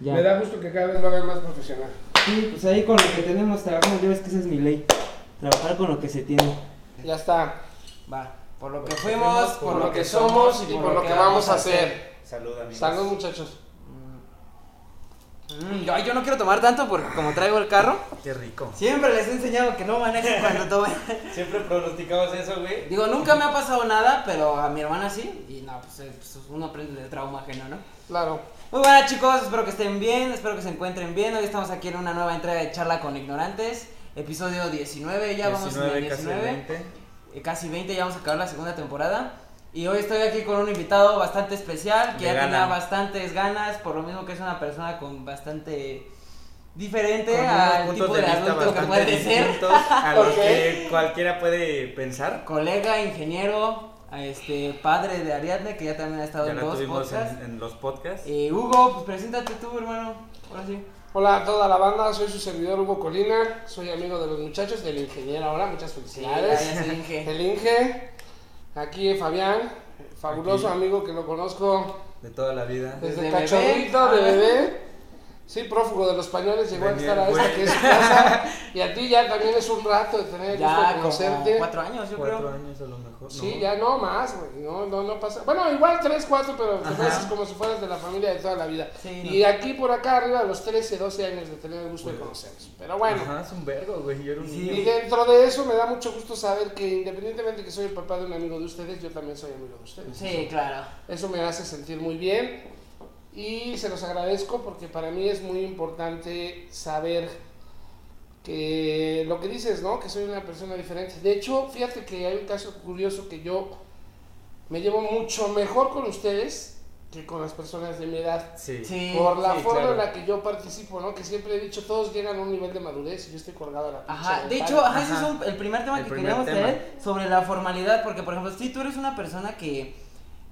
Ya. Me da gusto que cada vez lo hagan más profesional. Sí, pues ahí con lo que tenemos trabajamos, ya ves que esa es mi ley. Trabajar con lo que se tiene. Ya está. Va, por lo que fuimos, Por lo que somos y por lo que vamos a hacer. Salud, amigos. Salud, muchachos. Mm, yo, ay, yo no quiero tomar tanto porque como traigo el carro, Qué rico. siempre les he enseñado que no manejen cuando tomen. Siempre pronosticabas eso, güey. Digo, nunca me ha pasado nada, pero a mi hermana sí. Y no, pues, eh, pues, uno aprende del trauma ajeno, ¿no? Claro. Muy buenas chicos, espero que estén bien, espero que se encuentren bien. Hoy estamos aquí en una nueva entrega de Charla con Ignorantes, episodio 19, ya vamos en el 19, casi 19. 20. eh, casi 20, ya vamos a acabar la segunda temporada. Y hoy estoy aquí con un invitado bastante especial, que De ya gana. tenía bastantes ganas, por lo mismo que es una persona con bastante diferente Con al tipo de de, adulto que puede ser. a lo que cualquiera puede pensar. Colega, ingeniero, este padre de Ariadne, que ya también ha estado Ya en lo dos tuvimos podcasts. en, en los podcasts. Eh, Hugo, pues preséntate tú, hermano. Ahora sí. Hola a toda la banda, soy su servidor Hugo Colina, soy amigo de los muchachos, del ingeniero ahora, muchas felicidades. Inge. El Inge, aquí Fabián, fabuloso Aquí. amigo que lo conozco De toda la vida. desde Desde cachorrito, bebé. de bebé. Sí, prófugo de los españoles, llegó a estar a esta que es su casa. Y a ti ya también es un rato de tener el gusto de conocerte. cuatro años, yo Cuatro creo. años a lo mejor. Sí, no. ya no más, güey. No, no, no pasa. Bueno, igual tres, cuatro, pero te pareces como si fueras de la familia de toda la vida. Sí, y no. aquí por acá arriba, a los 13, 12 años de tener el gusto de conocerlos. Pero bueno. Ajá, es un vergo, güey. Yo era un Sí. niño. Y dentro de eso me da mucho gusto saber que independientemente que soy el papá de un amigo de ustedes, yo también soy amigo de ustedes. Sí, claro. Eso me hace sentir muy bien y se los agradezco porque para mí es muy importante saber que lo que dices, ¿no? Que soy una persona diferente. De hecho, fíjate que hay un caso curioso que yo me llevo mucho mejor con ustedes que con las personas de mi edad. Sí. Sí. Por la sí, forma claro. en la que yo participo, ¿no? Que siempre he dicho, todos llegan a un nivel de madurez y yo estoy colgado a la pinche Ajá, de hecho, ajá, ese es un- el primer tema El que primer queríamos tema. traer sobre la formalidad, porque por ejemplo, si tú eres una persona que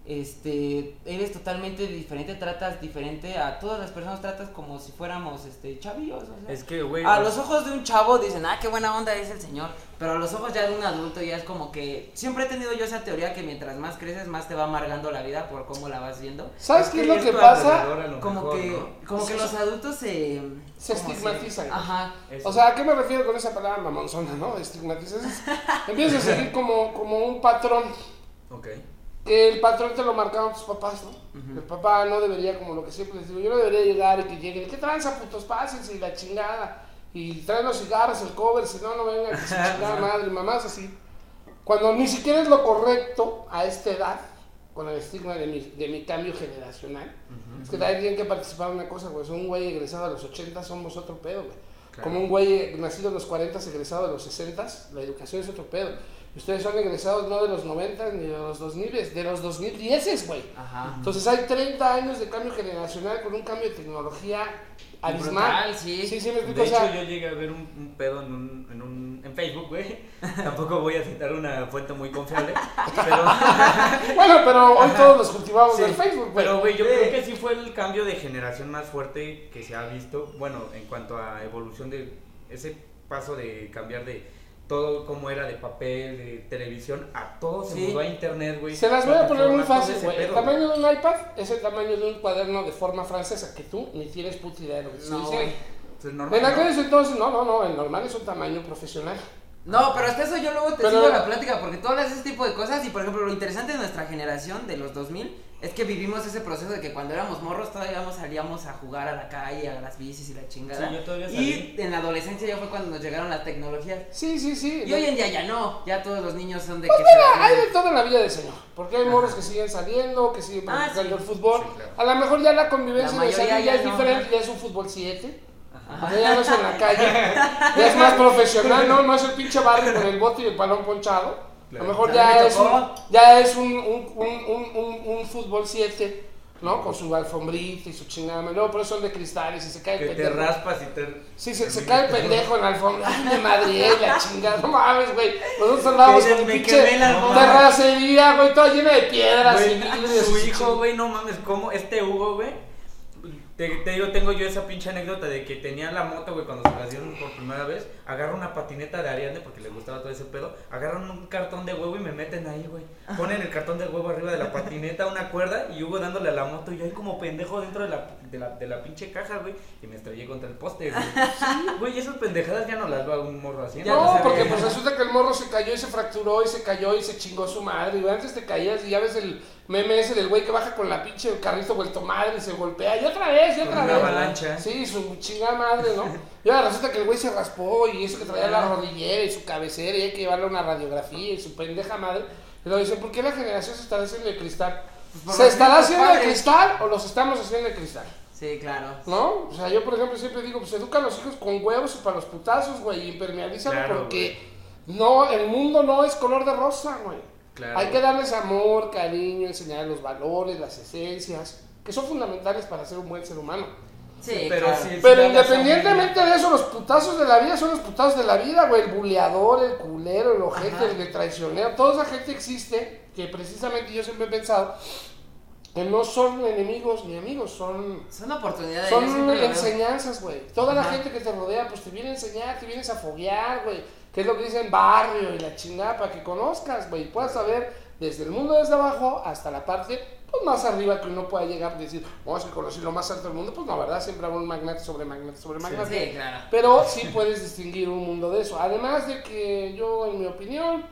este eres totalmente diferente, tratas diferente a todas las personas, tratas como si fuéramos este chavillos, o sea. Es que, güey. A los ojos de un chavo dicen, ah, qué buena onda es el señor. Pero a los ojos ya de un adulto ya es como que. Siempre he tenido yo esa teoría que mientras más creces, más te va amargando la vida por cómo la vas viendo. ¿Sabes qué es lo que pasa? lo Como mejor, que, ¿no? como que los adultos se. Se ¿cómo estigmatizan. Ajá. Eso. O sea, ¿a qué me refiero con esa palabra mamonzona, no? Estigmatizas. Empiezas a seguir como, como un patrón. Ok. Que el patrón te lo marcaron tus papás, ¿no? El papá no debería, como lo que siempre les digo, yo no debería llegar y que lleguen, ¿qué tranza, putos? Pásense y la chingada. Y traen los cigarros, el cover, si no, no vengan, que se chingada madre, mamás así. Cuando ni siquiera es lo correcto a esta edad, con el estigma de mi, de mi cambio generacional, es que también tienen que participar en una cosa, güey. Un güey egresado a los 80 somos otro pedo, güey. Claro. Como un güey nacido en los 40, egresado de los 60, la educación es otro pedo. Ustedes son egresados no de los 90 ni de los 2000, de los 2010, güey. Ajá. Entonces hay 30 años de cambio generacional con un cambio de tecnología abismal. Brutal, sí. Sí, sí, me explico. De o sea, hecho, yo llegué a ver un, un pedo en, un, en, un, en Facebook, güey. Tampoco voy a citar una fuente muy confiable. Pero, bueno, pero hoy todos los cultivamos Sí, del Facebook, güey. pero, güey, yo creo que sí fue el cambio de generación más fuerte que se ha visto. Bueno, en cuanto a evolución de ese paso de cambiar de todo como era de papel, de televisión, a todo se Sí. mudó a internet, güey. Se las voy a poner muy fácil, güey. El tamaño de un iPad es el tamaño de un cuaderno de forma francesa que tú ni tienes puta idea de lo que. Pues, normal, En ¿no? aquellos entonces, no, no, no, el normal es un tamaño profesional. No, pero hasta eso yo luego te Pero- sigo la plática porque tú hablas de ese tipo de cosas y por ejemplo lo interesante de nuestra generación de los 2000 es que vivimos ese proceso de que cuando éramos morros todavía vamos- salíamos a jugar a la calle, a las bicis y la chingada. Sí, yo todavía y en la adolescencia ya fue cuando nos llegaron las tecnologías. Sí, sí, sí. Y hoy en día ya no, ya todos los niños son de Pues que mira, se hay de todo en la vida del señor. Porque hay morros que siguen saliendo, que siguen Ah, practicando sí. el fútbol. Sí, claro. A lo mejor ya la convivencia La de salir ya ya es no, diferente, ¿no? ya es un fútbol 7. Sea, ya no es en la calle, ya es más profesional, ¿no? No es el pinche barrio con el bote y el balón ponchado. A lo mejor Ya es, un, ya es un, un, un, un, un- un fútbol 7, ¿no? Con su alfombrita y su chingada. madre. Luego por eso son de cristales y se cae el Que te pendejo. raspas y te. Sí, se, se cae el pendejo en la alfombra. Ay, me madrié la chingada. No mames, güey. Nosotros andábamos con pinche terracería, güey, toda llena de piedras y Güey, vidrios. su y hijo, güey, no mames, ¿cómo? Este Hugo, güey. Te, te digo, tengo yo esa pinche anécdota de que tenía la moto, güey, cuando se la dieron por primera vez. Agarra una patineta de Ariadne porque le gustaba todo ese pedo. Agarran un cartón de huevo y me meten ahí, güey. Ponen el cartón de huevo arriba de la patineta, una cuerda y Hugo dándole a la moto y yo ahí como pendejo dentro de la, de la, de la pinche caja, güey, y me estrellé contra el poste, güey. Sí, güey, esas pendejadas ya no las veo a un morro haciendo. No, no porque pues resulta que el morro se cayó y se fracturó y se cayó y se chingó su madre. Y antes te caías y ya ves el meme ese del güey que baja con la pinche carrito vuelto madre y se golpea. Y otra vez, y otra una vez. avalancha. Sí, su chingada madre, ¿no? Y ahora resulta que el güey se raspó y eso que traía la rodillera y su cabecera y hay que llevarle una radiografía y su pendeja madre. Y luego dicen, ¿por qué la generación se está haciendo de cristal? Pues ¿Se estará haciendo de cristal o los estamos haciendo de cristal? Sí, claro. ¿No? O sea, yo por ejemplo siempre digo, pues educa a los hijos con huevos y para los putazos, güey, y impermealízalo Claro, porque no, el mundo no es color de rosa, güey. Claro. Hay que darles amor, cariño, enseñar los valores, las esencias, que son fundamentales para ser un buen ser humano. Sí, pero claro. sí, Pero sí, independientemente de eso, los putazos de la vida son los putazos de la vida, güey. El buleador, el culero, el ojete, el de traicionero. Toda esa gente existe, que precisamente yo siempre he pensado que no son enemigos ni amigos, son Son oportunidades. son enseñanzas, güey. Toda la Ajá. gente que te rodea, pues te viene a enseñar, te vienes a foguear, güey. Que es lo que dicen barrio y la chingada, para que conozcas, güey. Y puedas saber desde el mundo desde abajo hasta la parte, pues más arriba que uno pueda llegar y decir, vamos a conocer lo más alto del mundo. Pues no, ¿verdad? Siempre habrá un magnate sobre magnate sobre magnate. Sí, claro. Pero sí puedes distinguir un mundo de eso. Además de que yo, en mi opinión,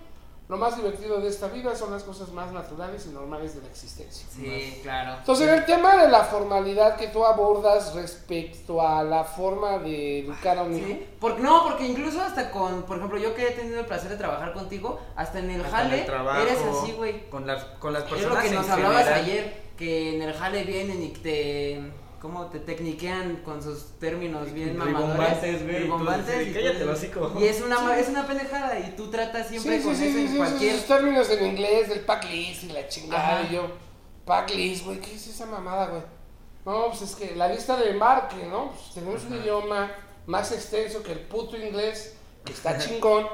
lo más divertido de esta vida son las cosas más naturales y normales de la existencia. Sí, claro. Entonces, en el tema de la formalidad que tú abordas respecto a la forma de educar a un hijo, Sí, porque, no, porque incluso hasta con, por ejemplo, yo que he tenido el placer de trabajar contigo, hasta en el Hasta en jale el trabajo, eres así, güey. Con las, con las Es personas lo que en nos hablabas general. ayer, que en el jale vienen y te, ¿cómo? Te tecniquean con sus términos bien mamadores. Ribombantes, güey, Ribombantes. cállate hocico. Y es una, es una pendejada y tú tratas siempre sí, con sí, sí, eso sí, en sí, cualquier... esos términos en inglés, del pack list y la chingada, Ajá. y yo, pack list, güey, ¿qué es esa mamada, güey? No, pues es que la lista de embarque, ¿no? Pues tenemos un idioma más extenso que el puto inglés, que está chingón,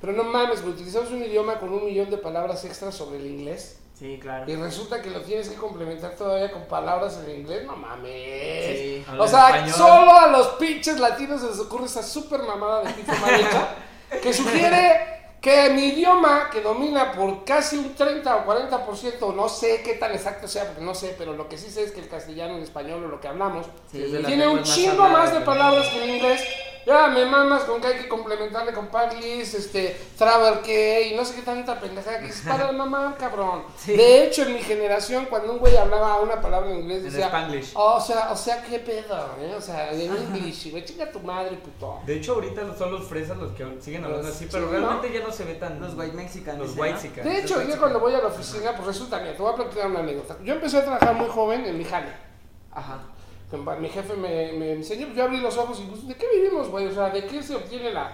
pero no mames, güey, utilizamos un idioma con un millón de palabras extras sobre el inglés. Sí, claro. Y resulta que lo tienes que complementar todavía con palabras en inglés, no mames. Sí. O sea, español. solo a los pinches latinos se les ocurre esa super mamada de pito mal hecha que sugiere que mi idioma, que domina por casi un 30 o 40%, no sé qué tan exacto sea, porque no sé, pero lo que sí sé es que el castellano, el español o lo que hablamos, Sí. Tiene un más chingo más de palabras que el inglés. Ya me mamas con que hay que complementarle con Padlis, este, Travel Key, y no sé qué tanta pendejada que es para el mamá, cabrón. Sí. De hecho, en mi generación, cuando un güey hablaba una palabra en inglés, decía, Spanglish. "Oh, o sea, o sea, qué pedo, ¿eh? O sea, en English, güey, chinga tu madre, puto. De hecho, ahorita son los fresas los que siguen hablando Los- así, pero sí, realmente ya no se ve tan. Los white mexicanos. Los dicen, white ¿no? chicas. De hecho, yo cuando voy a la oficina, pues resulta, mira, te voy a platicar una anécdota. Yo empecé a trabajar muy joven en mi jale. Ajá. Mi jefe me, me enseñó, pues yo abrí los ojos y pues, ¿de qué vivimos, güey? O sea, ¿de qué se obtiene la,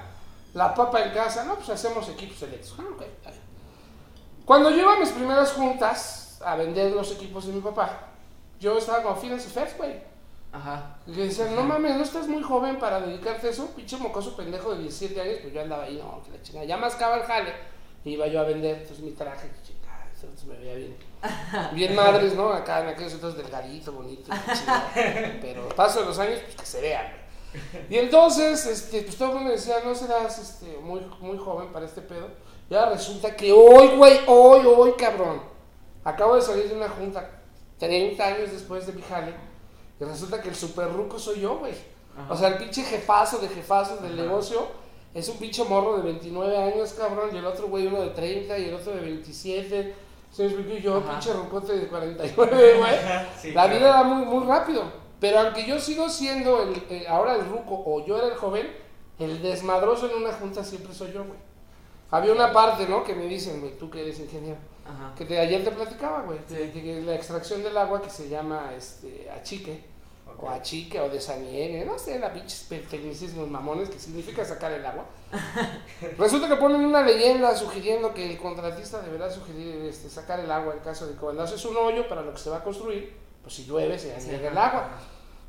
la papa en casa? No, pues hacemos equipos selectos. Ah. Cuando yo iba a mis primeras juntas a vender los equipos de mi papá, yo estaba con Finance Affairs, güey. Ajá. Y le decían, no mames, no estás muy joven para dedicarte a eso, pinche mocoso pendejo de 17 años, pues yo andaba ahí, no, que la chingada, ya mascaba el jale, y iba yo a vender, entonces mi traje, entonces me veía bien, bien madres, ¿no? Acá en aquellos entonces delgadito, bonito, pero paso de los años, pues que se vean. Y entonces, este, pues todo el mundo me decía, no serás este, muy, muy joven para este pedo, y ahora resulta que hoy, güey, hoy, hoy, cabrón, acabo de salir de una junta 30 años después de mi jale, y resulta que el super ruco soy yo, güey. O sea, el pinche jefazo de jefazos del negocio es un pinche morro de 29 años, cabrón, y el otro güey uno de 30 y el otro de 27. Explicó y yo, Ajá. pinche rucote de 49, güey. Sí, La claro. vida va muy, muy rápido. Pero aunque yo sigo siendo el, eh, ahora el ruco o yo era el joven, el desmadroso en una junta siempre soy yo, güey. Había una parte, ¿no? Que me dicen, güey, tú que eres ingeniero. Ajá. Que te- ayer te platicaba, güey, de, de que la extracción del agua que se llama este, achique, Ok. o achique, o desaniegue, no sé, la pinches tecnicismos mamones que significa sacar el agua. Resulta que ponen una leyenda sugiriendo que el contratista deberá sugerir este, sacar el agua en caso de que cuando haces un hoyo para lo que se va a construir, pues si llueve se Sí, aniega el agua.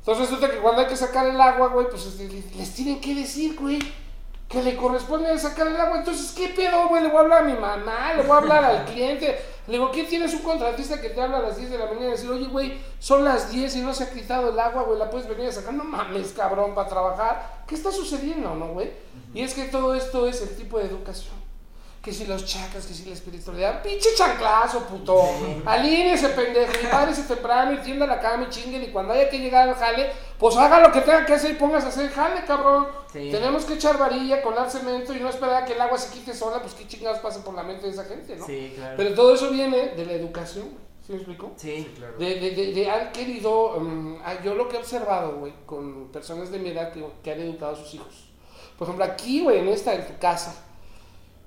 Entonces resulta que cuando hay que sacar el agua, güey, pues este, les les tienen que decir, güey, que le corresponde sacar el agua. Entonces, ¿qué pedo, güey? Le voy a hablar a mi mamá, le voy a hablar al cliente. Le digo, ¿qué tienes un contratista que te habla a las 10 de la mañana y decir, oye, güey, son las 10 y no se ha quitado el agua, güey, la puedes venir a sacar? No mames, cabrón, para trabajar. ¿Qué está sucediendo, no, güey? Y es que todo esto es el tipo de educación. que si los chakras, que si la espiritualidad. Pinche chanclazo, puto. Alíñese, pendejo, y párese temprano y tienda la cama y chinguen. Y cuando haya que llegar al jale, pues haga lo que tenga que hacer y póngase a hacer jale, cabrón. Sí. Tenemos que echar varilla, colar cemento y no esperar a que el agua se quite sola, pues qué chingados pasa por la mente de esa gente, ¿no? Sí, claro. Pero todo eso viene de la educación. ¿Sí me explico? Sí. claro. De, de, de, de han querido, ah, yo lo que he observado, güey, con personas de mi edad que, que han educado a sus hijos. Por ejemplo, aquí, güey, en esta, en tu casa,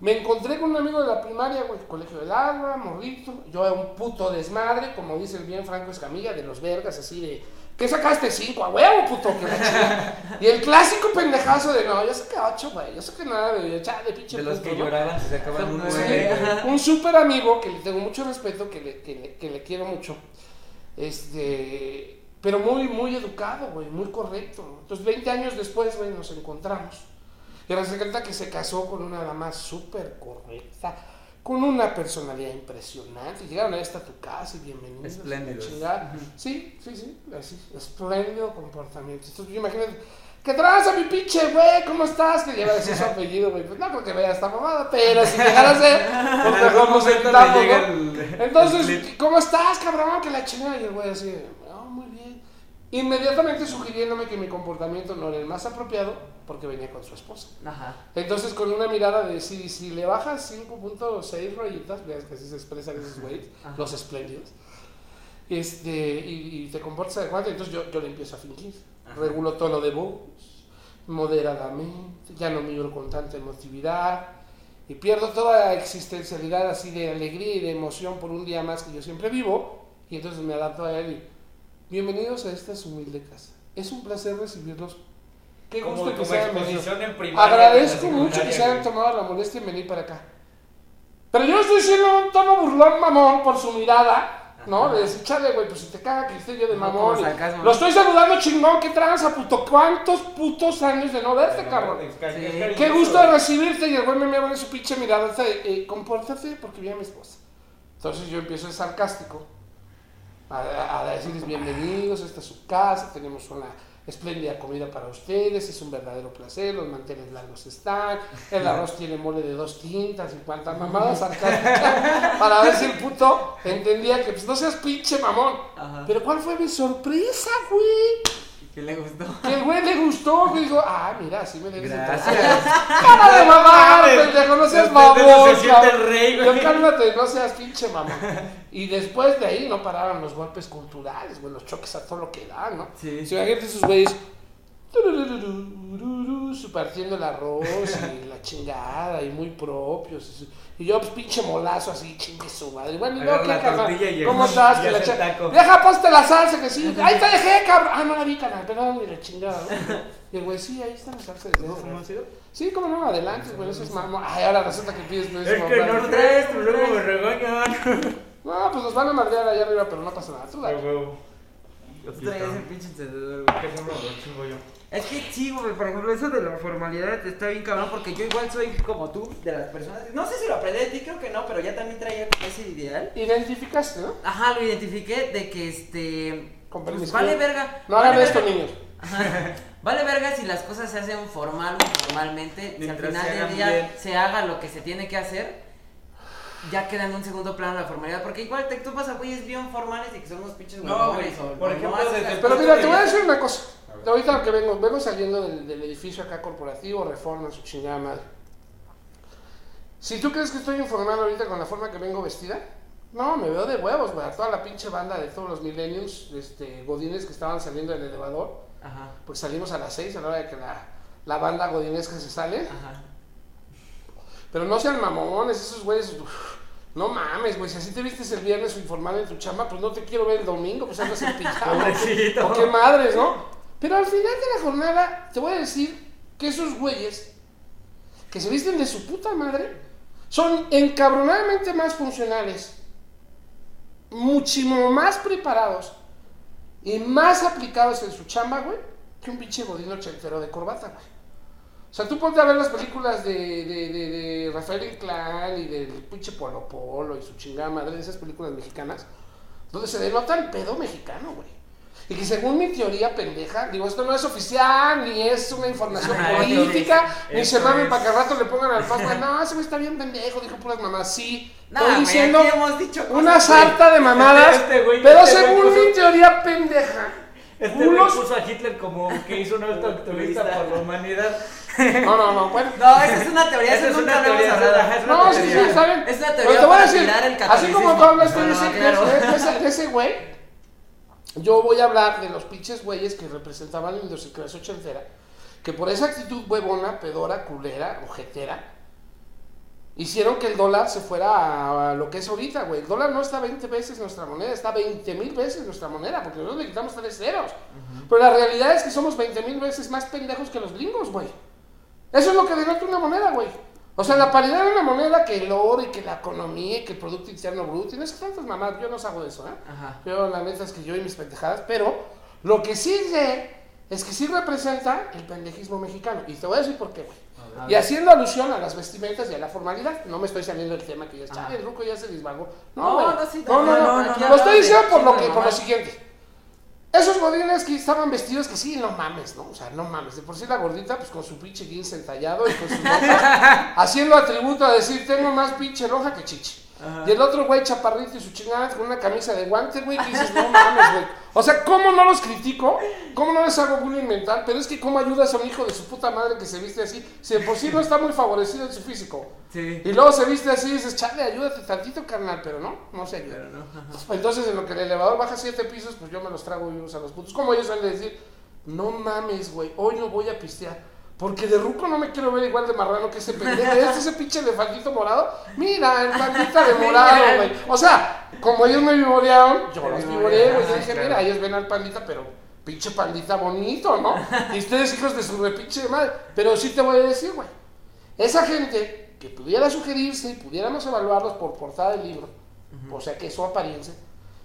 me encontré con un amigo de la primaria, güey, colegio del agua, morrito, yo era un puto desmadre, como dice el bien Franco Escamilla, de los vergas, así de, ¿qué sacaste cinco? A huevo, puto, que. Y el clásico pendejazo de, no, yo saqué ocho, güey, yo saqué nada, de, chale, pinche De los puto, que ¿no? lloraban se sacaban un Sí. nueve. güey. un súper amigo que le tengo mucho respeto, que le, que le, que le quiero mucho, este, pero muy, muy educado, güey, muy correcto. Entonces, 20 años después, güey, nos encontramos. Y resulta que se casó con una dama súper correcta, con una personalidad impresionante. Llegaron a esta tu casa y bienvenidos. Espléndidos. Sí, sí, sí, así, espléndido comportamiento. Entonces, imagínate, ¿qué tranza mi pinche güey? ¿Cómo estás? Que lleva a decir su apellido, güey. Pues no creo que vea esta mamada, pero si llegara a ser, pues Entonces. ¿cómo estás, cabrón? Que la chingada. Y el güey así. Inmediatamente sugiriéndome que mi comportamiento no era el más apropiado porque venía con su esposa. Ajá. Entonces, con una mirada de si, si le bajas 5.6 rayitas, veas que así se expresan esos güeyes, los espléndidos, este, y, y te comportas adecuadamente, entonces yo, yo le empiezo a fingir. Ajá. Regulo todo lo de voz, moderadamente, ya no miro con tanta emotividad, y pierdo toda existencialidad así de alegría y de emoción por un día más que yo siempre vivo, y entonces me adapto a él y, bienvenidos a esta su humilde casa. Es un placer recibirlos. Qué Como, gusto que sean primaria. Agradezco mucho que se hayan tomado la molestia en venir para acá. Pero yo estoy siendo un tono burlón mamón por su mirada, ¿no? De decir, chale, güey, pues si te caga que esté yo de No, mamón. y- sarcasmo. Lo estoy saludando chingón, qué tranza, puto. ¿Cuántos putos años de no verte, cabrón? Sí. Qué gusto de recibirte y el güey me mira con su pinche mirada. eh, compórtate porque vi a mi esposa. Entonces yo empiezo de sarcástico a, decirles bienvenidos, esta es su casa, tenemos una espléndida comida para ustedes, es un verdadero placer, los manteles largos están, el arroz tiene mole de dos tintas y cuantas mamadas para ver si el puto entendía que pues no seas pinche mamón. Ajá. Pero ¿cuál fue mi sorpresa, güey? ¿Qué le gustó? Que el güey le gustó, güey, dijo, ah, mira, así me debes de Gracias. ¡Para de mamar, pendejo! No seas mamón, se cabrón. el rey, Yo, güey. cálmate, no seas pinche mamón. Y después de ahí no pararon los golpes culturales, güey, los choques a todo lo que dan, ¿no? Sí. Si imagínate esos güeyes partiendo el arroz y la chingada y muy propios. Y yo, pues, pinche molazo así, chingue su madre. Bueno, y luego, Agarra ¿qué, y ¿Cómo estás? Que la cha-. Deja, paste la salsa, que sí. Ahí te dejé, cabrón. Ah, no la vi, canal, perdón, y la chingada, ¿no? Y el güey, sí, ahí está la salsa. de ¿Cómo ha sido? Sí, cómo no, adelante, güey, eso es mamón. Ay, ahora resulta que pides Es que no traes, pero luego me regañan. No, pues nos van a madrear allá arriba, pero no pasa nada. Tú dale. Tú traías el pinche encendedor, güey. ¿Qué ejemplo lo chingo yo? Es que sí, güey, por ejemplo, eso de la formalidad está bien cabrón porque yo igual soy como tú, de las personas. No sé si lo aprendí de ti, creo que no, pero ya también traía ese ideal. Identificaste, ¿no? Ajá, lo identifiqué de que este. Con Pues permiso. vale verga. No hagan vale esto, verga. niños. Ajá. Vale verga si las cosas se hacen formal o informalmente. Si al final se del día bien. se haga lo que se tiene que hacer, ya queda en un segundo plano la formalidad. Porque igual te topas a güeyes bien formales y que son unos pinches No, güey, por ejemplo, desde el Pero mira, te voy a decir una cosa. Ver. Ahorita que vengo, vengo saliendo del, del edificio acá corporativo, reforma, su chingada madre. Si tú crees que estoy informal ahorita con la forma que vengo vestida, no, me veo de huevos, güey. A toda la pinche banda de todos los millennials, este, godines que estaban saliendo del elevador, Ajá, pues salimos a las 6 a la hora de que la, la banda godinesca se sale. ajá. Pero no sean mamones, esos güeyes. uf, No mames, güey. Si así te vistes el viernes informal en tu chamba, pues no te quiero ver el domingo, pues andas en pijama. Qué madres, ¿no? Pero al final de la jornada, te voy a decir que esos güeyes que se visten de su puta madre son encabronadamente más funcionales, muchísimo más preparados y más aplicados en su chamba, güey, que un pinche godino ochentero de corbata, güey. O sea, tú ponte a ver las películas de, Rafael Inclán y del pinche Polo Polo y su chingada madre, de esas películas mexicanas, donde se denota el pedo mexicano, güey. Y que según mi teoría pendeja, digo, esto no es oficial, ni es una información Ajá, política, ni eso se mamen para que al rato le pongan al pasma. No, ese güey está bien pendejo, dijo puras mamás. Sí, Nah, estoy diciendo aquí hemos dicho una sarta de mamadas, Este güey- pero este según puso- mi teoría pendeja, Este unos... puso a Hitler como que hizo un alto activista por la humanidad. No, no, no, bueno. No, esa es una teoría, Esa eso es nunca una teoría, hablado. ajá, es una No, sí, teoría. sí, está bien. Es una Pero teoría te voy a decir, el así como tú hablaste de ese- de ese güey, yo voy a hablar de los pinches güeyes que representaban la idiosincrasia ochentera, que por esa actitud huevona, pedora, culera, ojetera, hicieron que el dólar se fuera a, a lo que es ahorita, güey. El dólar no está 20 veces nuestra moneda, está 20 mil veces nuestra moneda, porque nosotros le quitamos tres ceros. Pero la realidad es que somos 20 mil veces más pendejos que los gringos, güey. Eso es lo que denota una moneda, güey. O sea, la paridad de una moneda que el oro y que la economía y que el Producto Interno Bruto y no sé tantas mamadas, yo no hago eso, ¿eh? Ajá. Yo la neta es que yo y mis pendejadas, pero lo que sí sé es que sí representa el pendejismo mexicano. Y te voy a decir por qué, güey. Y haciendo alusión a las vestimentas y a la formalidad, no me estoy saliendo del tema que ya está. Ajá. "Ay, El ruco ya se disvalgó. No, No, no, sí, no, no, no, no, no, mamadas. siguiente. Esos godines que estaban vestidos que sí, no mames, ¿no? O sea, no mames. De por sí la gordita, pues con su pinche jeans entallado y con sus botas, haciendo atributo a decir, tengo más pinche roja que Y el otro güey chaparrito y su chingada con una camisa de guante, güey, que dices, no mames, güey. O sea, ¿cómo no los critico? ¿Cómo no les hago bullying mental? Pero es que ¿cómo ayudas a un hijo de su puta madre que se viste así? Si de por sí no está muy favorecido en su físico. Sí. Y luego se viste así y dices, chale, ayúdate tantito, carnal, pero no, no se ayuda. Pero no. Entonces, en lo que el elevador baja siete pisos, pues yo me los trago unos a los putos. Como ellos salen a decir, no mames, güey, hoy no voy a pistear. Porque de ruco no me quiero ver igual de marrano que ese pendejo. ¿Este ese pinche elefantito morado? Mira, el pandita de morado, güey. O sea, como ellos me vivorearon, yo los vivoreé, güey. Yo dije, mira, ellos ven al pandita, pero pinche pandita bonito, ¿no? Y ustedes hijos de su repinche madre. Pero sí te voy a decir, güey. Esa gente que pudiera sugerirse y pudiéramos evaluarlos por portada del libro, o sea que su apariencia,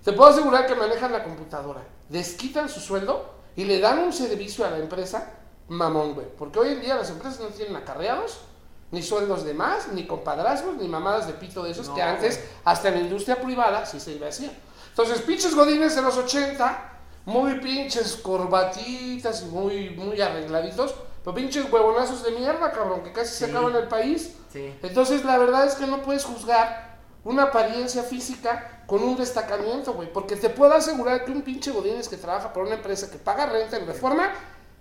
te puedo asegurar que manejan la computadora, desquitan su sueldo y le dan un servicio a la empresa mamón, güey. Porque hoy en día las empresas no tienen acarreados, ni sueldos de más, ni compadrazgos, ni mamadas de pito de esos No, que antes, hasta en la industria privada, sí se iba así. Entonces, pinches godines de los 80, muy pinches corbatitas y muy, muy arregladitos, pero pinches huevonazos de mierda, cabrón, que casi se acaban el país. Sí. Entonces, la verdad es que no puedes juzgar una apariencia física con un destacamiento, güey. Porque te puedo asegurar que un pinche Godínez que trabaja por una empresa que paga renta en reforma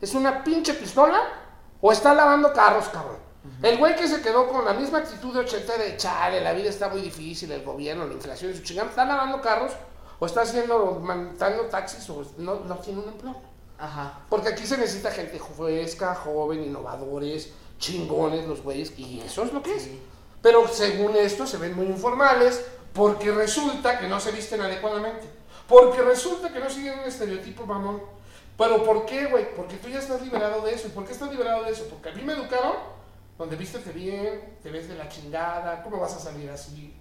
es una pinche pistola o está lavando carros, cabrón. El güey que se quedó con la misma actitud de 80 de chale, la vida está muy difícil, el gobierno, la inflación su chingada, está lavando carros o está haciendo, mandando taxis o no, no tiene un empleo. Ajá. Porque aquí se necesita gente fresca, joven, innovadores, chingones los güeyes, y eso es lo que es. Sí. Pero según esto se ven muy informales porque resulta que no se visten adecuadamente. Porque resulta que no siguen un estereotipo mamón. Pero ¿por qué, güey? Porque tú ya estás liberado de eso. ¿Y por qué estás liberado de eso? Porque a mí me educaron donde vístete bien, te ves de la chingada, ¿cómo vas a salir así?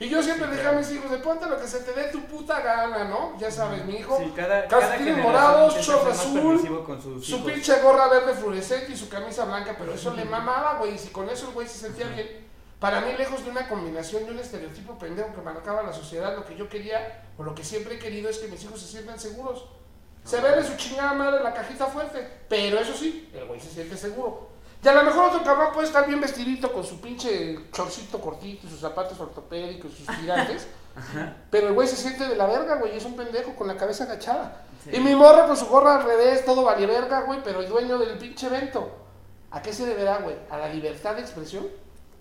Y yo siempre Sí, dejé claro. a mis hijos de ponte lo que se te dé tu puta gana, ¿no? Ya sabes, mi hijo. Sí, cada, calcetines generación morados, intenta short azul, permisivo con sus Su pinche gorra verde fluorescente y su camisa blanca, pero eso le mamaba, güey. Y si con eso el güey se sentía bien, para mí, lejos de una combinación de un estereotipo pendejo que marcaba la sociedad, lo que yo quería o lo que siempre he querido es que mis hijos se sientan seguros. Se ve de su chingada madre la cajita fuerte, pero eso sí, el güey se siente seguro. Y a lo mejor otro cabrón puede estar bien vestidito con su pinche chorcito cortito y sus zapatos ortopédicos y sus tirantes, pero el güey se siente de la verga, güey, es un pendejo con la cabeza agachada. Sí. Y mi morra con su gorra al revés, todo vale verga, güey, pero el dueño del pinche evento. ¿A qué se deberá, güey? ¿A la libertad de expresión?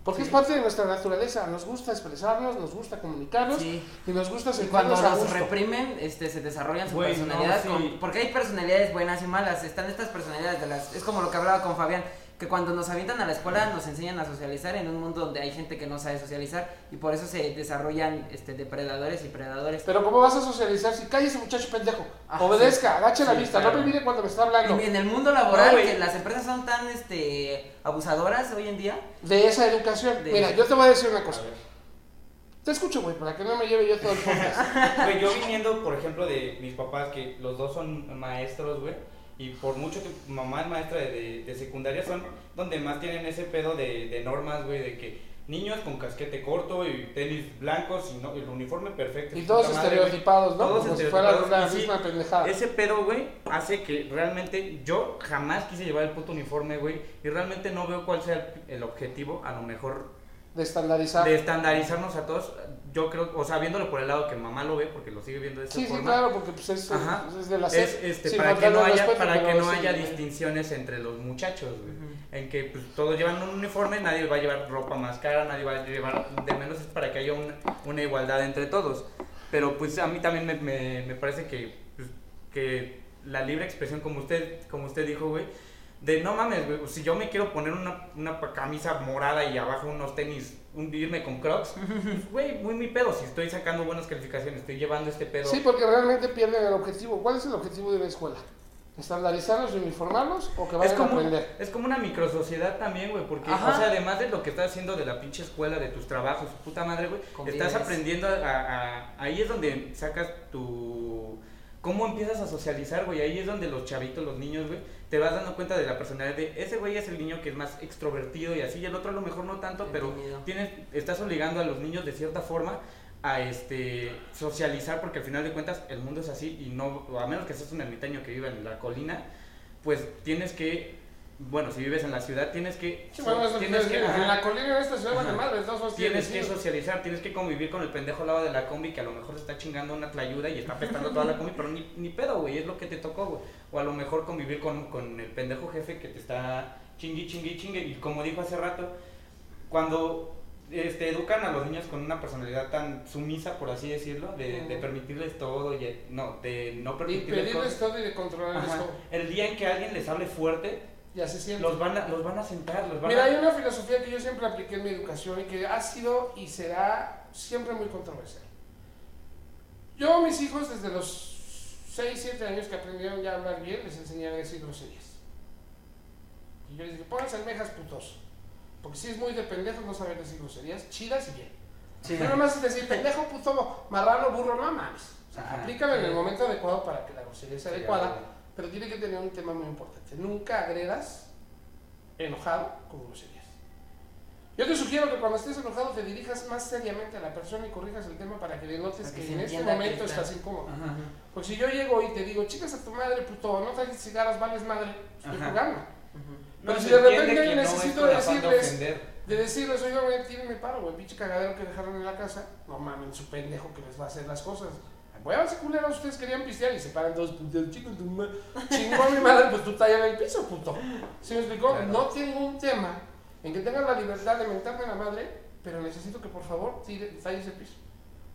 Porque es parte de nuestra naturaleza. Nos gusta expresarnos, nos gusta comunicarnos Sí. y nos gusta Y cuando a gusto. reprimen, este, se desarrollan su personalidad. no, sí. con- porque hay personalidades buenas y malas. Están estas personalidades de las. Es como lo que hablaba con Fabián. Que cuando nos avientan a la escuela nos enseñan a socializar en un mundo donde hay gente que no sabe socializar. Y por eso se desarrollan este, depredadores y predadores. Pero ¿cómo vas a socializar si cállese muchacho pendejo? Ah, Obedezca, agache la Sí, vista, claro. no me mire cuando me está hablando. Y en el mundo laboral, No, que las empresas son tan este, abusadoras hoy en día. De esa educación. De- Mira, yo te voy a decir una cosa. Te escucho, güey, para que no me lleve yo todo el podcast. Güey, yo viniendo, por ejemplo, de mis papás, que los dos son maestros, güey, y por mucho tiempo, mamá es maestra de, de- de secundaria, son donde más tienen ese pedo de, de normas, güey, de que niños con casquete corto y tenis blancos y, no, el uniforme perfecto. Y todos madre, estereotipados, ¿no? Todos Como si fuera estereotipados, la y sí, misma pendejada. Ese pedo, güey, hace que realmente yo jamás quise llevar el puto uniforme, güey, y realmente no veo cuál sea el, el objetivo, a lo mejor De estandarizar. de estandarizarnos a todos. Yo creo, o sea, viéndolo por el lado que mamá lo ve, porque lo sigue viendo de esa Sí, sí, forma. claro, porque pues es, Ajá. es de la es este, Sin para que no haya, para que no sí, haya distinciones entre los muchachos, güey. En que pues, todos llevan un uniforme, nadie va a llevar ropa más cara, nadie va a llevar de menos, es para que haya una, una igualdad entre todos. Pero pues a mí también me, me, me parece que, pues, que la libre expresión, como usted, como usted dijo, güey, de no mames, güey, si yo me quiero poner una, una camisa morada y abajo unos tenis, irme con crocs, güey, muy mi pedo, si estoy sacando buenas calificaciones, estoy llevando este pedo. Sí, porque realmente pierden el objetivo. ¿Cuál es el objetivo de una escuela? ¿Estandarizarlos y uniformarlos o que Es vayan a como, aprender? es como una microsociedad también, güey, porque, Ajá. o sea, además de lo que estás haciendo de la pinche escuela, de tus trabajos, su puta madre, güey, estás aprendiendo a, a- Ahí es donde sacas tu... ¿Cómo empiezas a socializar, güey? Ahí es donde los chavitos, los niños, güey, te vas dando cuenta de la personalidad de ese güey es el niño que es más extrovertido y así, y el otro a lo mejor no tanto, pero tienes, estás obligando a los niños de cierta forma a este socializar porque al final de cuentas el mundo es así y no a menos que seas un ermitaño que viva en la colina pues tienes que bueno si vives en la ciudad tienes que Sí, bueno, eso tienes es que en la colina de esta ciudad, Ajá. madre, todos tienes que socializar tienes que convivir con el pendejo al lado de la combi que a lo mejor se está chingando una tlayuda y está apestando toda la combi pero ni, ni pedo güey es lo que te tocó güey o a lo mejor convivir con, con el pendejo jefe que te está chingui chingui chingue y como dijo hace rato cuando este, educan a los niños con una personalidad tan sumisa, por así decirlo, de, de permitirles todo y no, de no Y permitirles pedirles cosas. todo y de controlarles todo. El día en que alguien les hable fuerte, Ya se siente. los van a, los van a sentar, los van Mira, a... hay una filosofía que yo siempre apliqué en mi educación y que ha sido y será siempre muy controversial. Yo a mis hijos desde los 6, 7 años que aprendieron ya a hablar bien, les enseñé a decir groserías. Y yo les dije, pónganse almejas putos. Porque si es muy de pendejos no saber decir groserías, chidas y bien. Sí. No nomás es decir pendejo, puto, marrano, burro, no mames. O sea, Ajá. aplícalo en el momento adecuado para que la grosería sea Sí, adecuada. claro. Pero tiene que tener un tema muy importante. Nunca agredas enojado con groserías. Yo te sugiero que cuando estés enojado te dirijas más seriamente a la persona y corrijas el tema para que denotes Para que en este momento está- estás incómodo. Ajá. Pues si yo llego y te digo, chicas a tu madre, puto, no traigas cigarros, vales madre, estoy Ajá. jugando. Pero No, si de repente necesito de decirles-. De decirles, oiga, güey, tírenme paro, güey, pinche cagadero que dejaron en la casa. No mamen, su pendejo que les va a hacer las cosas. Huevos culeros, ustedes querían pistear y se paran dos tu madre. Chingó a mi madre, pues tú tallas en el piso, puto. ¿Sí me explicó? Claro. No tengo un tema en que tengan la libertad de mentarme a la madre, pero necesito que por favor talles el piso.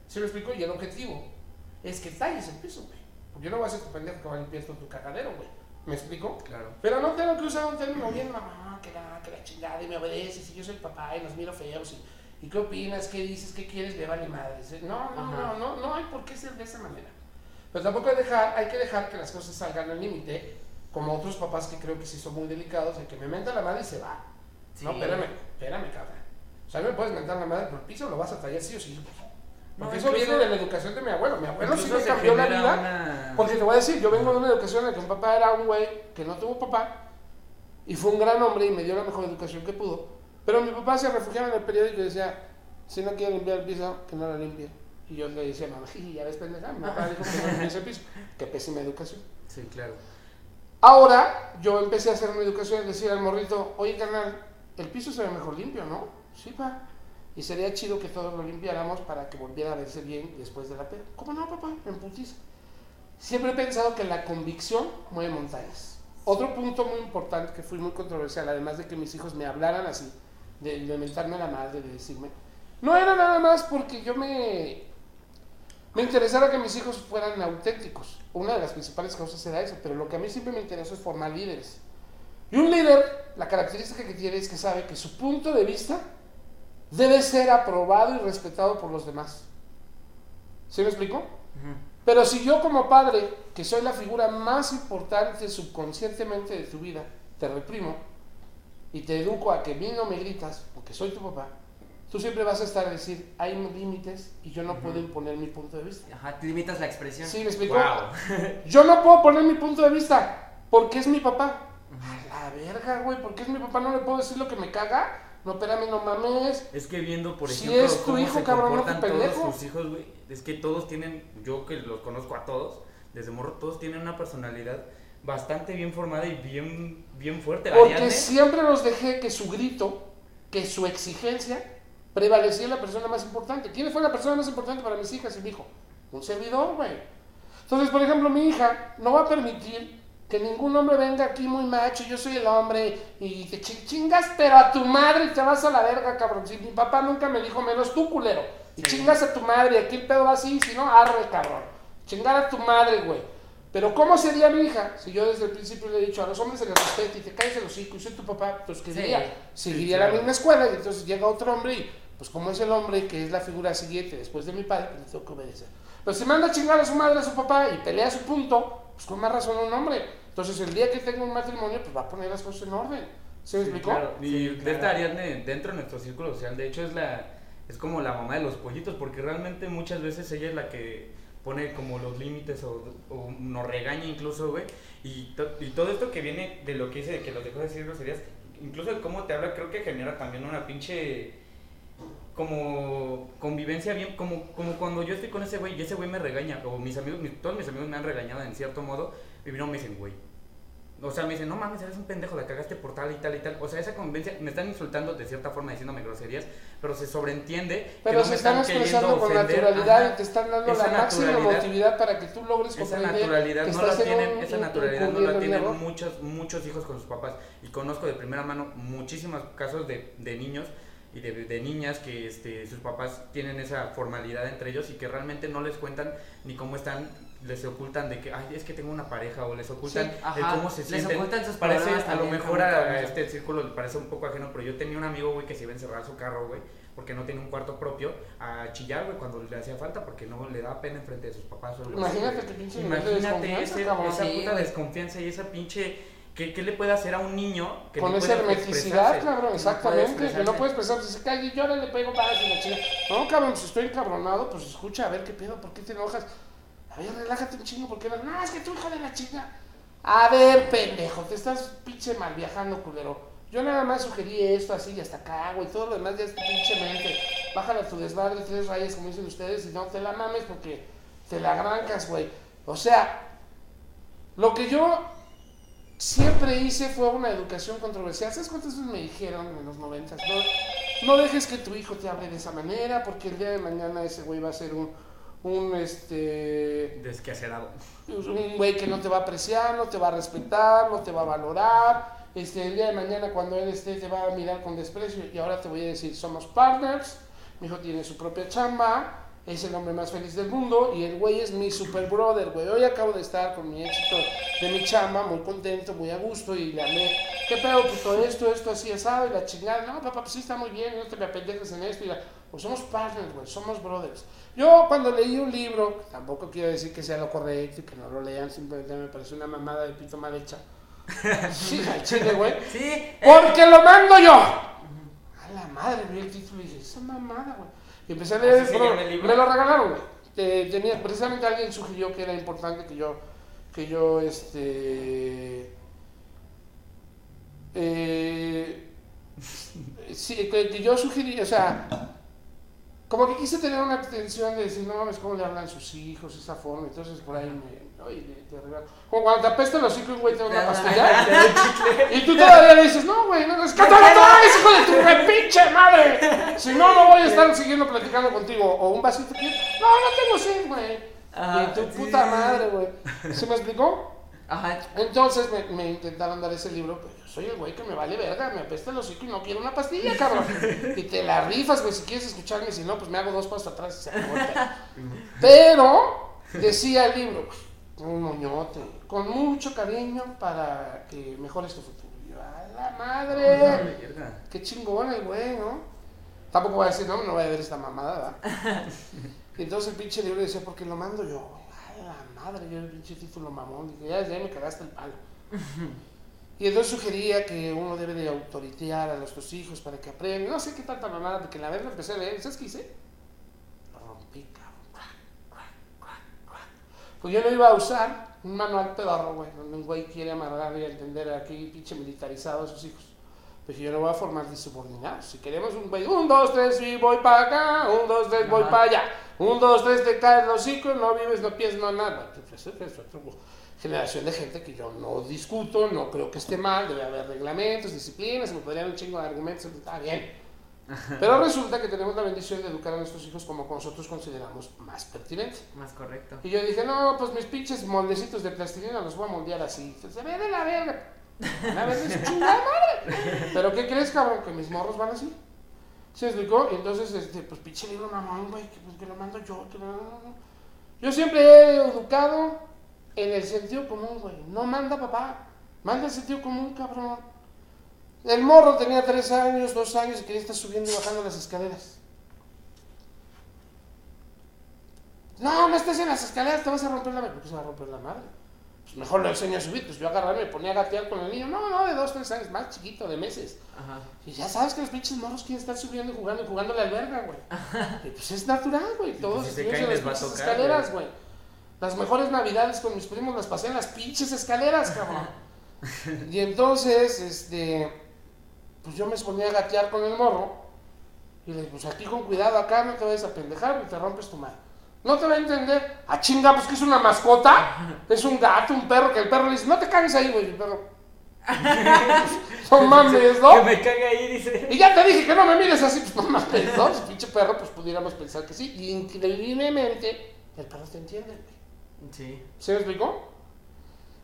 ¿Sí me explicó? Y el objetivo es que talles el piso, güey. Porque yo no voy a ser tu pendejo que va a limpiar todo tu cagadero, güey. ¿Me explico? Claro. Pero no tengo que usar un término bien mamá, que la, que la chingada y me obedeces y yo soy el papá y los miro feos y, y qué opinas, qué dices, qué quieres, le vale madres. ¿eh? No, no, no, no, no hay por qué ser de esa manera. Pero tampoco hay, dejar, hay que dejar que las cosas salgan al límite, como otros papás que creo que sí son muy delicados, el que me menta la madre y se va. Sí. No, espérame, espérame, cabrón. O sea, me puedes mentar la madre por el piso, lo vas a tallar sí o sí. Porque No, eso viene de la educación de mi abuelo. Mi abuelo sí me cambió la vida. una- Porque te voy a decir, yo vengo de una educación en la que mi papá era un güey que no tuvo papá y fue un gran hombre y me dio la mejor educación que pudo. Pero mi papá se refugiaba en el periódico y decía, si no quiere limpiar el piso, que no lo limpie. Y yo le decía, mamá, "Jiji, ya ves pendeja, mi papá dijo que no limpies el piso. Qué pésima educación. Sí, claro. Ahora yo empecé a hacer una educación y decir al morrito, oye carnal, el piso se ve mejor limpio, ¿no? Sí, pa. Y sería chido que todos lo limpiáramos para que volviera a verse bien después de la peda. ¿Cómo no, papá? En putiza. Siempre he pensado que la convicción mueve montañas. Otro punto muy importante que fui muy controversial, además de que mis hijos me hablaran así, de, de mentarme a la madre, de decirme, no era nada más porque yo me, me interesara que mis hijos fueran auténticos. Una de las principales causas era eso, pero lo que a mí siempre me interesó es formar líderes. Y un líder, la característica que tiene es que sabe que su punto de vista debe ser aprobado y respetado por los demás. ¿Sí me explico? Pero si yo como padre, que soy la figura más importante subconscientemente de tu vida, te reprimo y te educo a que mí no me gritas, porque soy tu papá, tú siempre vas a estar a decir, hay límites y yo no puedo imponer mi punto de vista. Ajá, te limitas la expresión. ¿Sí me explico? Wow. Yo no puedo poner mi punto de vista porque es mi papá. A la verga, güey, porque es mi papá, no le puedo decir lo que me caga. No, espérame, no mames. Es que viendo, por Si ejemplo, es tu cómo hijo, se cabrón, no comportan pendejo. todos sus hijos, güey. Es que todos tienen, yo que los conozco a todos, desde morro, todos tienen una personalidad bastante bien formada y bien, bien fuerte. Porque Ariadne, siempre los dejé que su grito, que su exigencia, prevalecía la persona más importante. ¿Quién fue la persona más importante para mis hijas y mi hijo? Un servidor, güey. Entonces, por ejemplo, mi hija no va a permitir que ningún hombre venga aquí muy macho, yo soy el hombre, y te chi- chingas, pero a tu madre te vas a la verga, cabrón. Si mi papá nunca me dijo menos tú, culero. Y chingas a tu madre, aquí el pedo va así, si no, arre, cabrón. Chingar a tu madre, güey. Pero ¿cómo sería mi hija si yo desde el principio le he dicho a los hombres se les respeta y te caes el hocico y soy tu papá? Pues que Sí. diría, seguiría Sí, la claro. misma escuela y entonces llega otro hombre y pues como es el hombre que es la figura siguiente después de mi padre, pues le tengo que obedecer. Pero si manda a chingar a su madre, a su papá y pelea su punto, pues con más razón un hombre. Entonces el día que tenga un matrimonio, pues va a poner las cosas en orden. ¿Se me Sí, explicó? claro. Y Sí, de claro. esta Ariadne, dentro de nuestro círculo social, de hecho es la es como la mamá de los pollitos, porque realmente muchas veces ella es la que pone como los límites o, nos regaña incluso, güey. Y, to- y todo esto que viene de lo que dice, de que los dejó de decir groserías, incluso de cómo te habla, creo que genera también una pinche como convivencia bien, como, como cuando yo estoy con ese güey y ese güey me regaña, o mis amigos, todos mis amigos me han regañado en cierto modo, y no me dicen, güey. O sea, me dicen, no mames, eres un pendejo, la cagaste por tal y tal y tal. O sea, esa convivencia, me están insultando de cierta forma diciéndome groserías, pero se sobreentiende Pero que no se están queriendo expresando con ofender. naturalidad Ajá. y te están dando Esa la máxima emotividad para que tú logres Esa naturalidad que no la tienen, un- esa naturalidad no la tienen error. muchos, muchos hijos con sus papás. Y conozco de primera mano muchísimos casos de, de niños y de, de niñas que este, sus papás tienen esa formalidad entre ellos y que realmente no les cuentan ni cómo están, les ocultan de que, ay, es que tengo una pareja o les ocultan Sí, el ajá, cómo se les sienten. ocultan sus parece, a lo mejor a, este círculo le parece un poco ajeno, pero yo tenía un amigo, güey, que se iba a encerrar su carro, güey, porque no tiene un cuarto propio, a chillar, güey, cuando le hacía falta, porque no le daba pena enfrente de sus papás o Imagínate güey. qué pinche Imagínate ese- esa puta desconfianza y esa pinche. ¿Qué, qué le puede hacer a un niño que Con no esa puede hermeticidad, expresarse? cabrón, puede exactamente. Que no expresarse. puedes pensar, si se cae y llora, le pego para y la chica. No, cabrón, si estoy encabronado, pues escucha, a ver qué pedo, ¿por qué te enojas? A ver, relájate un chingo, porque no, es que tu hijo de la chica. A ver, pendejo, te estás pinche mal viajando, culero. Yo nada más sugerí esto así y hasta acá, güey. Todo lo demás ya es pinche mente. Bájale a tu desmadre tres rayas, como dicen ustedes, y no te la mames porque te la arrancas, güey. O sea, lo que yo siempre hice fue una educación controversial. ¿Sabes cuántas veces me dijeron en los noventas? No, no dejes que tu hijo te hable de esa manera, porque el día de mañana ese güey va a ser un, un este, Desquacerado. un güey que no te va a apreciar, no te va a respetar, no te va a valorar. Este, el día de mañana cuando él esté te va a mirar con desprecio y ahora te voy a decir, somos partners, mi hijo tiene su propia chamba, es el hombre más feliz del mundo y el güey es mi super brother, güey. Hoy acabo de estar con mi éxito de mi chamba, muy contento, muy a gusto y le hablé, ¿qué pedo, puto? Esto, esto, así, asado y la chingada. No, papá, pues sí está muy bien, no te me apendejes en esto y la... Pues somos partners, güey, somos brothers. Yo cuando leí un libro, tampoco quiero decir que sea lo correcto y que no lo lean, simplemente me parece una mamada de pito mal hecha. Sí, al chile, güey. Sí, eh, Porque lo mando yo. A la madre, vi el título y dije, esa mamada, güey. Y empecé a leer ¿Así se bro, llama el libro? Me lo regalaron, güey. Eh, tenía, precisamente alguien sugirió que era importante que yo, que yo, este... Eh, sí, que, que yo sugerí, o sea, como que quise tener una atención de decir, no mames, cómo le hablan sus hijos, esa forma, entonces por ahí me, oye, te, te regalo. Como cuando te apesta el hocico y un güey te da una pastilla, y tú todavía le dices, no, güey, no, es que te lo traes, hijo de tu re pinche madre. Si no, no voy a estar siguiendo platicando contigo. O un vasito que, no, no tengo sed, güey. Ajá, y tu puta madre, güey. ¿Se me explicó? Ajá. Entonces me, me intentaron dar ese libro, pero soy el güey que me vale verga, me apesta el hocico y no quiero una pastilla, cabrón. Y te la rifas, güey, si quieres escucharme, si no, pues me hago dos pasos atrás y se acabó. Pero, decía el libro, un moñote, con mucho cariño para que mejores tu futuro. Y yo, a la madre, qué chingón el güey, ¿no? Tampoco voy a decir, no, no voy a ver esta mamada, ¿verdad? Y entonces el pinche libro decía, porque lo mando yo. A la madre, yo el pinche título mamón. Dije, ya, ya me cagaste el palo. Y entonces sugería que uno debe de autoritear a nuestros hijos para que aprendan. No sé qué tanta mamada, porque la verdad empecé a leer. ¿Sabes qué hice? Lo rompí, cabrón. Pues yo no iba a usar un manual pedorro, güey, donde un güey quiere amarrar y entender aquí pinche militarizado a sus hijos. Dije, yo no voy a formar subordinados. Si queremos un güey, un, dos, tres, y voy para acá, un, dos, tres, voy para allá. Un, dos, tres, te caes los hocico, no vives, no piensas, no nada. Pues, es- es otra generación de gente que yo no discuto, no creo que esté mal, debe haber reglamentos, disciplinas, se me podrían un chingo de argumentos, está bien. Pero resulta que tenemos la bendición de educar a nuestros hijos como nosotros consideramos más pertinente. Más correcto. Y yo dije, no, pues mis pinches moldecitos de plastilina los voy a moldear así. Se ve de la verga. La verga es chingada madre. Pero ¿qué crees, cabrón? Que mis morros van así. ¿Se explicó? Y entonces, este, pues pinche libro mamón, güey, que, pues, que lo mando yo. Que. Yo siempre he educado en el sentido común, güey. No manda papá, manda el sentido común, cabrón. El morro tenía tres años, dos años y quería estar subiendo y bajando las escaleras. No, no estés en las escaleras, te vas a romper la madre. ¿Por qué se va a romper la madre? Pues mejor lo enseño a subir. Pues yo agarraba y me ponía a gatear con el niño. No, no, de dos, tres años, más chiquito, de meses. Ajá. Y ya sabes que los pinches morros quieren estar subiendo y jugando y jugando la alberga, güey. Y pues es natural, güey. Todos pues si se caen en las les va a tocar, escaleras, güey. Las mejores navidades con mis primos las pasé en las pinches escaleras, cabrón. y entonces, este, pues yo me ponía a gatear con el morro. Y le dije, pues aquí con cuidado, acá no te vayas a pendejar y te rompes tu madre. No te va a entender. A chinga, pues que es una mascota. Es un gato, un perro, que el perro le dice, no te cagues ahí, güey. El perro. no mames, ¿no? Que me cague ahí, dice. Y ya te dije que no me mires así, pues no mames, ¿no? Si pinche perro, pues pudiéramos pensar que sí. Y increíblemente, el perro te entiende. Sí. ¿Se me explicó?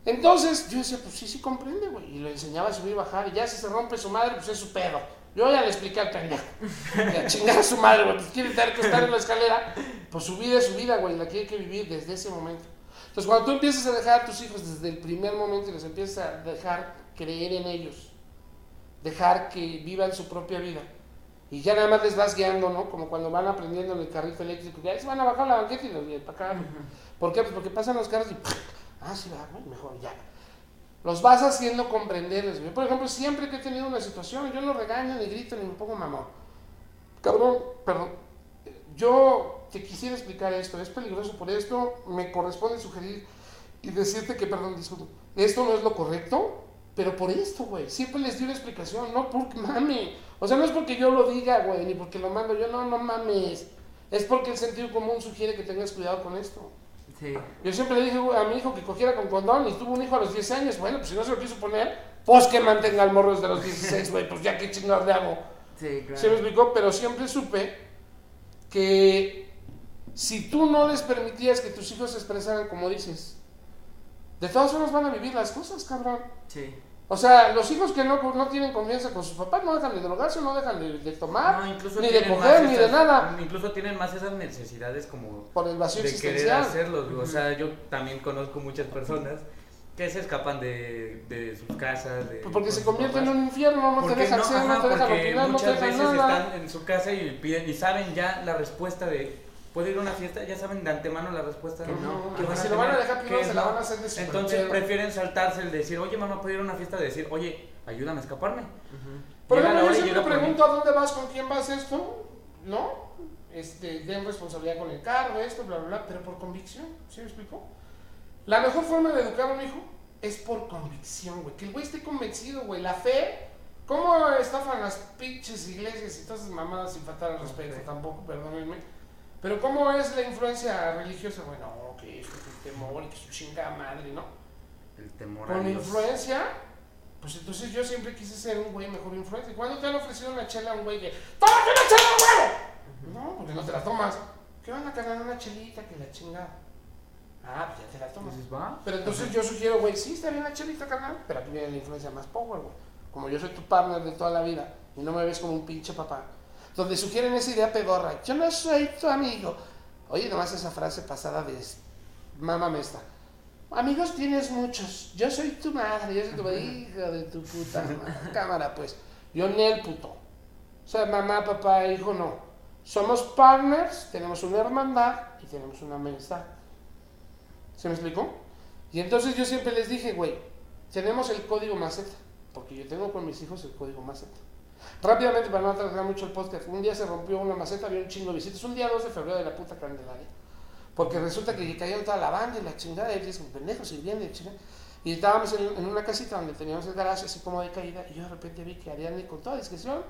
Entonces, yo decía, pues sí, sí comprende, güey. Y le enseñaba a subir y bajar. Y ya si se rompe su madre, pues es su pedo. Yo ya le expliqué al pendejo. Y a chingar a su madre, güey. Pues quiere tener que estar en la escalera. Pues su vida es su vida, güey. La quiere que vivir desde ese momento. Entonces, cuando tú empiezas a dejar a tus hijos desde el primer momento y les empiezas a dejar creer en ellos, dejar que vivan su propia vida. Y ya nada más les vas guiando, ¿no? Como cuando van aprendiendo en el carrito eléctrico, ahí se van a bajar la banqueta y los para acá. ¿Por qué? Pues porque pasan los carros y ah, sí va, mejor ya. Los vas haciendo comprenderles, güey. Por ejemplo, siempre que he tenido una situación, yo no regaño, ni grito, ni me pongo mamón. Cabrón, perdón. Yo te quisiera explicar esto, es peligroso por esto, me corresponde sugerir y decirte que, perdón, disculpa, esto no es lo correcto, pero por esto, güey. Siempre les di una explicación, no porque mame. O sea, no es porque yo lo diga, güey, ni porque lo mando yo, no, no mames. Es porque el sentido común sugiere que tengas cuidado con esto. Sí. Yo siempre le dije a mi hijo que cogiera con condón y tuvo un hijo a los 10 años. Bueno, pues si no se lo quiso poner, pues que mantenga al morro desde los 16, güey. Pues ya qué chingados le hago. Sí, claro. Se me explicó, pero siempre supe que si tú no les permitías que tus hijos se expresaran como dices, de todas formas van a vivir las cosas, cabrón. Sí. O sea, los hijos que no, no tienen confianza con sus papás no dejan de drogarse, no dejan de, de tomar, No, ni de coger, ni de nada, Incluso tienen más esas necesidades como por el vacío de querer existencial. hacerlo. O sea, yo también conozco muchas personas que se escapan de, de sus casas. De, Pues Porque se convierte en papás. un infierno, no te dejan ser, ajá, no te dejan opinar, no te muchas veces están en su casa y piden y saben ya la respuesta de puedo ir a una fiesta, ya saben de antemano la respuesta. Que no, Que que si lo van a dejar primero, se la no. van a hacer de Entonces prefieren saltarse el decir, oye mamá, puedo ir a una fiesta, de decir, oye, ayúdame a escaparme. Ujú. Por Llega la ejemplo, yo siempre por pregunto a dónde vas, con quién vas esto, ¿no? Este, den responsabilidad con el carro, esto, bla, bla, bla, pero por convicción, ¿sí me explico? La mejor forma de educar a un hijo es por convicción, güey. Que el güey esté convencido, güey. La fe, ¿cómo estafan las pinches iglesias y todas esas mamadas sin faltar al respeto? Ok. Tampoco, perdónenme. Pero ¿cómo es la influencia religiosa? Bueno, que es que el temor y que su chingada madre, ¿no? El temor a Con Dios. influencia, pues entonces yo siempre quise ser un güey mejor influencia. ¿Cuándo te han ofrecido una chela a un güey que, ¡Tómate una chela, güey! No, porque no te la tomas. ¿Qué van a cargar una chelita que la chingada? Ah, pues ya te la tomas. Dices, va. Pero entonces yo sugiero, güey, sí, está bien la chelita, carnal, pero aquí viene la influencia más power, güey. Como yo soy tu partner de toda la vida y no me ves como un pinche papá. Donde sugieren esa idea pedorra, yo no soy tu amigo. Oye, nomás esa frase pasada de mamá me está. Amigos tienes muchos, yo soy tu madre, yo soy tu hija de tu puta madre. cámara, pues. Yo ni el puto. O sea, mamá, papá, hijo, no. Somos partners, tenemos una hermandad y tenemos una amistad. ¿Se me explicó? Y entonces yo siempre les dije, güey, tenemos el código maceta, porque yo tengo con mis hijos el código maceta. Rápidamente, para no atrasar mucho el podcast, un día se rompió una maceta, había un chingo de visitas, un día 2 de febrero de la puta Candelaria, porque resulta que cayeron toda la banda y la chingada, y dicen, pendejos, sirviendo y chingada. Y estábamos en, en una casita donde teníamos el garaje así como de caída y yo de repente vi que Ariadne con toda discreción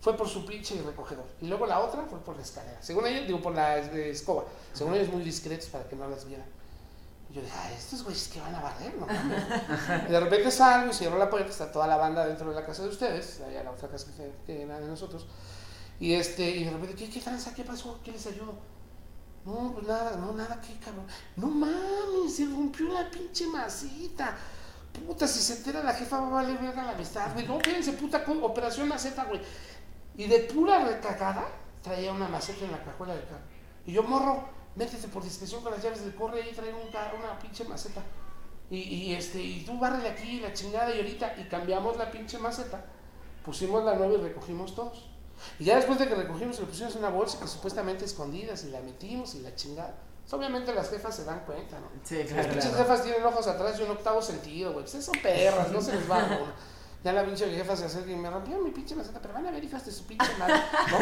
fue por su pinche recogedor. Y luego la otra fue por la escalera. Según ella, digo, por la eh, escoba. Según ellos muy discretos para que no las vieran. Yo dije, ah, estos güeyes que van a barrer, ¿no? mames?". y de repente salgo y cierro la puerta, está toda la banda dentro de la casa de ustedes, allá la otra casa que, que era de nosotros. Y este, y de repente, ¿qué, qué tranza? ¿Qué pasó? ¿Qué les ayudo? No, pues nada, no, nada, qué cabrón. No mames, se rompió la pinche masita. Puta, si se entera la jefa va a valer verga la amistad, güey. No, fíjense, puta, con operación maceta, güey. Y de pura recagada traía una maceta en la cajuela del carro. Y yo, morro, métete por discreción con las llaves del corre y trae un una pinche maceta. Y, y, este, y tú bárrele aquí la chingada y ahorita, y cambiamos la pinche maceta, pusimos la nueva y recogimos todos. Y ya después de que recogimos, le pusimos una bolsa que supuestamente escondidas y la metimos y la chingada. Pues, obviamente las jefas se dan cuenta, ¿no? Sí, Las claro. pinches jefas tienen ojos atrás y un octavo sentido, güey. Pues son perras, no se les va. Ya la pinche jefa se acerca y me rompió mi pinche maceta, pero van a ver, hijas de su pinche madre, ¿no?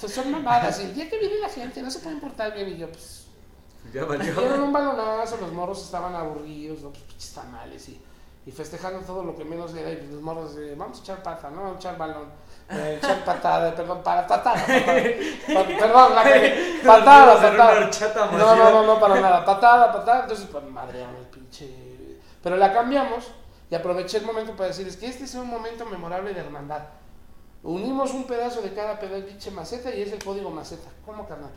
Son- son mamadas. Y el día que viene la gente no se pueden portar bien. Y yo, pues, Ya dieron valió. un balonazo, los morros estaban aburridos, ¿no? Pues, pinches tamales y, y festejando todo lo que menos era. Y los morros, de, vamos a echar pata, ¿no? Vamos a echar balón. eh, echar patada, perdón, para, patada, patada. Pa- perdón, la cagué. patada, patada. No, no, no, no, para nada. Patada, patada. Entonces, pues madreamos el pinche. Pero la cambiamos y aproveché el momento para decir: es que este es un momento memorable de hermandad. Unimos un pedazo de cada pinche maceta y es el código maceta. ¿Cómo, carnal?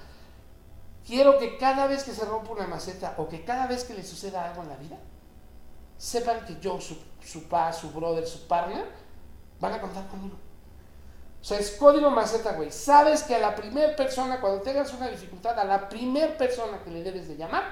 Quiero que cada vez que se rompa una maceta o que cada vez que le suceda algo en la vida, sepan que yo, su, su pa, su brother, su partner, van a contar conmigo. O sea, es código maceta, güey. Sabes que a la primera persona, cuando tengas una dificultad, a la primera persona que le debes de llamar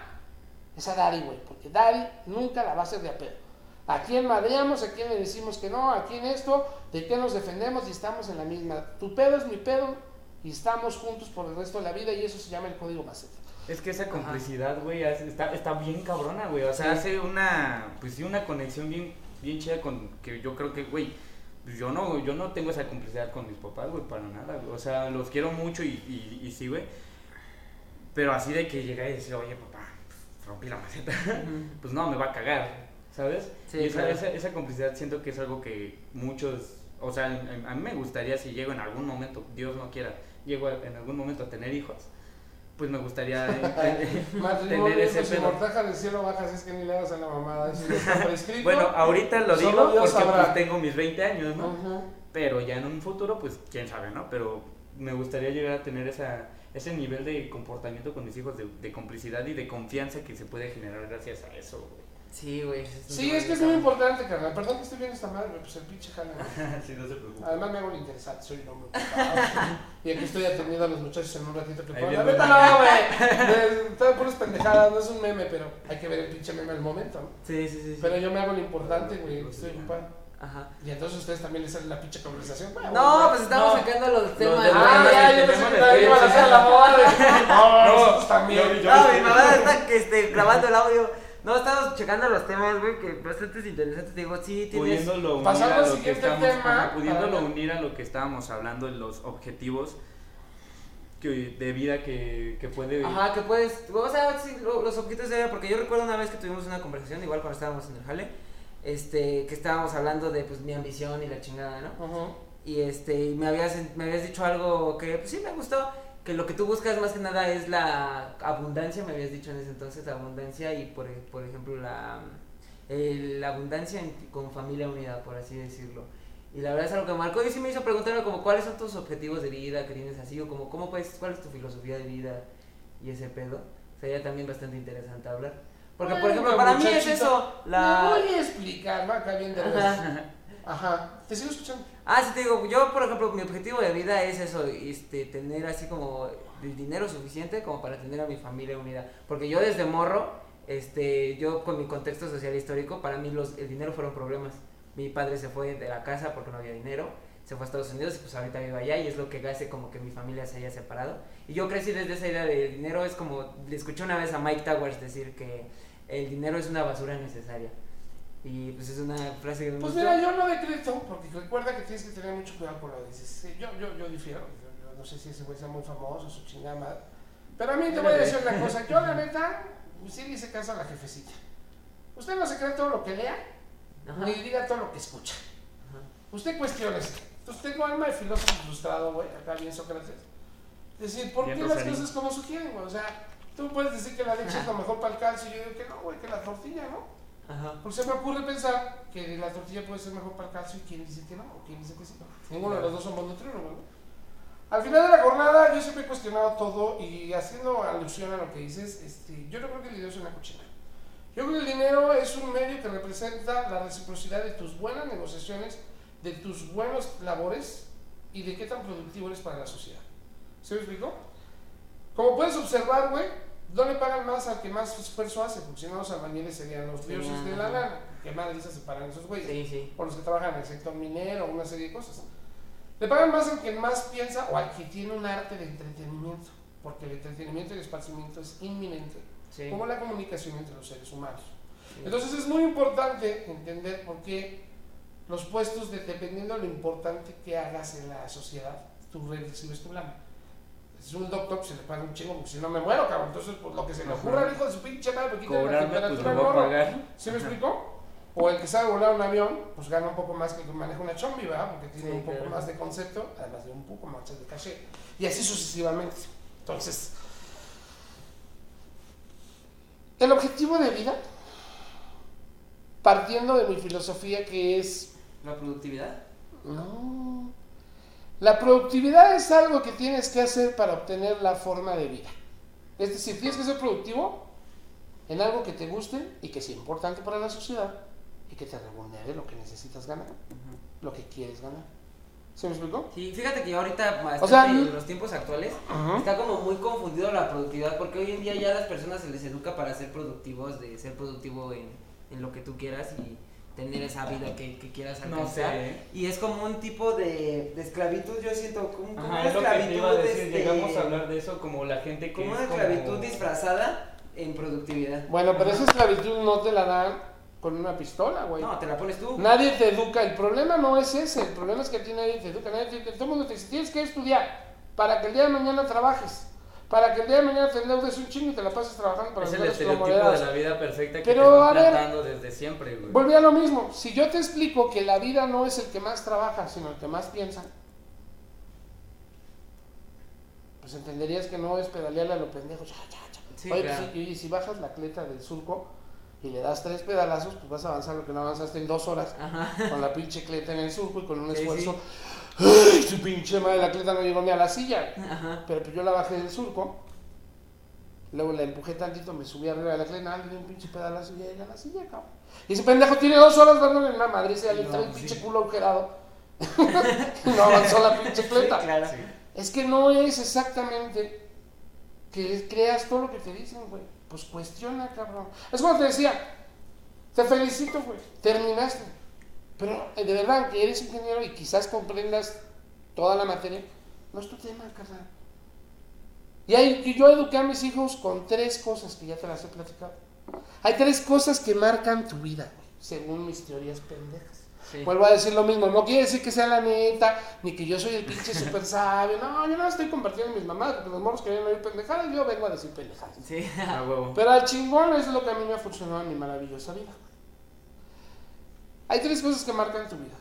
es a Dari, güey. Porque Dari nunca la va a hacer de a pedo. ¿A quién madreamos? ¿A quién le decimos que no? ¿A quién esto? ¿De qué nos defendemos? Y estamos en la misma. Tu pedo es mi pedo y estamos juntos por el resto de la vida y eso se llama el código maceta. Es que esa complicidad, güey, está, está bien cabrona, güey. O sea, Sí. hace una, pues sí, una conexión bien, bien chida con que yo creo que, güey, yo no, yo no tengo esa complicidad con mis papás, güey, para nada, güey. O sea, los quiero mucho y, y, y sí, güey. Pero así de que llega y decir, oye, papá, pues, rompí la maceta. pues no, me va a cagar, ¿sabes? Sí, y esa, claro. esa, esa complicidad siento que es algo que muchos, o sea, a mí me gustaría si llego en algún momento, Dios no quiera, llego a- en algún momento a tener hijos, pues me gustaría eh, tener ese si pedo. mortaja del cielo bajas, es que ni le hagas a la mamada. Eso prescrito. Bueno, ahorita lo digo porque pues, tengo mis 20 años, ¿no? Pero ya en un futuro, pues quién sabe, ¿no? Pero me gustaría llegar a tener esa, ese nivel de comportamiento con mis hijos, de, de complicidad y de confianza que se puede generar gracias a eso, güey. Sí, güey. Sí, es que es muy importante, carnal. Perdón que estoy viendo esta madre, pues el pinche jale. ¿no? sí, no se preocupe. Además me hago el interesante, soy un hombre ocupado. Y aquí estoy atendiendo a los muchachos en un ratito que puedan. El no, güey. Están puras pendejadas, no es un meme, pero hay que ver el pinche meme al momento, ¿no? Sí, sí, sí. Pero yo me hago lo importante, güey, estoy ocupado. Ajá. Y entonces a ustedes también les sale la pinche conversación. No, pues estamos No. sacando los temas. güey. Ah, no, ya, no, yo no, pensé no, que no, nadie iban a hacer la. No, No, también. No, mi mamá está que, este, grabando el audio. No, estamos checando los temas, güey, que bastante interesantes. Digo, sí, tienes. pudiéndolo unir Pasando a al lo que siguiente estamos tema, ajá, pudiéndolo para- unir a lo que estábamos hablando en los objetivos que, de vida que, que puede Ajá, que puedes. O sea, sí, lo- los objetos de vida, porque yo recuerdo una vez que tuvimos una conversación, igual cuando estábamos en el jale, este, que estábamos hablando de pues mi ambición y la chingada, ¿no? Ujú. Y este, y me habías, me habías dicho algo que pues sí me gustó, que lo que tú buscas más que nada es la abundancia, me habías dicho en ese entonces, la abundancia y por, por ejemplo la, el- la abundancia en- con familia unida, por así decirlo. Y la verdad es algo que me marcó y sí me hizo preguntarme como cuáles son tus objetivos de vida que tienes así, o como cómo puedes, cuál es tu filosofía de vida y ese pedo. Sería también bastante interesante hablar. Porque, por ejemplo, para mí es eso, Me voy a explicar, va. Ajá. Te sigo escuchando. Ah, sí te digo, yo por ejemplo, mi objetivo de vida es eso, este, tener así como el dinero suficiente como para tener a mi familia unida. Porque yo desde morro, este, yo con mi contexto social histórico, para mí los, el dinero fueron problemas. Mi padre se fue de la casa porque no había dinero, se fue a Estados Unidos y pues ahorita vive allá y es lo que hace como que mi familia se haya separado. Y yo crecí desde esa idea de dinero, es como, le escuché una vez a Mike Towers decir que el dinero es una basura necesaria. Y pues es una frase que me Pues gustó. mira, yo no decreto, porque recuerda que tienes que tener mucho cuidado con lo que dices. Sí, Yo, yo, yo difiero, yo, yo no sé si ese güey sea muy famoso, su chingada madre. Pero a mí te voy a decir una cosa, yo la neta, sí le hice caso a la jefecita. Usted no se cree todo lo que lea, Ajá. ni diga todo lo que escucha. Usted cuestione esto. Usted tengo alma de filósofo frustrado, güey, acá bien Sócrates. Es decir, ¿por Bien qué las cosas como sugieren, güey? O sea, tú puedes decir que la leche es lo mejor para el calcio y yo digo que no, güey, que la tortilla, ¿no? Ajá. Porque se me ocurre pensar que la tortilla puede ser mejor para el calcio y quién dice que no, o quién dice que sí. Ninguno de los dos somos nutriólogos, ¿no? Al final de la jornada yo siempre he cuestionado todo y haciendo alusión a lo que dices, este, yo no creo que el dinero es una cochina. Yo creo que el dinero es un medio que representa la reciprocidad de tus buenas negociaciones, de tus buenas labores y de qué tan productivo eres para la sociedad. ¿Se me explicó? Como puedes observar, güey, no le pagan más al que más esfuerzo hace, porque si no los albañiles serían los Sí, dioses de la lana. ¿Qué madrizas se pagan esos güeyes? Sí, sí. por los que trabajan en el sector minero, una serie de cosas. Le pagan más al que más piensa o al que tiene un arte de entretenimiento, porque el entretenimiento y el esparcimiento es inminente, como la comunicación entre los seres humanos. Entonces es muy importante entender por qué los puestos, de- dependiendo de lo importante que hagas en la sociedad, tú recibes tu lana. Si es un doctor, pues se le paga un chingo, porque si no me muero, cabrón. Entonces, pues lo que se le ocurra al hijo de su pinche madre, porque quita la pues temperatura al morro. pagar. ¿Sí me explicó? O el que sabe volar un avión, pues gana un poco más que el que maneja una chombi, ¿verdad? Porque tiene Sí, un poco claro. más de concepto, además de un poco más de caché. Y así sucesivamente. Entonces, el objetivo de vida, partiendo de mi filosofía que es, La productividad. no, la productividad es algo que tienes que hacer para obtener la forma de vida. Es decir, tienes que ser productivo en algo que te guste y que sea importante para la sociedad y que te remunere lo que necesitas ganar, lo que quieres ganar. ¿Se me explicó? Sí, fíjate que ahorita, bastante sea, en los tiempos actuales, está como muy confundido la productividad, porque hoy en día ya a las personas se les educa para ser productivos, de ser productivo en, en lo que tú quieras y tener esa vida que, que quieras No alcanzar. sé. Y es como un tipo de, de esclavitud, yo siento, como, como Ajá, una es lo que te iba a decir. este, Llegamos a hablar de eso como la gente que como es una como- esclavitud disfrazada en productividad. Bueno, pero esa esclavitud no te la dan con una pistola, güey. No, te la pones tú. Nadie te educa. El problema no es ese. El problema es que a ti nadie te educa. Nadie te, todo el mundo te dice, tienes que estudiar para que el día de mañana trabajes. Para que el día de mañana te endeudes un chingo y te la pases trabajando para Es el estereotipo de la vida perfecta que Pero, te van ver, plantando desde siempre, güey. Volví a lo mismo. Si yo te explico que la vida no es el que más trabaja, sino el que más piensa, pues entenderías que no es pedalearle a lo pendejo. Sí, Oye, claro. pues, y, y si bajas la cleta del surco y le das tres pedalazos, pues vas a avanzar lo que no avanzaste en dos horas Ajá. con la pinche cleta en el surco y con un Sí, esfuerzo. ¡Ay, su pinche madre! La cleta no llegó ni a la silla. Ajá. Pero pues yo la bajé del surco. Luego la empujé tantito, me subí arriba de la cleta, le di un pinche pedalazo y ya llegué a la silla, cabrón. Y ese pendejo tiene dos horas dándole en la madre, ya le trae el sí. pinche culo agujerado. y no avanzó la pinche cleta. Claro. Es que no es exactamente que creas todo lo que te dicen, güey. Pues cuestiona, cabrón. Es como te decía, te felicito, güey. Terminaste. Pero eh, de verdad, que eres ingeniero y quizás comprendas toda la materia, no es tu tema, carnal. Y, hay, yo eduqué a mis hijos con tres cosas que ya te las he platicado. Hay tres cosas que marcan tu vida, según mis teorías pendejas. Sí. Vuelvo a decir lo mismo, no quiere decir que sea la neta, ni que yo soy el pinche super sabio, no, yo no estoy compartiendo mis mamás, porque los morros querían oír pendejadas, yo vengo a decir pendejadas. Sí. A huevo. Pero al chingón es lo que a mí me ha funcionado en mi maravillosa vida. Hay tres cosas que marcan tu vida.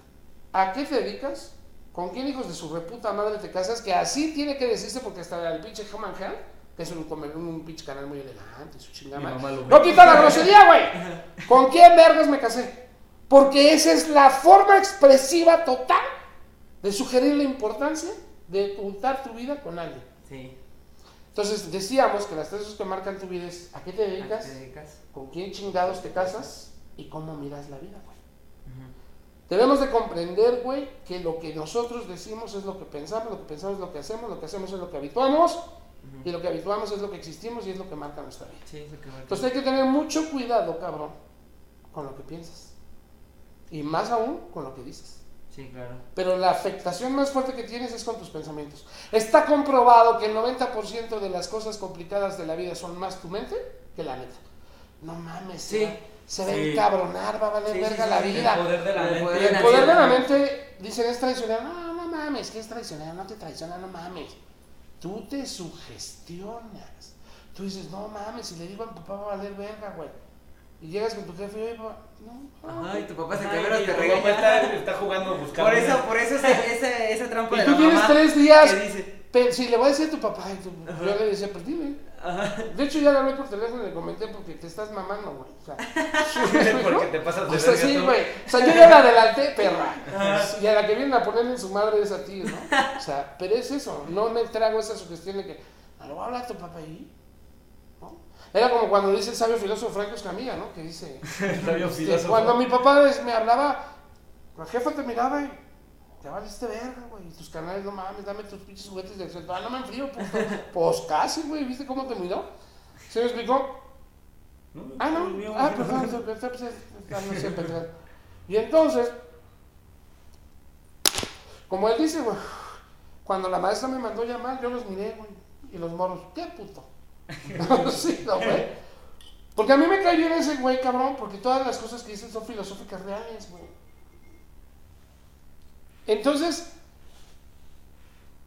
¿A qué te dedicas? ¿Con quién hijos de su reputa madre te casas? Que así tiene que decirse porque hasta el pinche Human Hell, que es un, comer- un pinche canal muy elegante, su chingada. No quita la grosería, güey. ¿Con quién vergas me casé? Porque esa es la forma expresiva total de sugerir la importancia de juntar tu vida con alguien. Sí. Entonces decíamos que las tres cosas que marcan tu vida es a qué te ¿A qué dedicas, te dedicas? con quién chingados te casas y cómo miras la vida, güey. Debemos de comprender, güey, que lo que nosotros decimos es lo que pensamos, lo que pensamos es lo que hacemos, lo que hacemos es lo que habituamos Ujú. y lo que habituamos es lo que existimos y es lo que marca nuestra vida. Sí, eso que marca. Entonces hay que tener mucho cuidado, cabrón, con lo que piensas. Y más aún con lo que dices. Sí, claro. Pero la afectación más fuerte que tienes es con tus pensamientos. Está comprobado que el 90% de las cosas complicadas de la vida son más tu mente que la neta. No mames, Sí. va, se va a Sí. encabronar, va a valer Sí, verga sí, la vida. El poder de la El mente. poder de El la poder de la mente, dicen, es traicionero. No, no mames, que es traicionero, no te traiciona, no mames. Tú te sugestionas. Tú dices, no mames, si le digo a mi papá va a valer verga, güey. Y llegas con tu jefe y papá, no, no. Ajá, y tu papá se Ay, quebra, y te tu regaña. papá Está, está jugando a buscar. Por eso, por eso esa, esa, esa trampa Y de tú la tienes mamá tres días. dice, Pero si le voy a decir a tu papá, y tú- Ajá. yo le decía, pues dime. Ajá, De hecho, ya le hablé por teléfono y le comenté porque te estás mamando, güey. O sea, Porque te pasas de o sea, sí, güey. O sea, yo ya la adelanté, perra. Y a la que vienen a ponerle en su madre es a ti, ¿no? O sea, pero es eso. No me trago esa sugestión de que, "Ah, ¿no va a hablar tu papá ahí? ¿No? Era como cuando dice el sabio filósofo Franco Escamilla, ¿no? Que dice, El sabio este, filósofo. cuando mi papá me hablaba, la jefa te miraba y te valiste verga, güey. Y tus canales, no mames, dame tus pinches juguetes de acceso. Ah, no me enfrío, puto. Pues casi, güey. ¿Viste cómo te miró? ¿Se me explicó? Ah, no. mío, Ah, perdón, perdón, pues, perdón. Y entonces, como él dice, güey, cuando la maestra me mandó llamar, yo los miré, güey. Y los moros, ¿qué puto? sí, no, güey. Porque a mí me cae bien ese güey, cabrón, porque todas las cosas que dicen son filosóficas reales, güey. Entonces,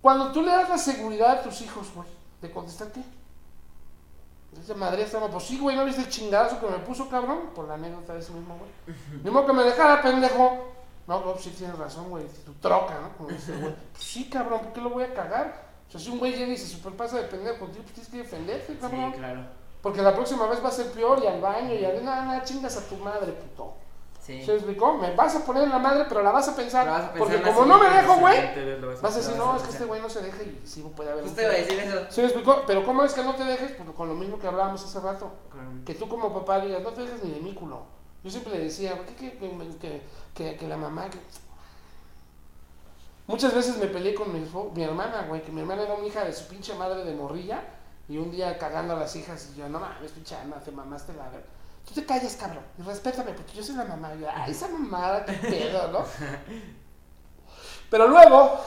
cuando tú le das la seguridad a tus hijos, güey, de contestar qué. Dice madre, estamos, pues sí, güey, ¿no viste el chingazo que me puso, cabrón? Por la anécdota de ese mismo, güey. Modo que me dejara, pendejo. No, no, sí tienes razón, güey, tu troca, ¿no? Como dice el güey. Pues sí, cabrón, ¿por qué lo voy a cagar? O sea, si un güey llega y se superpasa de pendejo contigo, pues tienes que defenderte, cabrón. sí, claro. Porque la próxima vez va a ser peor y al baño y a nada, nada, chingas a tu madre, puto. Sí. ¿Se me explicó? Me vas a poner en la madre, pero la vas a pensar. La vas a pensar porque como no me dejo, güey, vas a vas a decir, no, es que este güey no se deja y sí puede haber. Justo iba a pedo". decir eso. ¿Se me explicó? Pero ¿cómo es que no te dejes? Pues con lo mismo que hablábamos hace rato. Que tú como papá digas, no te dejes ni de mí, culo. Yo siempre le decía, ¿por qué que, que, que, la mamá... que-". Muchas veces me peleé con mi, mi hermana, güey, que mi hermana era una hija de su pinche madre de morrilla. Y un día cagando a las hijas y yo, no mames, pinche ama, te mamaste la verga. Tú te calles, cabrón, y respétame, porque yo soy la mamá. Y yo, ay, esa mamada, qué pedo, ¿no? Pero luego,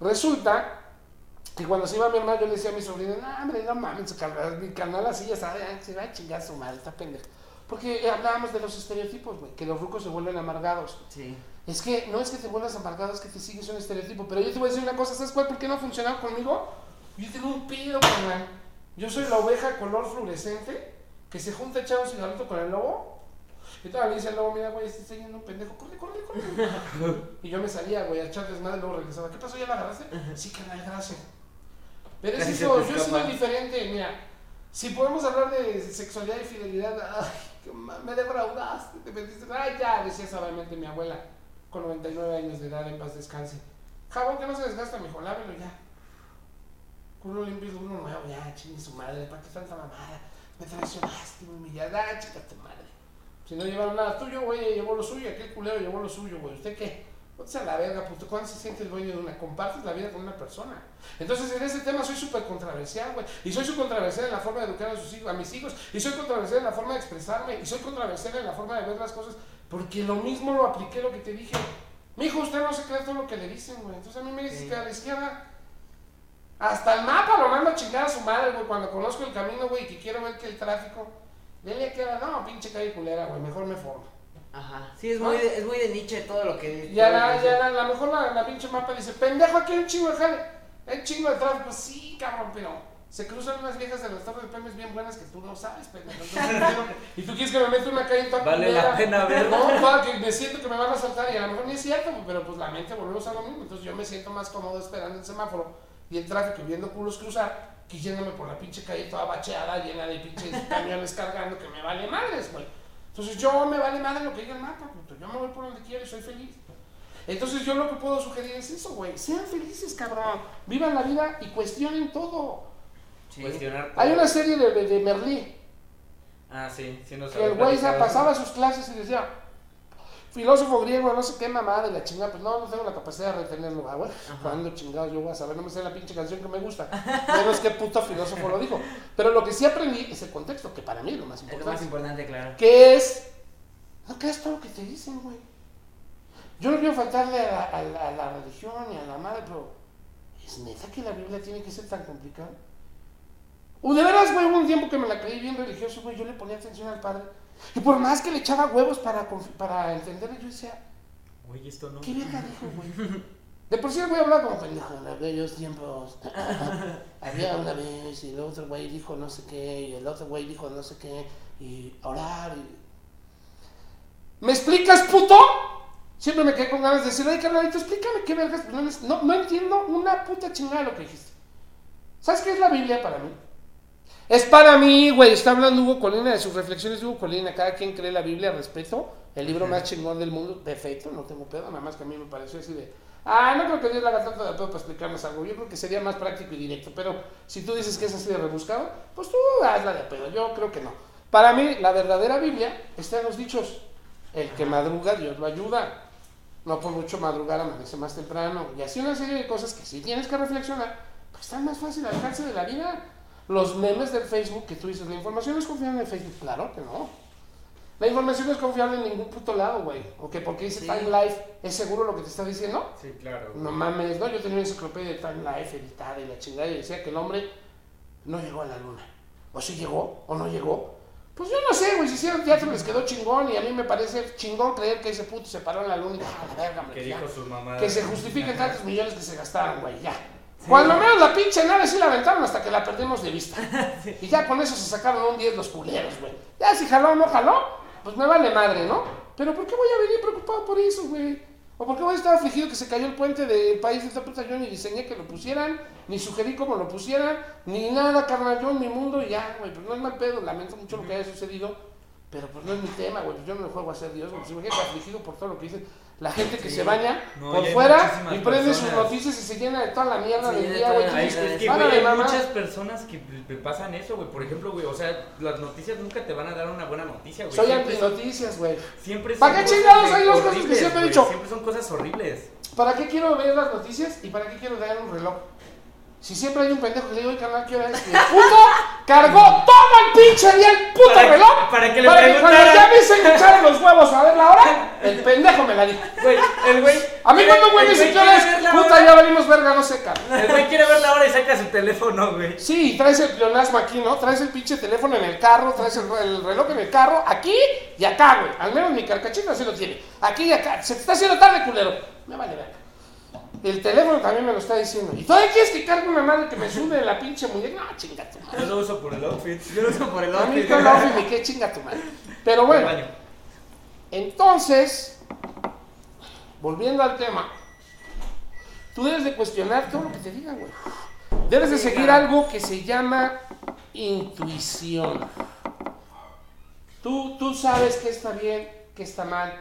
resulta que cuando se iba mi hermano, yo le decía a mi sobrina, no, hombre, no mames, carnal, mi canal así ya sabe, se va a chingar su madre, está pendeja. Porque hablábamos de los estereotipos, güey, que los rucos se vuelven amargados. Sí. Es que no es que te vuelvas amargado, es que te sigues un estereotipo. Pero yo te voy a decir una cosa, ¿sabes cuál? ¿Por qué no ha funcionado conmigo? Yo tengo un pedo, carnal. Yo soy la oveja color fluorescente que se junta a echar un cigarrito con el lobo. Y todavía le dice al lobo, mira, güey, está yendo un pendejo, corre, corre, corre. y yo me salía, güey, a echar desmadre, luego regresaba. ¿Qué pasó? ¿Ya la agarraste? Sí, carnal, gracias. Pero es eso, yo he sido escapa. diferente, mira. Si podemos hablar de sexualidad y fidelidad, ay, que me defraudaste, te metiste. Ay, ya, decía sabiamente mi abuela, con 99 años de edad, en paz descanse. Jabón que no se desgasta, mijo, lávelo ya. Culo limpio y uno nuevo, ya, chingue su madre, ¿para qué tanta mamada? Me traicionaste, me humillaste, ah, chica madre. Si no llevaron nada tuyo, güey, llevó lo suyo, aquel culero llevó lo suyo, güey. ¿Usted qué? Póntese a la verga, puto. ¿Cuándo se siente el dueño de una? Compartes la vida con una persona. Entonces, en ese tema soy súper controversial, güey. Y soy súper controversial en la forma de educar a, sus hijos, a mis hijos. Y soy controversial en la forma de expresarme. Y soy controversial en la forma de ver las cosas. Porque lo mismo lo apliqué lo que te dije. Mi hijo, usted no se cree todo lo que le dicen, güey. Entonces, a mí me dices Sí. que a la izquierda. Hasta el mapa lo mando a chingar a su madre, güey. Cuando conozco el camino, güey, y que quiero ver que el tráfico. Dele que no, pinche calle culera, güey. Mejor me formo. Ajá. Sí, es muy, de, es muy de Nietzsche todo lo que. Ya la, que ya la, la mejor la, la pinche mapa dice, pendejo, aquí hay un chingo de jale, hay un chingo de tráfico. Sí, cabrón, pero se cruzan unas viejas de las torres de Pemex bien buenas que tú no sabes, pendejo. Y tú quieres que me meta una calle toda Vale la culera. pena verlo. No, toda que me siento que me van a saltar y a lo mejor ni es cierto, pero pues la mente volvemos a lo mismo. Entonces yo me siento más cómodo esperando el semáforo y el tráfico y viendo culos cruzar que yéndome por la pinche calle toda bacheada, llena de pinches camiones cargando que me vale madres, güey. Entonces yo me vale madre lo que diga el mapa, puto. Yo me voy por donde quiero y soy feliz. Entonces yo lo que puedo sugerir es eso, güey. Sean felices, cabrón. Vivan la vida y cuestionen todo. Sí. Cuestionar todo. Hay una serie de, de, de Merlí Ah, sí, sí nos que el güey se pasaba sus clases y decía, filósofo griego, no sé qué mamada de la chingada. Pues no, no tengo la capacidad de retenerlo, ah, güey. Cuando chingados yo voy a saber, no me sé la pinche canción que me gusta. Pero es que puto filósofo lo dijo. Pero lo que sí aprendí es el contexto, que para mí es lo más Es lo importante. más importante, claro. que es no creas todo lo que te dicen, güey. Yo no quiero faltarle a la, a la- a la religión ni a la madre, pero ¿es neta que la Biblia tiene que ser tan complicada? O de veras, güey, hubo un tiempo que me la creí bien religioso, güey, yo le ponía atención al padre. Y por más que le echaba huevos para, para entender, yo decía, Güey, esto no. ¿qué verga dijo, güey? De por sí el güey hablaba como pendejo, en aquellos tiempos. Había una vez y el otro güey dijo no sé qué, y el otro güey dijo no sé qué. y orar. y- ¿Me explicas, puto? Siempre me quedé con ganas de decir, oye, carnalito, explícame qué vergas. No, no, no entiendo una puta chingada de lo que dijiste. ¿Sabes qué es la Biblia para mí? Es para mí, güey. Está hablando Hugo Colina de sus reflexiones de Hugo Colina. Cada quien cree la Biblia, respeto. El libro más chingón del mundo. Perfecto, no tengo pedo. Nada más que a mí me pareció así de. Ah, no creo que Dios le haga tanto de pedo para explicarnos algo. Yo creo que sería más práctico y directo. Pero si tú dices que es así de rebuscado, pues tú hazla de pedo. Yo creo que no. Para mí, la verdadera Biblia está en los dichos. El que madruga, Dios lo ayuda. No por mucho madrugar amanece más temprano. Y así una serie de cosas que si tienes que reflexionar, pues están más fácil al alcance de la vida. Los memes del Facebook que tú dices, la información es confiable en Facebook. Claro que no. La información no es confiable en ningún puto lado, güey. O que porque dice Sí. Time Life, ¿es seguro lo que te está diciendo? Sí, claro. No mames, ¿no? Yo tenía una enciclopedia de Time Life editada y la chingada y decía que el hombre no llegó a la luna. O si llegó o no llegó. Pues yo no sé, güey, si hicieron teatro les quedó chingón y a mí me parece chingón creer que ese puto se paró en la luna y ah, la verga, hombre, Que dijo su mamá. Que se justifiquen tantos millones que se gastaron, güey, ya. Cuando menos la pinche nave sí la aventaron hasta que la perdimos de vista. Y ya con eso se sacaron un 10 los culeros, güey. Ya si jaló o no jaló, pues me vale madre, ¿no? Pero ¿por qué voy a venir preocupado por eso, güey? ¿O por qué voy a estar afligido que se cayó el puente del país de esta puta? Yo ni diseñé que lo pusieran, ni sugerí cómo lo pusieran, ni nada, carnal. Yo en mi mundo y ya, güey. Pues no es mal pedo, lamento mucho lo que haya sucedido. Pero pues no es mi tema, güey. Yo no le juego a ser Dios, güey. Si me quedo afligido por todo lo que dicen. La gente que Sí. se baña No, por fuera y prende sus noticias y se llena de toda la mierda Sí, del de día, güey. es que, "Para güey, de hay mamá". muchas personas que le pasan eso, güey. Por ejemplo, güey, o sea, las noticias nunca te van a dar una buena noticia, güey. Soy antinoticias, güey. Siempre ¿Para qué chingados hay dos cosas que siempre he dicho? Siempre son cosas horribles. ¿Para qué quiero ver las noticias y para qué quiero dar un reloj? Si siempre hay un pendejo que le digo, "Oye, carnal, ¿qué hora es? Y el puto cargó todo el pinche día el puto Para que- reloj. para que le Para que cuando preguntara- ya me se echaron los huevos a ver la hora, el pendejo me la dijo. Güey, el güey. A mí cuando güey me dice, ¿qué hora es? Puta, ya venimos verga, no sé, cabrón. El güey quiere ver la hora y saca su teléfono, güey. Sí, traes el pleonasmo aquí, ¿no? Traes el pinche teléfono en el carro, traes el, el reloj en el carro, aquí y acá, güey. Al menos mi carcachita así lo tiene. Aquí y acá. Se te está haciendo tarde, culero. Me vale verga. El teléfono también me lo está diciendo. ¿Y todavía quieres que cargue una madre que me sube la pinche muñeca? No, chinga tu madre. Yo lo uso por el outfit. Yo lo uso por el A mí outfit. y me quede chinga tu madre. Pero bueno, entonces, volviendo al tema, tú debes de cuestionar todo lo que te digan, güey. Debes de seguir algo que se llama intuición. Tú, tú sabes qué está bien, qué está mal,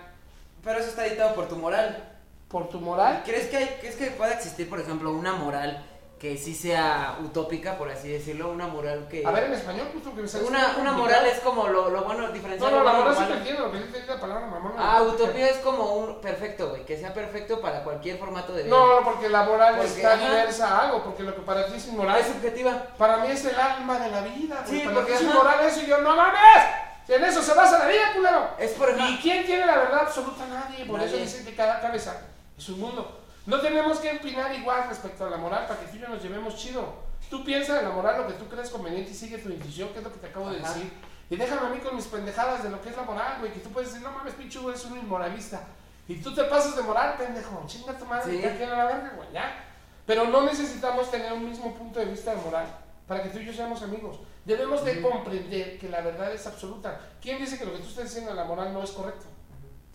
Pero eso está dictado por tu moral. Por tu moral. ¿Crees que, hay, ¿Crees que pueda existir, por ejemplo, una moral que sí sea utópica, por así decirlo? Una moral que... A ver, en español, puto, que me sale una, una moral es como lo, lo bueno, No, diferenciar no, lo la moral sí te entiendo, lo que dice la palabra mamón. Ah, utopía es como un perfecto, güey, que sea perfecto para cualquier formato de vida. No, porque la moral Porque, está ajá. diversa a algo, porque lo que para ti es inmoral, es subjetiva. para mí es el alma de la vida. güey. Sí, para porque, es inmoral eso y yo, no mames, en eso se basa la vida, culero. Es por ¿Y quién tiene la verdad absoluta? Nadie. Por eso dicen que cada cabeza es un mundo. No tenemos que empinar igual respecto a la moral para que tú y yo nos llevemos chido. Tú piensa en la moral lo que tú crees conveniente y sigue tu intuición, que es lo que te acabo de decir. Y déjame a mí con mis pendejadas de lo que es la moral, güey. Que tú puedes decir, no mames, pinche, güey, eres un inmoralista. Y tú te pasas de moral, pendejo. Chinga tu madre, Sí. te la verga, güey, ya. Pero no necesitamos tener un mismo punto de vista de moral para que tú y yo seamos amigos. Debemos de comprender que la verdad es absoluta. ¿Quién dice que lo que tú estás diciendo de la moral no es correcto?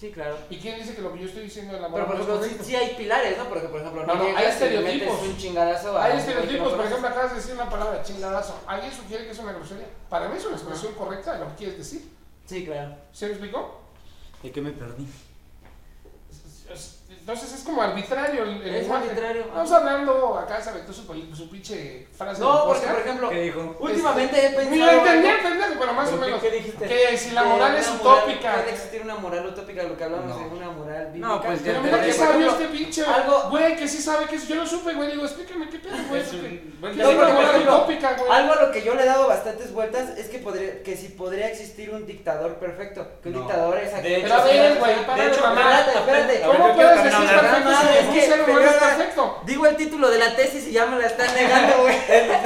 Sí, claro. ¿Y quién dice que lo que yo estoy diciendo de la Pero por no es ejemplo, sí, correcto? sí hay pilares, ¿no? Porque, por ejemplo, No, no, hay estereotipos. un chingadazo Hay no estereotipos, por ejemplo, acabas de decir una palabra, chingadazo. ¿Alguien sugiere que es una grosería? Para mí es una expresión correcta de lo que quieres decir. Sí, claro. ¿Se me explicó? ¿De qué me perdí? Es- Entonces es como arbitrario el, el Es lenguaje. arbitrario. Estamos hablando, acá se aventó su, poli- su pinche frase No, porque, por ejemplo, ¿Qué dijo? últimamente he Ni pensado... lo entendí, pendejo, pero más o ¿Pero qué- menos. qué dijiste? Que si la que moral es moral- utópica. Puede existir una moral utópica, lo que hablamos No. de una moral bíblica. No, pues, Pero mira que ejemplo, este pinche algo- güey que sí sabe que es. Yo lo supe, güey. Digo, explícame qué pedo, güey. Es porque- un buen ¿Qué No, es una moral ejemplo, utópica, güey? Algo a lo que yo le he dado bastantes vueltas es que podría, que si podría existir un dictador perfecto. Que un dictador es De aquel hecho, Pero a ver, güey, para de mamar. espérate, espérate. ¿Cómo puedes No? Digo el título de la tesis y ya me la están negando, güey.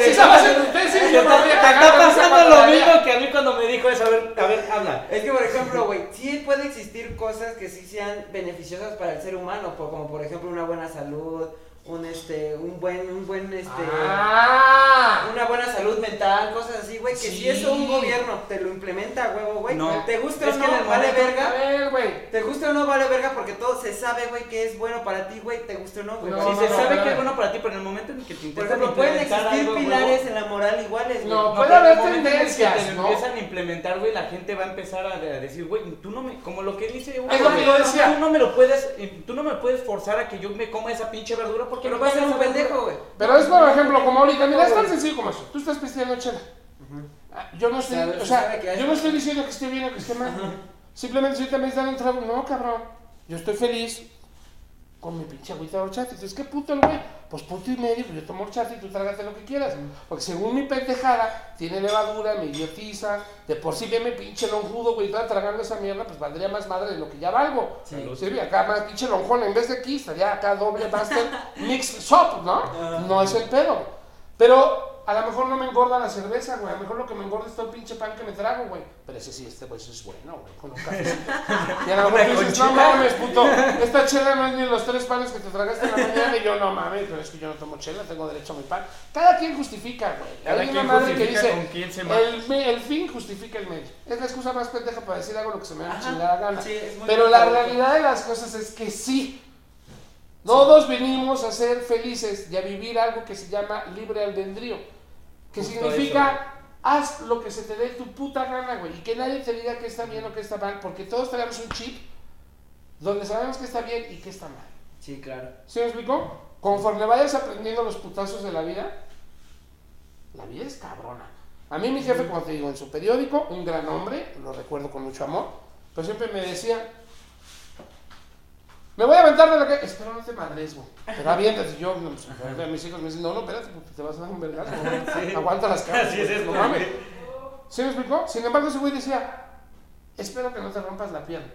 Si sabes en tu tesis, Te yo me voy a está, te está pasando lo mismo que a mí cuando me dijo eso. A ver, a ver, habla. Es que, por ejemplo, güey, sí puede existir cosas que sí sean beneficiosas para el ser humano, por- como por ejemplo una buena salud, un este, un buen, un buen este Ah. una buena salud mental, cosas así, güey, que Sí. si eso un gobierno te lo implementa huevo, güey, No. te guste Es o no, el vale verga. ver. Te guste o no, vale verga, porque todo se sabe, güey, que es bueno para ti, güey, te guste o no, güey. No, Si se no, sabe no, que es bueno para ti, pero en el momento en que te Por ejemplo, pueden existir algo, pilares en la moral iguales. No, No, puede el haber el que tendencias, te lo ¿no? empiezan a implementar, güey, la gente va a empezar a, decir, güey, tú no me, como lo que dice güey. Tú no me lo puedes, eh, tú no me puedes forzar a que yo me coma esa pinche verdura porque Pero no ser comes un pendejo, güey. Pero es por ejemplo como ahorita, mira, es tan sencillo como eso. Tú estás pisteando chela. Ah, Yo no estoy, o se sea, yo no estoy diciendo que esté bien o que esté mal. Simplemente si ahorita me dan un trago, no, cabrón. Yo estoy feliz con mi pinche agüita de horchata. Dices, ¿qué puto el güey? Pues puto y medio, pues yo tomo horchata y tú trágate lo que quieras. Porque según mi pendejada, tiene levadura, me idiotiza. De por sí bien me pinche lonjudo, güey, toda tragando esa mierda, pues valdría más madre de lo que ya valgo. Sí. Sí, acá más pinche lonjón, en vez de aquí, estaría acá doble master mix shop, ¿no? No es el pedo. Pero a lo mejor no me engorda la cerveza, güey. A lo mejor lo que me engorda es todo el pinche pan que me trago, güey. Pero ese sí, este eso es bueno, güey. Con un cafecito. Y a lo mejor dices, no mames, puto. Esta chela no es ni los tres panes que te tragaste en la mañana. Y yo, no mames, pero es que yo no tomo chela, tengo derecho a mi pan. Cada quien justifica, güey. Cada Hay una madre que dice, con quién se el, me- el fin justifica el medio. Es la excusa más pendeja para decir algo lo que se me da chingada gana. Sí, Pero la realidad de las cosas es que sí. Todos venimos a ser felices y a vivir algo que se llama libre albedrío. Que Justo significa, haz lo que se te dé tu puta gana, güey. Y que nadie te diga que está bien o que está mal. Porque todos tenemos un chip donde sabemos que está bien y que está mal. Sí, claro. ¿Sí me explicó? Conforme vayas aprendiendo los putazos de la vida, la vida es cabrona. A mí mi jefe, como te digo, en su periódico, un gran hombre, lo recuerdo con mucho amor, pero siempre me decía, me voy a aventar de la calle, espero no te madres, güey. Pero aviéntate, y yo, pues, a mis hijos me dicen, no, no, espérate, porque te vas a dar un vergazo, güey. aguanta las caras. Así es esto, no mames. ¿Sí me explicó? Sin embargo, ese güey decía, espero que no te rompas la pierna.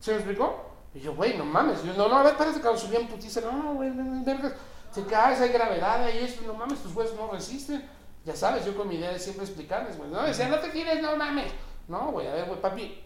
¿Sí me explicó? Y yo, güey, no mames. Yo, no, no, a ver, espérate, cuando subí en putiza. No, no, güey, vergas. Te caes, hay gravedad ahí, esto, no mames, tus huesos no resisten. Ya sabes, yo con mi idea de siempre explicarles, güey. No, decía, no te tires, no mames. No, güey, a ver, güey, papi.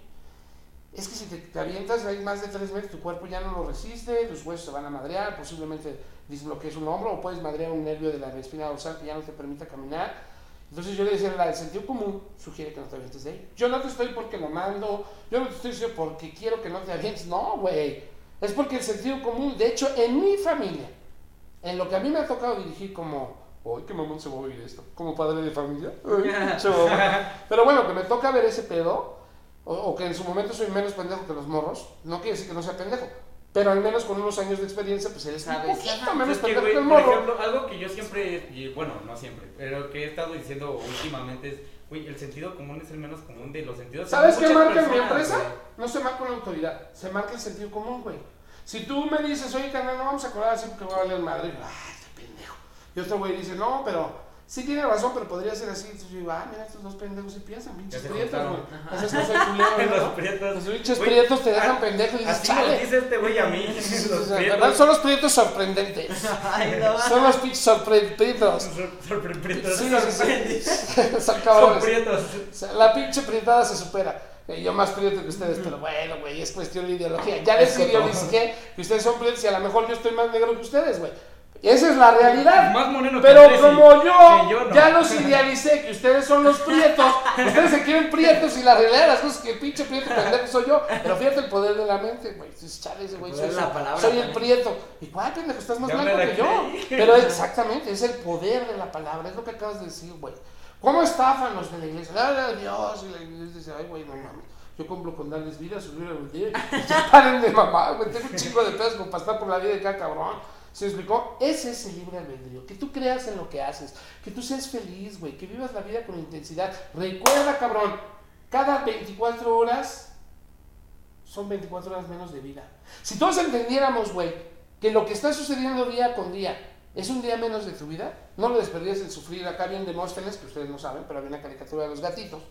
Es que si te, te avientas ahí más de tres metros, tu cuerpo ya no lo resiste, tus huesos se van a madrear, posiblemente disbloquees un hombro o puedes madrear un nervio de la espina dorsal que ya no te permita caminar. Entonces yo le decía, la- el sentido común sugiere que no te avientes de ahí. Yo no te estoy porque lo mando, yo no te estoy diciendo porque quiero que no te avientes, no, güey. Es porque el sentido común, de hecho, en mi familia, en lo que a mí me ha tocado dirigir como, uy, qué mamón se va a oír esto, como padre de familia. Ay. Pero bueno, que me toca ver ese pedo, o, o que en su momento soy menos pendejo que los morros, no quiere decir que no sea pendejo. Pero al menos con unos años de experiencia, pues eres un poquito menos Es que, pendejo que el por morro. ejemplo, algo que yo siempre, y bueno, no siempre, pero que he estado diciendo últimamente es, güey, el sentido común es el menos común de los sentidos. ¿Sabes qué marca en mi personas, empresa? güey. No se marca una autoridad, se marca el sentido común, güey. Si tú me dices, oye, canal, no vamos a cobrar así porque voy a valer madre, ah, este pendejo. Y otro güey dice, no, pero sí tiene razón, pero podría ser así. Entonces yo digo, ah, mira, estos dos pendejos sí piensan, pinches prietos, güey. Así es que soy culero, Los prietos. Los pinches prietos te dejan pendejo y dices, Así chale. dice este güey a mí. O Los sea, prietos. ¿verdad? Son los prietos sorprendentes. Ay, no. Son los pinches sorprendidos. Sor- sorpre- prietos. Sí, sí, sí. Son Son cabrones. prietos. O sea, la pinche prietada se supera. Eh, Yo más prieto que ustedes, pero bueno, güey, es cuestión de ideología. Ya les Es ideolicé que ustedes son prietos y a lo mejor yo estoy más negro que ustedes, güey. Esa es la realidad. Más moreno que Pero como yo, que yo no. ya los idealicé que ustedes son los prietos, ustedes se quieren prietos y la realidad de las cosas es que el pinche prieto pendejo soy yo. Pero fíjate el poder de la mente, güey. Chale, ese güey, soy, poder de la palabra soy el prieto. ¿Y cuál pendejo? Estás más blanco la que yo. Pero exactamente, es el poder de la palabra, es lo que acabas de decir, güey. ¿Cómo estafan los de la iglesia? ¡Ay, ay, Dios! Y la iglesia dice, ay, güey, no mames. Yo cumplo con darles vida, subir el día. Ya paren de mamá, güey. Tengo un chingo de pedos como para estar por la vida de cada cabrón. ¿Se me explicó? Ese es el libre albedrío. Que tú creas en lo que haces. Que tú seas feliz, güey. Que vivas la vida con intensidad. Recuerda, cabrón. Cada 24 horas son 24 horas menos de vida. Si todos entendiéramos, güey, que lo que está sucediendo día con día es un día menos de tu vida, no lo desperdías en sufrir. Acá bien Demóstenes, que ustedes no saben, pero había una caricatura de los gatitos,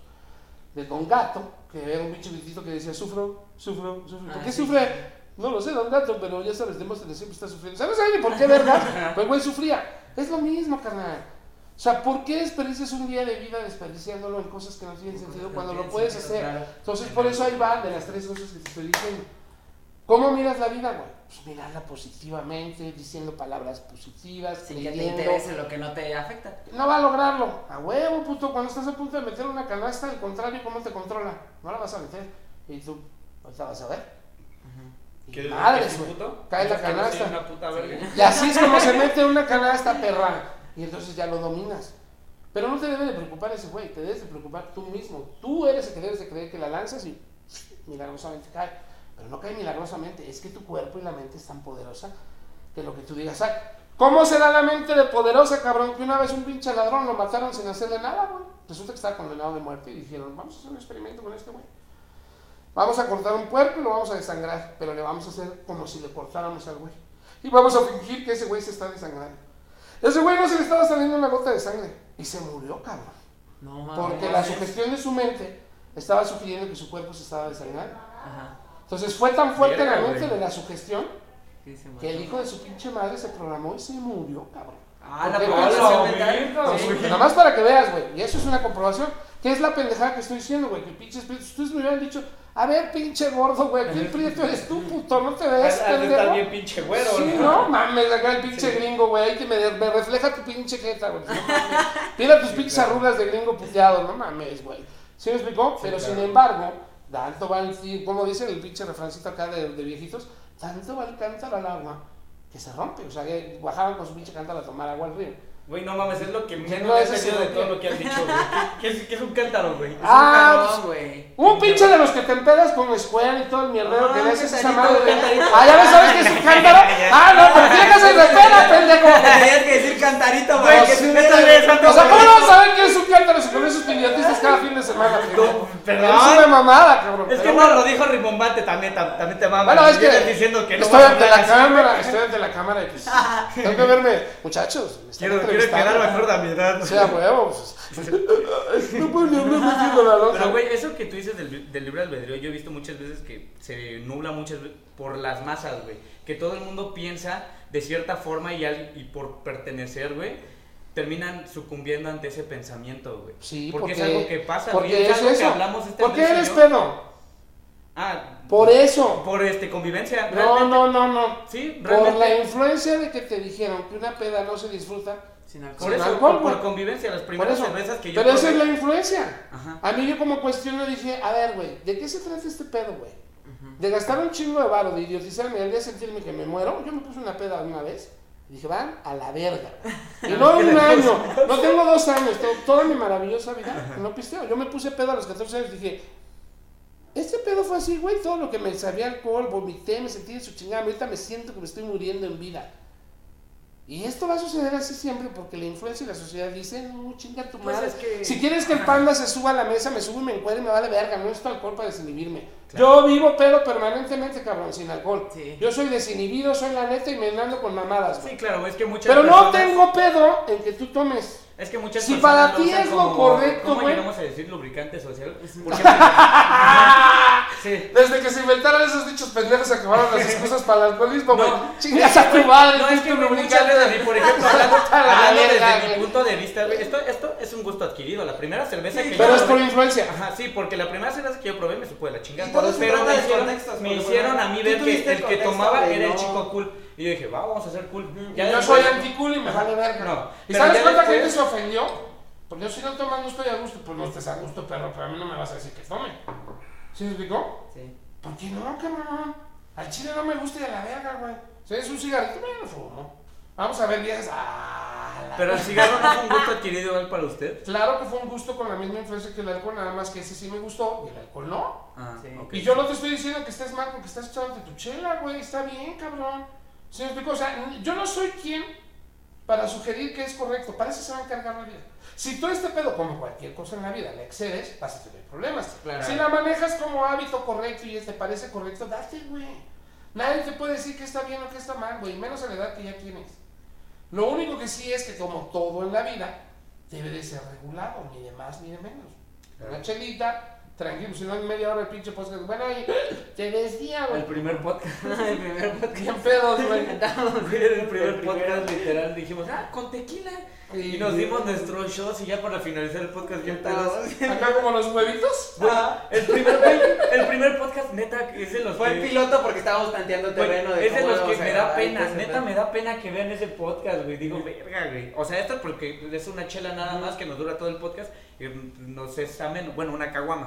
de Don Gato, que era un bicho gritito que decía, sufro, sufro, sufro. ¿Por Ah, qué sí, sufre? No lo sé, Don Gato, pero ya sabes, Demóstenes siempre está sufriendo. ¿Sabes ni por qué, verdad? Pues güey sufría. Es lo mismo, carnal. O sea, ¿por qué desperdicias un día de vida desperdiciándolo en cosas que no tienen sentido cuando lo puedes hacer? Entonces, por eso ahí va de las tres cosas que te estoy diciendo. ¿Cómo miras la vida, güey? pues mirarla positivamente, diciendo palabras positivas, Sin que te interese lo que no te afecta. No va a lograrlo. A huevo, puto. Cuando estás a punto de meter una canasta, al contrario, ¿cómo te controla? No la vas a meter. Y tú, ahorita vas a ver. Y ¿Quieres Madres, güey. Cae la ¿Dices que no soy canasta. una puta verga? Y así es como se mete una canasta, perra. Y entonces ya lo dominas. Pero no te debe de preocupar ese güey, te debes de preocupar tú mismo. Tú eres el que debes de creer que la lanzas y milagrosamente cae. Pero no cae milagrosamente, es que tu cuerpo y la mente es tan poderosa que lo que tú digas, "Ay, ¿cómo será la mente de poderosa, cabrón? Que una vez un pinche ladrón lo mataron sin hacerle nada, güey. Resulta que estaba condenado de muerte y dijeron, vamos a hacer un experimento con este güey. Vamos a cortar un puerco y lo vamos a desangrar, pero le vamos a hacer como si le cortáramos al güey. Y vamos a fingir que ese güey se está desangrando. Ese güey no se le estaba saliendo una gota de sangre y se murió, cabrón. No mames. Porque la sugestión de su mente estaba sugiriendo que su cuerpo se estaba desangrando. Ajá. Entonces fue tan fuerte la mente de la sugestión que el hijo de su pinche madre se programó y se murió, cabrón. Ah, la programación. Nada más para que veas, güey. Y eso es una comprobación. ¿Qué es la pendejada que estoy diciendo, güey? Que pinches. Ustedes me hubieran dicho, a ver, pinche gordo, güey. ¿Quién prieto eres tú, puto? ¿No te ves, de estar pendejo? bien pinche güero, Sí, ¿no? no mames, acá el pinche gringo, güey. Te me, me refleja tu pinche jeta, güey. No mames. Mira tus pinches arrugas de gringo puteado, no mames, güey. ¿Sí me explicó? Pero claro. sin embargo, tanto va el, sí, como dice el pinche refrancito acá de, de viejitos, tanto va el cántaro al agua que se rompe. O sea, que bajaban con su pinche cántaro a tomar agua al río. Güey, no mames, es lo que menos no, he entendido de todo que- lo que has dicho, güey. ¿Qué, qué es, qué es un cántaro, güey? Es Ah, pues, güey. Un pinche de los que te empedas con Square y todo el mierdero Ah, que le haces esa madre. Ah, ya ves, ¿sabes qué es un cántaro? Ah, no, pero fíjate, se repela, pendejo. Tenías que decir cantarito, güey. Pues que O sea, ¿cómo no saben qué es un cántaro si con esos idiotistas cada fin de semana? perdón. Es una mamada, cabrón. Es que no lo dijo Rimbombante, también, tam- también te mamas. Bueno, es que estás diciendo que no estoy ante la cámara, estoy ante la cámara pues, tengo que verme, muchachos, me entrevistando. quedar mejor edad. O sea, huevo, pues, no puedo ni hablar metiendo la loca. Pero, güey, eso que tú dices del, del libre albedrío, yo he visto muchas veces que se nubla muchas veces por las masas, güey. Que todo el mundo piensa de cierta forma y, al- y por pertenecer, güey, terminan sucumbiendo ante ese pensamiento, güey. Sí, porque, porque, es algo que pasa, porque güey. Es es algo que eso. hablamos este ¿Por qué eres pedo? Ah, Por eso. por este convivencia. No, realmente. no, no, no. Sí, Por realmente. la influencia de que te dijeron que una peda no se disfruta. Sin Por alcohol. Sin eso, alcohol, por, por convivencia, las Por primeras cervezas que yo Pero esa es probé- la influencia. Ajá. A mí yo como cuestiono dije, a ver, güey, ¿de qué se trata este pedo, güey? De gastar un chingo de varo, de idiotizarme al día sentirme que me muero. Yo me puse una peda una vez y dije, van a la verga. Y no un año, no tengo dos años, tengo toda mi maravillosa vida. No pisteo. Yo me puse pedo a los 14 años y dije, este pedo fue así, güey, todo lo que me sabía alcohol, vomité, me sentí de su chingada. Ahorita me siento que me estoy muriendo en vida. Y esto va a suceder así siempre porque la influencia y la sociedad dice, no, chinga tu Pues madre. es que- Si quieres que el panda se suba a la mesa, me subo y me encuentre y me vale verga. No necesito alcohol para desinhibirme. Yo vivo pedo permanentemente, cabrón, sin alcohol. Sí. Yo soy desinhibido, soy la neta y me ando con mamadas. Sí, claro, es que muchas Pero no tengo pedo en que tú tomes. Es que muchas Si para ti es lo como- correcto, ¿Cómo llegamos a decir lubricante social? Porque sí. Desde que se inventaron esos dichos pendejos se acabaron las excusas para el alcoholismo, güey. No, Chingas a tu madre, No, es que güey, muchas veces, y por ejemplo, hablando, hablando desde mi punto de vista, güey, esto, esto es un gusto adquirido. La primera cerveza que Pero yo es por probé- influencia. Ajá, sí, porque la primera cerveza que yo probé me supo de la chingada. Pero me hicieron, contextos, me hicieron a mí ver que el el que contexto, tomaba era el no. chico cool. Y yo dije, va, vamos a ser cool. Ya yo soy anticool y me vale verga. No, ¿Y pero sabes cuánta gente se ofendió? Porque yo si no tomas no estoy a gusto, pues no estés a gusto, perro, pero a mí no me vas a decir que tome. ¿Sí me explicó? Sí. ¿Por qué no, cabrón? Al chile no me gusta y a la verga, güey. Si es un cigarrito, me lo fumo. Vamos a ver viejas. Ah, la Pero el cigarro no fue un gusto adquirido igual para usted. Claro que fue un gusto con la misma influencia que el alcohol, nada más que ese sí me gustó y el alcohol no. Ah, Sí. Y yo no te estoy diciendo que estés mal porque estás echándote tu chela, güey. Está bien, cabrón. ¿Sí me explico? O sea, yo no soy quien para sugerir que es correcto. Para eso se va a encargar la vida. Si tú este pedo, como cualquier cosa en la vida, le excedes, vas a tener problemas. Claro. Si la manejas como hábito correcto y te parece correcto, date, güey. Nadie te puede decir que está bien o que está mal, güey. Menos a la edad que ya tienes. Lo único que sí es que, como todo en la vida, debe de ser regulado, ni de más ni de menos. Claro. Una chelita, Tranquilo, si no en media hora el pinche podcast. Bueno, y te desvía, güey. El primer podcast. El primer podcast. Bien pedos, güey. Güey, el primer podcast literal dijimos, ah, con tequila. Y- nos dimos nuestros shots y ya para finalizar el podcast bien pedos. Acá como los huevitos. Güey, el primer, el primer podcast, neta, es de los Fue que... el piloto porque estábamos tanteando terreno. de es de los que me da pena, neta me da pena que vean ese podcast, güey. Digo, verga, güey. O sea, esto porque es una chela nada más que nos dura todo el podcast y nos es ameno. Bueno, una caguama.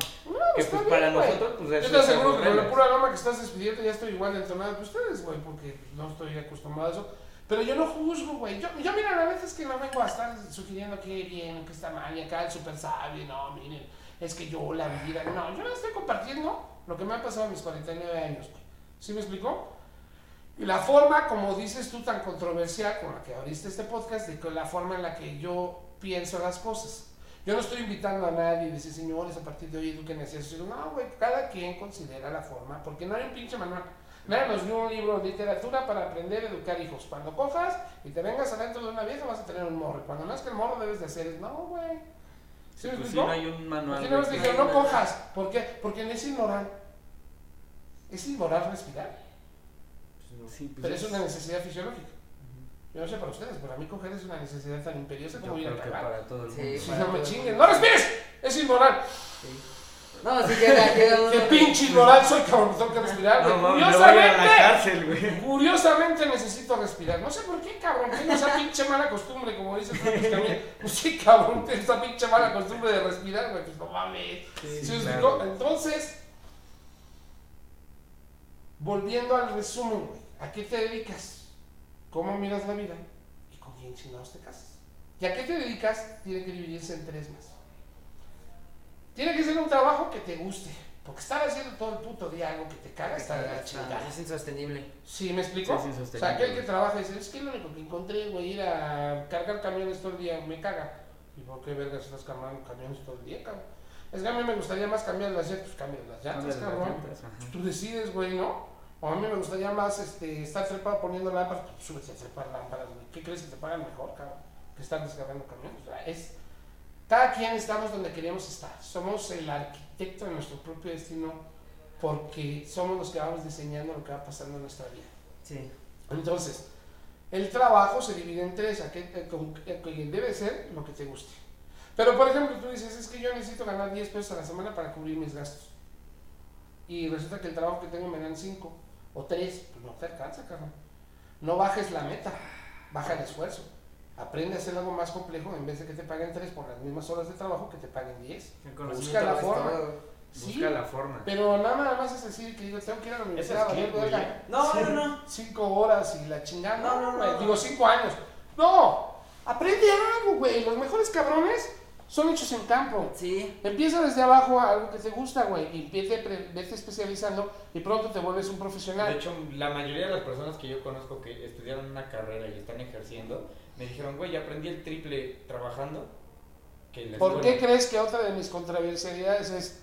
que está pues bien, para güey. nosotros, pues Yo es te aseguro que con la pura gama que estás despidiendo ya estoy igual de entonado que ustedes, güey, porque no estoy acostumbrado a eso. Pero yo no juzgo, güey. Yo, yo, mira, a veces que no vengo a estar sugiriendo que bien, que está mal, y acá el super sabio, no, miren, es que yo la vida. No, yo estoy compartiendo lo que me ha pasado a mis 49 años, güey. ¿Sí me explicó? Y la forma, como dices tú, tan controversial con la que abriste este podcast, de la forma en la que yo pienso las cosas. Yo no estoy invitando a nadie y decir, señores, a partir de hoy eduquen así". No, güey, cada quien considera la forma, porque no hay un pinche manual. Nos dio un libro de literatura para aprender a educar hijos. Cuando cojas y te vengas adentro de una vieja vas a tener un morro. Cuando no es que el morro debes de hacer es, no, güey. ¿Sí Pues sí, explicó? no hay un manual. Aquí no dijeron, no cojas. ¿Por qué? Porque es inmoral. Es inmoral respirar. Sí, pues Pero es una necesidad fisiológica. Yo no sé para ustedes, para mí coger es una necesidad tan imperiosa como ir a cagar. para todo el Sí, mundo. Si para no me todo chinguen. ¡no respires! Es inmoral. No, sí llega, llega uno. ¡Qué pinche inmoral soy, cabrón! Tengo que respirar, güey. No mames, me voy a ir a la Curiosamente, cárcel, güey. curiosamente necesito respirar. No sé por qué, cabrón. Tengo esa pinche mala costumbre, como dice Francis Camille. Pues sí, cabrón, tengo esa pinche mala costumbre de respirar, güey. Pues no mames. Sí, ¿Sí me claro. explicó? Entonces, volviendo al resumen, güey. ¿A qué te dedicas? ¿Cómo miras la vida? ¿Y con quién chingados te casas? ¿Y a qué te dedicas? Tiene que dividirse en tres más. Tiene que ser un trabajo que te guste. Porque estar haciendo todo el puto día algo que te caga está de la chingada. Es insostenible. ¿Sí me explico? Sí, es o insostenible. sea, aquel que trabaja y dice, es que lo único que encontré, güey, ir a cargar camiones todo el día, me caga. ¿Y por qué vergas estás cargando camiones todo el día, cabrón? Es que a mí me gustaría más cambiar las llantas, pues las llantas, cabrón. Tú decides, güey, ¿no? O a mí me gustaría más este, estar trepado poniendo lámparas, pues súbete a trepar lámparas, güey. ¿Qué crees que te pagan mejor, cabrón? Que estar descargando camiones. O sea, es... Cada quien estamos donde queremos estar. Somos el arquitecto de nuestro propio destino porque somos los que vamos diseñando lo que va pasando en nuestra vida. Sí. Entonces, el trabajo se divide en tres, a que, eh, eh, que debe ser lo que te guste. Pero, por ejemplo, tú dices, es que yo necesito ganar 10 pesos a la semana para cubrir mis gastos. Y resulta que el trabajo que tengo me dan 5 o 3, pues no te alcanza, carnal. No bajes la meta, baja el esfuerzo. Aprende a hacer algo más complejo en vez de que te paguen 3 por las mismas horas de trabajo que te paguen 10. El Busca la es forma. Sí, Busca la forma. pero nada más es decir que yo tengo que ir a la universidad a valer que, verga No, no, no. cinco horas y la chingada. No, no, no. Digo, cinco años. No, aprende algo, güey. Los mejores cabrones son hechos en campo. Sí. Empieza desde abajo a algo que te gusta, güey. Y vete, vete especializando y pronto te vuelves un De profesional. hecho, la mayoría de las personas que yo conozco que estudiaron una carrera y están ejerciendo, me dijeron, güey, aprendí el triple trabajando. Que la ¿Por qué escuela". crees que otra de mis controversialidades es...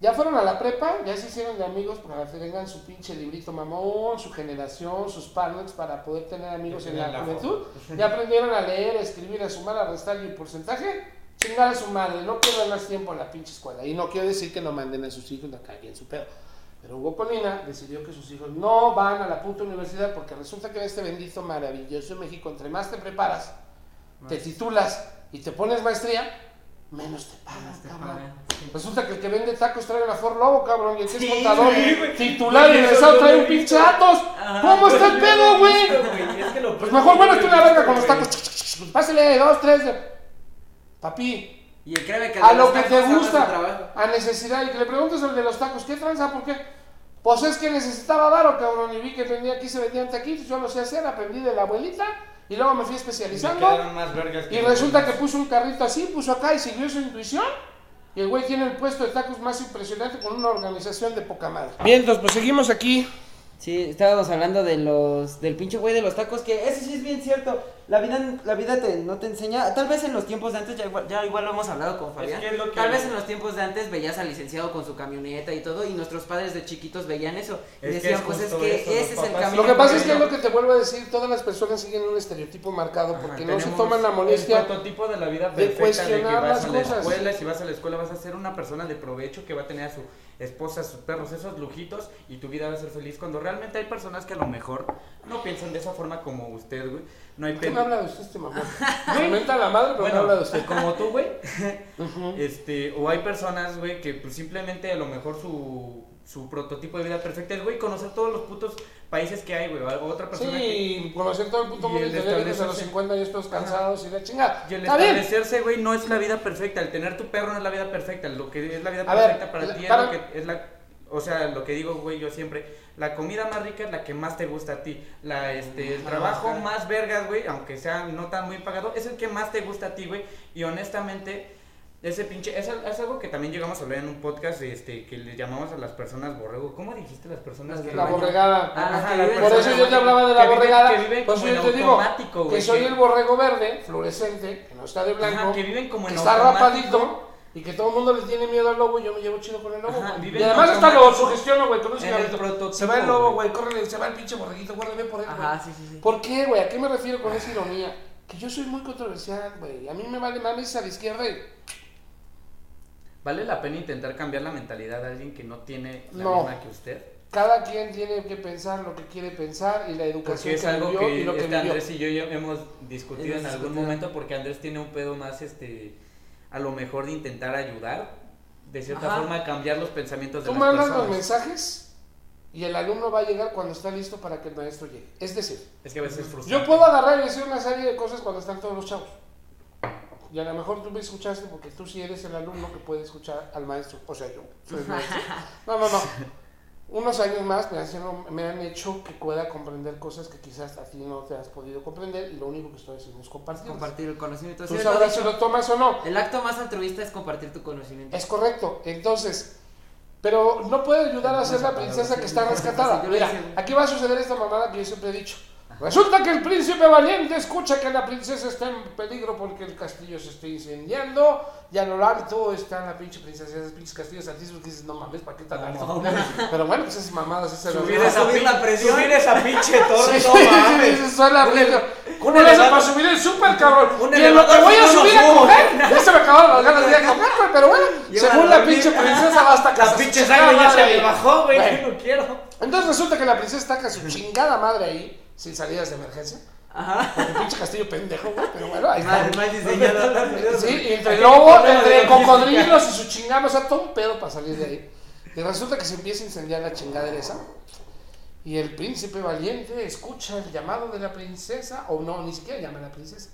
Ya fueron a la prepa, ya se hicieron de amigos para que tengan su pinche librito mamón, su generación, sus partners para poder tener amigos en la juventud. Ya aprendieron a leer, a escribir, a sumar, a restar y el porcentaje. Chingar a su madre, no pierdan más tiempo en la pinche escuela. Y no quiero decir que no manden a sus hijos a caer en su pedo. Pero Hugo Colina decidió que sus hijos no van a la puta universidad porque resulta que en este bendito maravilloso México, entre más te preparas, te titulas y te pones maestría, menos te pagan, cabrón. Sí. Resulta que el que vende tacos trae una Ford Lobo, cabrón, y el que es contador, güey, titular y egresado trae un he pinche. Atos. ¿Cómo está el pedo, güey? Es que lo Pues mejor bueno tú la verga con los tacos. Pásele dos, tres. de- Papi, Y créeme que a lo que te gusta, a necesidad. Y que le preguntes al de los tacos, ¿qué tranza? ¿Por qué? Pues es que necesitaba varo, cabrón. Y vi que vendía aquí, se vendían taquitos. Yo lo sé hacer, aprendí de la abuelita. Y luego me fui Me especializando. quedaron más vergas Y resulta que puso un carrito así, puso acá y siguió su intuición. Y el güey tiene el puesto de tacos más impresionante con una organización de poca madre. Bien, entonces pues seguimos aquí Sí, estábamos hablando de los del pinche güey de los tacos que ese sí es bien cierto. La vida la vida te no te enseña, tal vez en los tiempos de antes ya igual, ya igual lo hemos hablado con Fabián. que es lo que- Tal vez en los tiempos de antes veías al licenciado con su camioneta y todo y nuestros padres de chiquitos veían eso y Es que decían, es pues es que eso, ese es el camino. Lo que pasa es que es correcto". lo que te vuelvo a decir, todas las personas siguen un estereotipo marcado Ajá, porque no se toman la molestia. El prototipo de la vida de perfecta de, que cuestionar vas las a la cosas. escuela, y si vas a la escuela vas a ser una persona de provecho que va a tener a su esposa, sus perros, esos lujitos y tu vida va a ser feliz cuando realmente hay personas que a lo mejor no piensan de esa forma como usted, güey. No hay ¿Por qué no habla de usted este mamón? Me menta la madre, pero no Bueno, habla de usted. como tú, güey. Este, o hay personas, güey, que pues simplemente a lo mejor su, su prototipo de vida perfecta es, güey, conocer todos los putos países que hay, güey. O otra persona que... Sí, conocer todo el puto mundo y tener a los establecerse. 50 años todos cansados y la chingada. Y el establecerse, güey, no es la vida perfecta. El tener tu perro no es la vida perfecta. Lo que es la vida A ver, perfecta para la- ti para- es lo que es la. O sea, lo que digo, güey, yo siempre. La comida más rica es la que más te gusta a ti. La, este, el trabajo más vergas, güey, aunque sea no tan muy pagado, es el que más te gusta a ti, güey. Y honestamente, ese pinche. Es, es algo que también llegamos a hablar en un podcast, este, que le llamamos a las personas borrego. ¿Cómo dijiste las personas que La borregada. Ah, Ajá, que las Por eso yo te hablaba de la que viven- borregada. que viven Por como eso yo te digo que soy que- el borrego verde, fluorescente, que no está de blanco, Ajá, que viven como que en está automático. rapadito y que todo el mundo le tiene miedo al lobo y yo me llevo chido con el lobo. Ajá, güey. viven y además hasta lo sugestiono, güey, con un cigarrito. Se va el lobo, güey. córrele, se va el pinche borreguito, guárdame por él, güey. Ajá, sí, sí, sí. ¿Por qué, güey? ¿A qué me refiero con esa ironía? Que yo soy muy controversial, güey. A mí me vale más a la izquierda y... ¿Vale la pena intentar cambiar la mentalidad de alguien que no tiene la No. misma que usted? Cada quien tiene que pensar lo que quiere pensar y la educación Porque es que algo vivió y que lo que este vivió. Andrés y yo hemos discutido Hemos en algún discutido. momento porque Andrés tiene un pedo más, este, a lo mejor de intentar ayudar, de cierta Ajá. forma a cambiar los pensamientos de Tú las mandas los personas. mensajes y el alumno va a llegar cuando está listo para que el maestro llegue. Es decir, Es que a veces es frustrante. yo puedo agarrar y decir una serie de cosas cuando están todos los chavos. Y a lo mejor tú me escuchaste porque tú sí eres el alumno que puede escuchar al maestro. O sea, yo soy el maestro. No, no, no. Unos años más me han, sido- me han hecho que pueda comprender cosas que quizás a ti no te has podido comprender y lo único que estoy haciendo es compartir. Compartir el conocimiento. Tú sabrás si lo tomas o no. El acto más altruista es compartir tu conocimiento. Es correcto. Entonces, pero no puede ayudar a ser la princesa que está rescatada. Mira, aquí va a suceder esta mamada que yo siempre he dicho. Resulta que el príncipe valiente escucha que la princesa está en peligro porque el castillo se está incendiando y a lo alto está la pinche princesa, esos pinches castillos altísimos que dices, no mames, ¿para qué tan alto? Pero bueno, pues esas mamadas, esas Subir esa, subir la presión. subir esa pinche torre, Sí, no mames. sí, suena Un rico. ele- ¿Cómo un le hace elevador- para subir el super, cabrón? Un y en lo que voy a no subir a comer, ya se me acabaron las ganas de ir a comer, güey, pero bueno, Y van a según la pinche princesa va hasta La casa. pinche sangre ya se me bajó, güey, yo no quiero. Entonces resulta que la princesa está con su chingada madre ahí, sin salidas de emergencia. Ajá. Porque pinche castillo pendejo, güey, pero bueno, ahí está. mal diseñado. Sí, entre de entre cocodrilos y su chingada, o sea, todo un pedo para salir de ahí. Y resulta que se empieza a incendiar la chingadera esa. Y el príncipe valiente escucha el llamado de la princesa, o no, ni siquiera llama a la princesa.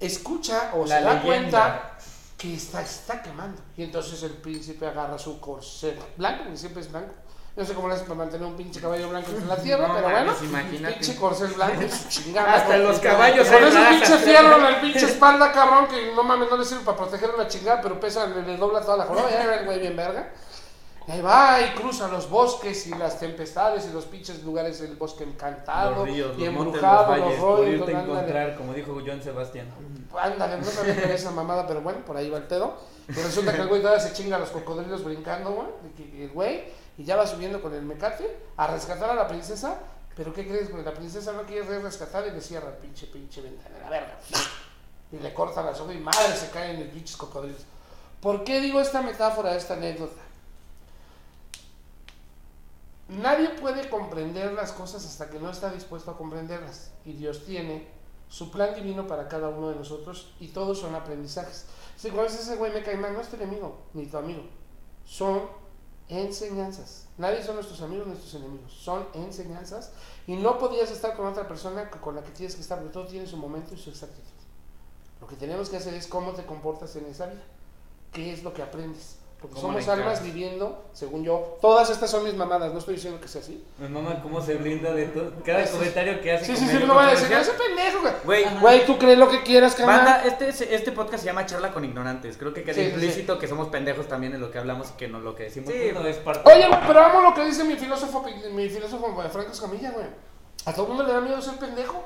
Escucha o La se da leyenda. cuenta que está, está quemando. Y entonces el príncipe agarra su corcel blanco, que siempre es blanco. No sé cómo le hace para mantener un pinche caballo blanco en la tierra, No pero bueno, imagínate. pinche corcel blanco y su chingada. Hasta con- los caballos Con se ese pinche fierro en la pinche espalda, cabrón, que no mames, no le sirve para proteger una chingada, pero pesa, le, le dobla toda la joroba, ya el güey bien verga. Y ahí va y cruza los bosques y las tempestades y los pinches lugares del bosque encantado Los ríos, y los montes, los embrujado, los valles, por rollos, irte encontrar, como dijo John Sebastián. Ándale, no sabía que era esa mamada, pero bueno, por ahí va el pedo. Y resulta que el güey todavía se chinga a los cocodrilos brincando, güey. El güey, y ya va subiendo con el mecate a rescatar a la princesa. Pero ¿qué crees, güey? La princesa no quiere re- rescatar y le cierra pinche, pinche ventana, la verga. Y le corta las ojos y madre se caen en el pinches cocodrilos. ¿Por qué digo esta metáfora, esta anécdota? Nadie puede comprender las cosas hasta que no está dispuesto a comprenderlas. Y Dios tiene su plan divino para cada uno de nosotros y todos son aprendizajes. Si cuando ese güey me cae mal, no es tu enemigo ni tu amigo. Son enseñanzas. Nadie son nuestros amigos, nuestros enemigos. Son enseñanzas. Y no podías estar con otra persona con la que tienes que estar, porque todo tiene su momento y su exactitud. Lo que tenemos que hacer es cómo te comportas en esa vida. ¿Qué es lo que aprendes? Porque ¿Cómo somos almas viviendo, según yo. Todas estas son mis mamadas, no estoy diciendo que sea así. Mi mamá, cómo se blinda de todo. Cada comentario que hace. Sí, sí, sí, no va a decir, ese pendejo, güey. Güey, tú crees lo que quieras. Banda, este, es- este podcast se llama Charla con Ignorantes. Creo que queda Sí, sí, implícito que somos pendejos también en lo que hablamos y que no lo que decimos Sí. pues, no es parte Oye, güey, pero amo lo que dice mi filósofo, mi filósofo Franco Escamilla, güey. A todo el mundo le da miedo ser pendejo.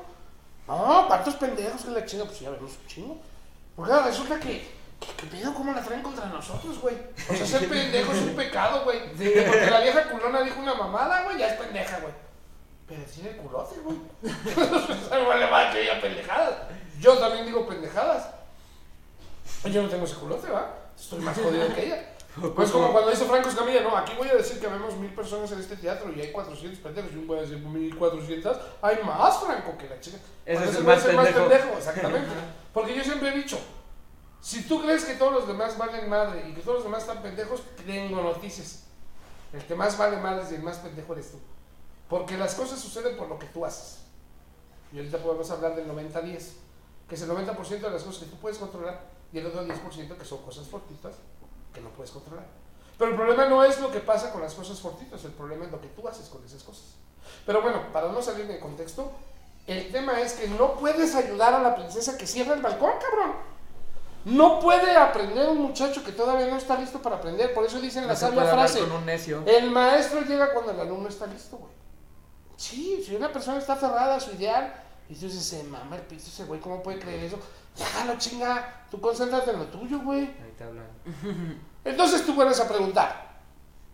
No, ¿cuántos pendejos que la chinga? Pues ya vemos un chingo. Porque resulta que, que pedo cómo la traen contra nosotros, güey. O sea, ser pendejo es un pecado, güey. Que Porque la vieja culona dijo una mamada, güey, ya es pendeja, güey. Pero tiene culote, güey. Vale más que diga pendejadas. Yo también digo pendejadas. Yo no tengo ese culote, ¿va? Estoy más jodido que ella. Pues como cuando dice Franco Escamilla, no, aquí voy a decir que vemos mil personas en este teatro y hay 400 pendejos. Yo voy a decir 1400. Hay más, Franco, que la chica. Ese es el güey más pendejo. Exactamente. Porque yo siempre he dicho, si tú crees que todos los demás valen madre y que todos los demás están pendejos, tengo noticias. El que más vale madre y el más pendejo eres tú. Porque las cosas suceden por lo que tú haces. Y ahorita podemos hablar del 90-10, que es el 90% de las cosas que tú puedes controlar y el otro 10% que son cosas fortitas que no puedes controlar. Pero el problema no es lo que pasa con las cosas fortitas, el problema es lo que tú haces con esas cosas. Pero bueno, para no salir de contexto, el tema es que no puedes ayudar a la princesa que cierra el balcón, cabrón. No puede aprender un muchacho que todavía no está listo para aprender. Por eso dicen la No sabia frase. con un necio. El maestro llega cuando el alumno está listo, güey. Sí, si una persona está aferrada a su ideal y tú dices, se mama el piso ese güey, ¿cómo puede creer eso? Déjalo, chinga. Tú concéntrate en lo tuyo, güey. Ahí te hablan. Entonces tú vuelves a preguntar.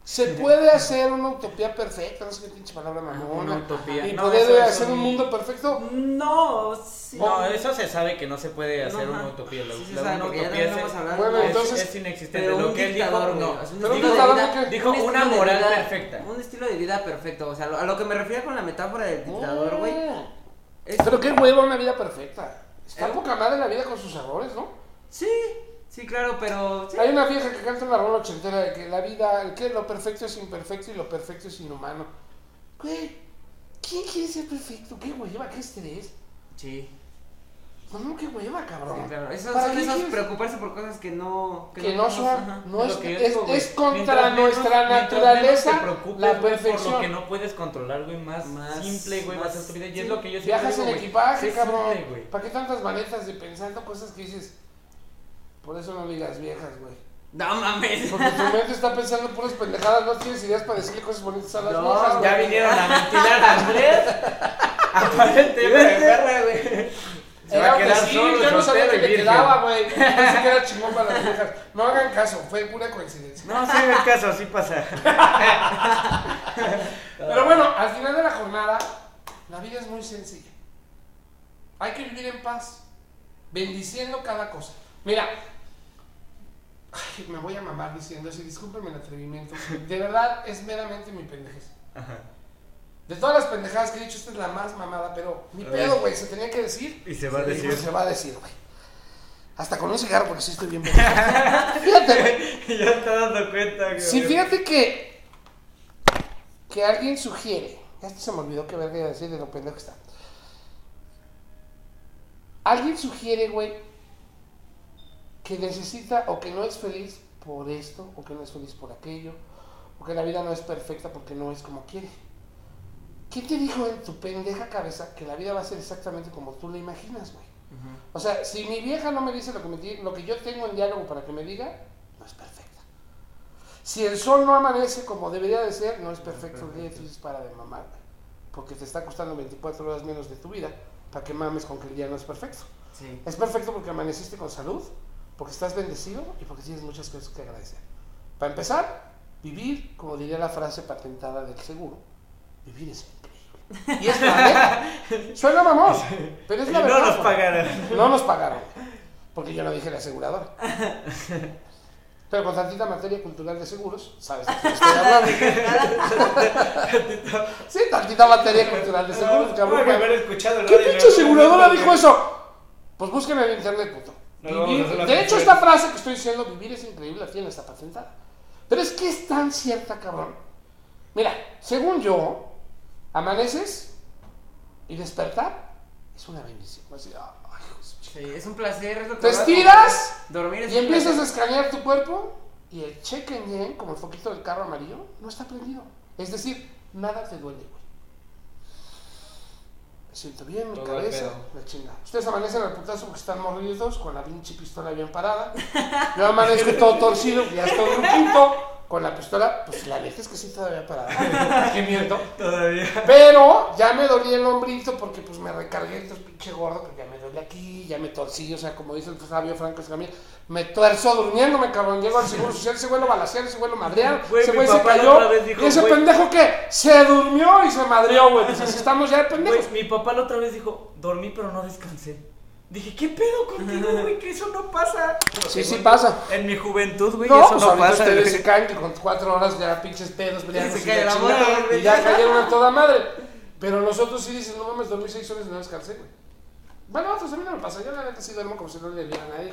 ¿Se puede hacer una utopía perfecta? No sé qué pinche palabra mamona. Una utopía. ¿Y No, es hacer un un- mundo perfecto? No, sí. No, eso se sabe que no se puede hacer No, una utopía. La, Sí la- sabe, utopía también es. Bueno, es- entonces- es inexistente. Lo que él dijo, no. o sea, un Pero un estilo de dictador, vida-. Dijo un una moral vida- perfecta. Un estilo de vida perfecto. O sea, a lo que me refiero con la metáfora del dictador, güey. Pero qué huevo una vida perfecta. Está ¿Eh? poca madre la vida con sus errores, ¿no? Sí, sí, claro, pero. sí. Hay una vieja que canta una rola ochentera de que la vida, que lo perfecto es imperfecto y lo perfecto es inhumano. Güey, ¿quién quiere ser perfecto? ¿Qué hueva? ¿Qué estrés? Sí, No, no, qué hueva, cabrón. sí, claro. Esos ¿Para son qué esos quieres? preocuparse por cosas que no. Que no son, ajá. no Es que es, digo, es contra menos- nuestra naturaleza preocupes, la güey, Por lo perfección. que no puedes controlar, güey, más, Más- simple, güey, más, más- estúpido. Y sí. es lo que yo siempre Viajas digo, en equipaje, cabrón. simple. ¿Para qué tantas maletas de pensando cosas que dices? Por eso no digas viejas, güey. No mames. Porque tu mente está pensando puras pendejadas, no tienes ideas para decirle cosas bonitas a las No, viejas, güey. Ya vinieron a ventilar a Andrés. Aparentemente, güey. Se va a que quedar sí, solo, yo no sabía que le quedaba, güey. Pensé que era chingón para las viejas. No hagan caso, fue pura coincidencia. No, sí, el caso, así pasa. Pero bueno, al final de la jornada, la vida es muy sencilla. Hay que vivir en paz, bendiciendo cada cosa. Mira, ay, me voy a mamar diciendo eso, y discúlpenme el atrevimiento. De verdad, es meramente mi pendejez. De todas las pendejadas que he dicho, esta es la más mamada, pero mi pedo, güey, se tenía que decir. Y se va a decir. pues se va a decir, güey. Hasta con un cigarro, porque sí estoy bien. Fíjate, güey. ya te dando cuenta, güey. Sí, fíjate que. Que alguien sugiere. Hasta se me olvidó que verga iba a decir de lo pendejo que está. Alguien sugiere, güey, que necesita o que no es feliz por esto, o que no es feliz por aquello, o que la vida no es perfecta porque no es como quiere. ¿Quién te dijo en tu pendeja cabeza que la vida va a ser exactamente como tú la imaginas, güey? O sea, si mi vieja no me dice lo que, me lo que yo tengo en diálogo para que me diga, no es perfecta. Si el sol no amanece como debería de ser, no es perfecto el día dices para de mamar, porque te está costando 24 horas menos de tu vida para que mames con que el día no es perfecto. Sí. Es perfecto porque amaneciste con salud, porque estás bendecido y porque tienes muchas cosas que agradecer. Para empezar, vivir, como diría la frase patentada del seguro, vivir es increíble. Y es la neta. Suena mamón, pero es la no verdad. nos güey. pagaron. No nos pagaron, porque yo no dije la aseguradora. Pero con tantita materia cultural de seguros, sabes de qué estoy hablando. sí, tantita materia cultural de seguros, cabrón. Haber escuchado el ¿Qué pinche aseguradora dijo eso? Pues busquen en internet, puto. No, Vivir- de hecho, esta frase que estoy diciendo, vivir es increíble, la tiene está patentada. Pero es que es tan cierta, cabrón. Mira, según yo, amaneces y despertar es una bendición. Así, ay, ch- Sí, es un placer. Es lo que Te estiras Dormir es y empiezas a escanear tu cuerpo y el check engine, como el foquito del carro amarillo, no está prendido. Es decir, nada te duele, siento bien, mi cabeza, la chingada. Ustedes amanecen al putazo porque están morridos, con la pinche pistola bien parada. Yo amanezco todo torcido, ya estoy un quinto, con la pistola, pues la neta es que sí todavía parada. Qué miedo. Todavía. Pero ya me dolía el hombrito porque pues me recargué estos pinche gordo que ya me duele aquí, ya me torcí, o sea, como dice el Fabio Franco Escamilla, me tuerzo durmiéndome, cabrón. Llego al seguro social, ese güey lo balacearon, ese güey lo madrearon, Güey, ese güey se cayó. dijo, y ese güey. pendejo que se durmió y se madreó, güey. Dices, estamos ya de pendejos. Güey, mi papá la otra vez dijo, dormí pero no descansé. Dije, ¿qué pedo contigo, güey? Que eso no pasa. Sí, sí pasa. En mi juventud, güey, No, eso pues no pasa. ustedes se caen que con cuatro horas ya pinches pedos, se y cae la la chingada, bola, güey. y ya cayeron a toda madre. Pero nosotros sí dicen, no mames, dormí seis horas y no descansé, güey. Bueno, otros a mí no me pasa, yo la neta sí duermo como si no le diera a nadie.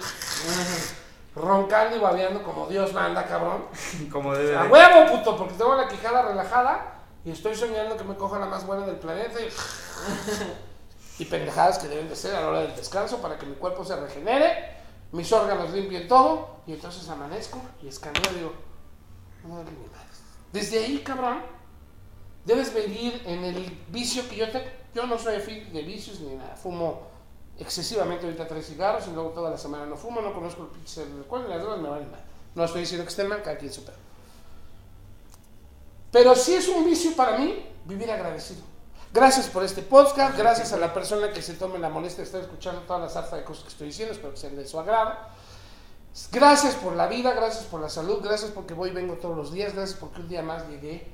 Roncando y babeando como Dios manda, cabrón. Como debe A huevo, puto, porque tengo la quijada relajada y estoy soñando que me coja la más buena del planeta y, y pendejadas que deben de ser a la hora del descanso para que mi cuerpo se regenere, mis órganos limpien todo y entonces amanezco y escaneo y digo, no duele ni madre. Desde ahí, cabrón, debes venir en el vicio que yo tengo. Yo no soy afín de vicios ni nada, fumo excesivamente ahorita tres cigarros y luego toda la semana no fumo, no conozco el pinche y las drogas me valen mal. No estoy diciendo que estén mal, cada quien su. Pero sí es un vicio para mí vivir agradecido. Gracias por este podcast, gracias a la persona que se tome la molestia de estar escuchando toda la sarta de cosas que estoy diciendo, espero que sean de su agrado. Gracias por la vida, gracias por la salud, gracias porque voy y vengo todos los días, gracias porque un día más llegué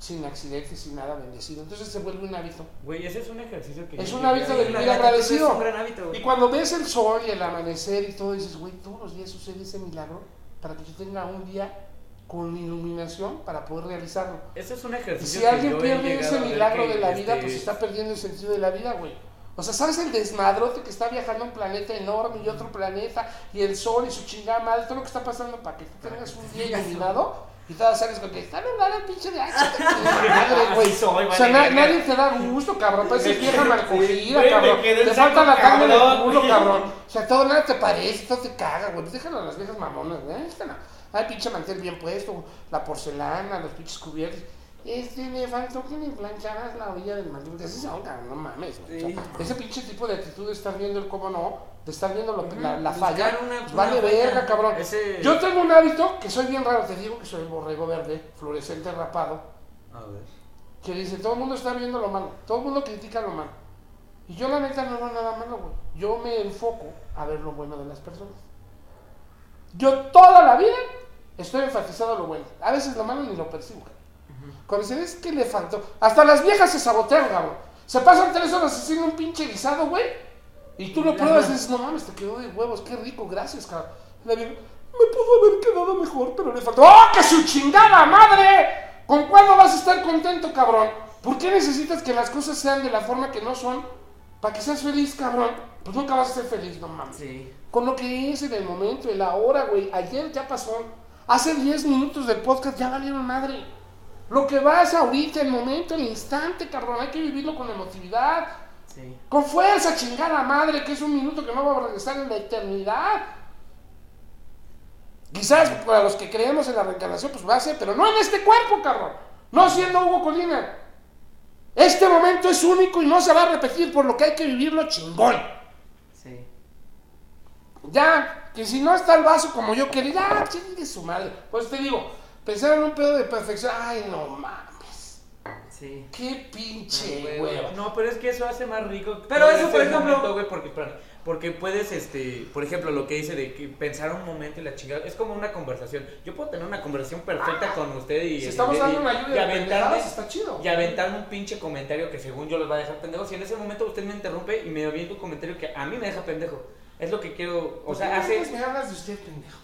sin accidentes, sin nada bendecido. Entonces se vuelve un hábito. Güey, ese es un ejercicio que. Es un hábito de vivir agradecido. Es un gran hábito, güey. Y cuando ves el sol y el amanecer y todo, dices, güey, todos los días sucede ese milagro para que yo tenga un día con iluminación para poder realizarlo. Ese es un Y ejercicio si que alguien pierde ese milagro de la vida, este, pues está perdiendo el sentido de la vida, güey. O sea, ¿sabes el desmadrote que está viajando un planeta enorme y otro planeta y el sol y su chingada madre? Todo lo que está pasando para que tú tengas un día iluminado y todas sales con que está nublado el pinche de H. madre, güey. O sea, na- nadie te da gusto, cabrón. Pareces vieja malcogida, cabrón. Te falta la carne en el cabrón. culo, cabrón. O sea, todo nada te parece, todo te caga, güey. Pues déjalo a las viejas mamonas, no. Ay, pinche mantel bien puesto, la porcelana, los pinches cubiertos. Este, le faltó que le plancharas la orilla del mantel. Cabrón, no mames. ese pinche tipo de actitud de estar viendo el cómo no, de estar viendo lo- la, falla, una- una vale verga, cabrón. Ese- Yo tengo un hábito que soy bien raro, te digo que soy el borrego verde, fluorescente rapado A ver. que dice, todo el mundo está viendo lo malo, todo el mundo critica lo malo. Y yo la neta no veo nada malo, güey. Yo me enfoco a ver lo bueno de las personas. Yo toda la vida estoy enfatizado en lo bueno. A veces lo malo ni lo percibo. Cuando se ves que le faltó. Hasta las viejas se sabotean, cabrón. Se pasan tres horas haciendo un pinche guisado, güey. Y tú lo pruebas y dices, no mames, te quedó de huevos, qué rico, gracias, cabrón. La vieja, me pudo haber quedado mejor, pero le faltó. ¡Oh, que su chingada madre! ¿Con cuándo vas a estar contento, cabrón? ¿Por qué necesitas que las cosas sean de la forma que no son? Para que seas feliz, cabrón. Pues nunca vas a ser feliz, no mames. Sí. Con lo que es en el momento, en la hora, güey. Ayer ya pasó. Hace 10 minutos del podcast ya valieron madre. Lo que vas ahorita, el momento, el instante, cabrón. Hay que vivirlo con emotividad. Sí. Con fuerza, chingada madre, que es un minuto que no va a regresar en la eternidad. Quizás para los que creemos en la reencarnación, pues va a ser, pero no en este cuerpo, cabrón. No siendo Hugo Colina. Este momento es único y no se va a repetir, por lo que hay que vivirlo chingón. Sí. Ya, que si no está el vaso como yo quería, ya, chingue su madre. Pues te digo, pensar en un pedo de perfección, ay, no mames. Sí. Qué pinche Ay, güey, hueva. No, pero es que eso hace más rico. Pero todo eso, por ejemplo- momento, güey, porque, espérame, porque puedes, este, por ejemplo, lo que dice de que pensar un momento y la chingada, es como una conversación. Yo puedo tener una conversación perfecta con usted y, Si estamos y- dando y- una y lluvia de aventarme, está chido. y aventarme un pinche comentario que según yo los va a dejar pendejos. Y en ese momento usted me interrumpe y me avienta un comentario que a mí me deja pendejo. Es lo que quiero, o ¿Por sea, hace... me hablas de usted, pendejo?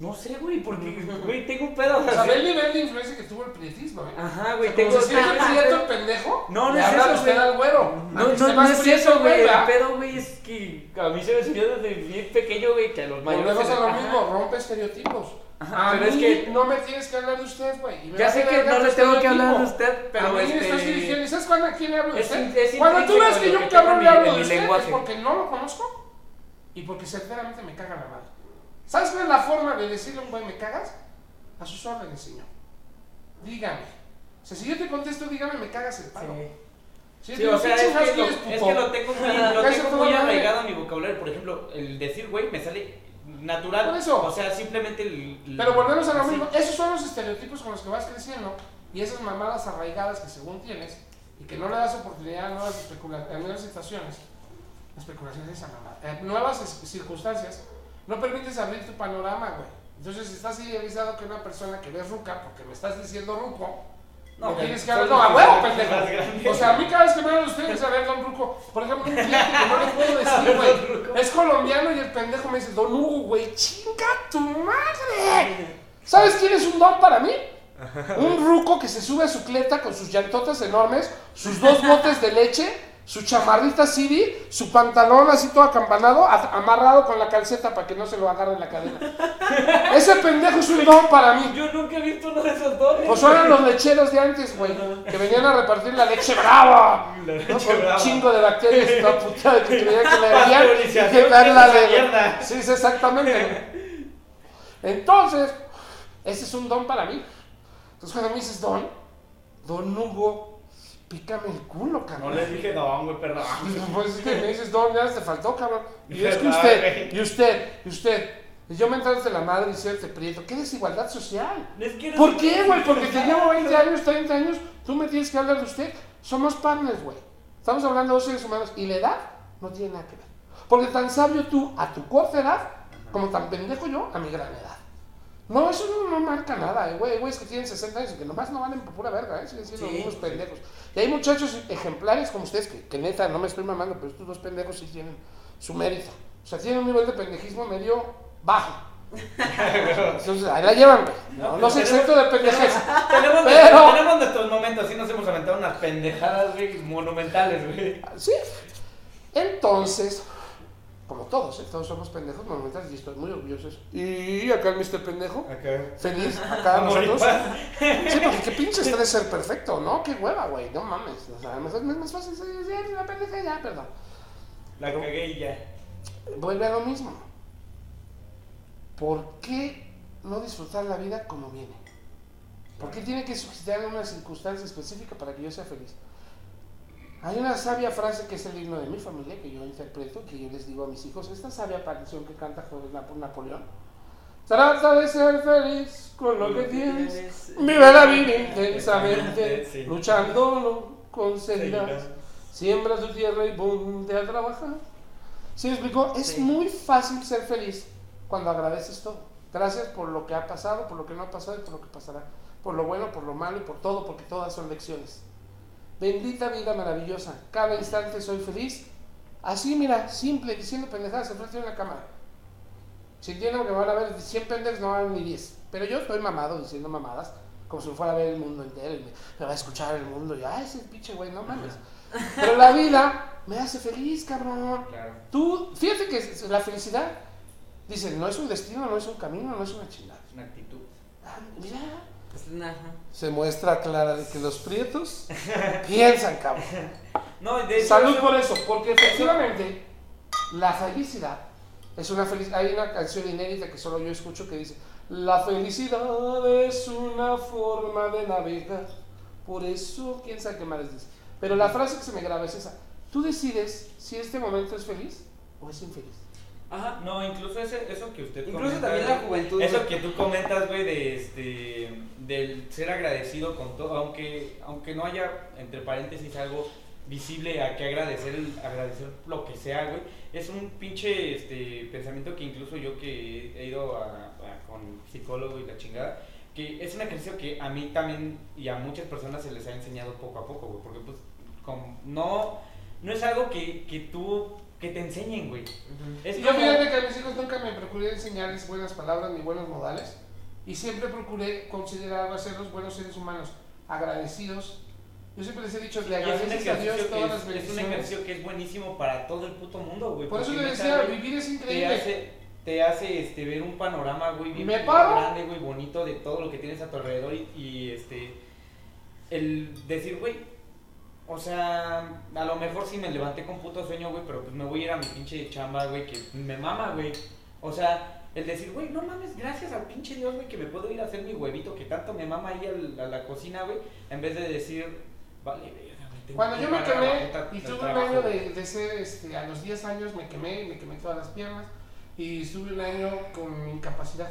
No sé, güey, porque, güey, tengo un pedo. O sea, ve el nivel de influencia que tuvo el prietismo, ¿eh? Ajá, güey, Como tengo... se siente prieto el pendejo, No, no es eso, usted güey. al güero. No, no, no es eso, güey. El pedo, güey, es que a mí se me enseñó desde bien pequeño, güey, que a los mayores. Volvemos a lo mismo, rompe estereotipos. Ajá, pero es que- no me tienes que hablar de usted, güey. Ya sé que no le tengo que hablar de usted, pero a mí me este- estás dirigiendo. ¿Y sabes cuándo, a quién le hablo de Es usted? es Cuando tú ves que yo hablo en le hablo de usted es porque no lo conozco y porque sinceramente me caga la madre. ¿Sabes cuál es la forma de decirle a un güey me cagas? A sus órdenes, señor. Dígame. O sea, si yo te contesto, dígame, me cagas el palo. Sí, te digo, o sea, "¿Qué es que, lo, es puto?" que lo tengo muy, lo tengo muy arraigado en mi vocabulario. Por ejemplo, el decir güey me sale natural. Por eso. O sea, simplemente el. el- Pero volvemos a lo así. mismo. Esos son los estereotipos con los que vas creciendo y esas mamadas arraigadas que según tienes y que no le das oportunidad a nuevas, especula- a nuevas situaciones, especulaciones esa mamada, eh, nuevas circunstancias, no permites abrir tu panorama, güey. Entonces estás idealizado que una persona que ves ruca, porque me estás diciendo ruco, no, No, tienes que hablar, no, a huevo, pendejo. O sea, a mí cada vez que me hablan ustedes, a ver, don Ruco, por ejemplo, un cliente que no le puedo decir, güey, es colombiano y el pendejo me dice, don Hugo, güey, chinga tu madre. ¿Sabes quién es un don para mí? Un ruco que se sube a su cleta con sus llantotas enormes, sus dos botes de leche, su chamarrita CD, su pantalón así todo acampanado, amarrado con la calceta para que no se lo agarre en la cadena. Ese pendejo es un don para mí. Yo nunca he visto uno de esos dones. Pues eran los lecheros de antes, güey, que venían a repartir la leche brava. La ¿no? Con un chingo de bacterias, la putada que creía que le harían. y que ¿qué es ándale, esa güey. mierda? Sí, sí, exactamente. Entonces, ese es un don para mí. Entonces, cuando me dices don, don Hugo, pícame el culo, No cabrón. les dije no, güey, perdón. Pues es que me dices don, ya te faltó, cabrón. Y es que usted, y usted, y usted. Y yo me entraste la madre y cierto prieto. ¿Qué desigualdad social? Es que eres ¿Por qué, güey? Porque te llevo 20 años, 30 años, tú me tienes que hablar de usted. Somos partners, güey. Estamos hablando de dos seres humanos y la edad no tiene nada que ver. Porque tan sabio tú a tu corta edad, como tan pendejo yo a mi gran edad. No, eso no, no marca nada, eh, güey. Güeyes que tienen 60 años y que nomás no valen por pura verga, ¿eh? Siguen siendo Sí, unos pendejos. Y hay muchachos ejemplares como ustedes que, que neta, no me estoy mamando, pero estos dos pendejos sí tienen su mérito. O sea, tienen un nivel de pendejismo medio bajo. Entonces, ahí la llevan, güey. No, no se exento de pendejez. Tenemos, Pero- tenemos nuestros momentos, sí nos hemos aventado unas pendejadas, güey, monumentales, güey. Sí. Entonces, como todos, ¿eh? todos somos pendejos monumentales y estoy muy orgulloso de. Y acá el Mr. Pendejo, Acá. feliz, acá nosotros. Sí, porque qué pinche estrés ser perfecto, ¿no? Qué hueva, güey, no mames. O sea, a lo mejor es más fácil ser una pendeja ya, perdón. La cagué y ya. Vuelve a lo mismo. ¿Por qué no disfrutar la vida como viene? ¿Por qué tiene que suscitar una circunstancia específica para que yo sea feliz? Hay una sabia frase que es el himno de mi familia que yo interpreto, que yo les digo a mis hijos, esta sabia canción que canta Napoleón. Trata de ser feliz con lo que tienes. Vive la vida intensamente, Sí. luchando lo conseguirás. Seguirás. Siembra tu tierra y ponte a trabajar. ¿Sí me explicó? Es Sí. muy fácil ser feliz cuando agradeces todo. Gracias por lo que ha pasado, por lo que no ha pasado y por lo que pasará. Por lo bueno, por lo malo y por todo, porque todas son lecciones. Bendita vida maravillosa. Cada instante soy feliz. Así, mira, simple, diciendo pendejadas enfrente de una cámara. Si entiendo que van a ver 100 pendejos, no van a ver ni 10. Pero yo estoy mamado diciendo mamadas, como si fuera a ver el mundo entero y me, me va a escuchar el mundo. Y, ay, ese pinche güey, no mames. Pero la vida me hace feliz, cabrón. Claro. Tú, fíjate que la felicidad, dicen, no es un destino, no es un camino, no es una chingada. Es una actitud. Ah, mira, ajá. se muestra clara de que los prietos piensan, cabrón. No, de hecho. Salud por eso, porque efectivamente la felicidad es una felicidad. Hay una canción inédita que solo yo escucho que dice: La felicidad es una forma de navegar. Por eso, quién sabe qué más dice. Pero la frase que se me graba es esa: Tú decides si este momento es feliz o es infeliz. Ajá. No, incluso ese, eso que usted Incluso comenta, también la juventud. Eso güey. que tú comentas, güey, de este del ser agradecido con todo, aunque aunque no haya entre paréntesis algo visible a que agradecer agradecer lo que sea, güey, es un pinche este pensamiento que incluso yo que he ido a, a- con psicólogo y la chingada que es un ejercicio que a mí también y a muchas personas se les ha enseñado poco a poco, güey, porque pues como no no es algo que, que tú que te enseñen, güey. Es Y yo como- fíjate que a mis hijos nunca me procuré enseñarles buenas palabras ni buenos modales. Y siempre procuré considerar hacerlos buenos seres humanos, agradecidos. Yo siempre les he dicho, le es agradeces a Dios todas las es, es un bendiciones. ejercicio que es buenísimo para todo el puto mundo, güey. Por eso neta, decía, vivir es te increíble. hace, te hace este, ver un panorama, güey, bien grande, güey, bonito de todo lo que tienes a tu alrededor y, y, este, el decir, güey, o sea, a lo mejor sí me levanté con puto sueño, güey, pero pues me voy a ir a mi pinche chamba, güey, que me mama, güey. O sea, El decir, güey, no mames, gracias al pinche Dios, güey, que me puedo ir a hacer mi huevito que tanto me mama ahí a la cocina, güey, en vez de decir, vale, güey, Cuando yo me quemé y tuve un año güey". de, de ser, este, a los 10 años me quemé, me quemé todas las piernas y estuve un año con incapacidad.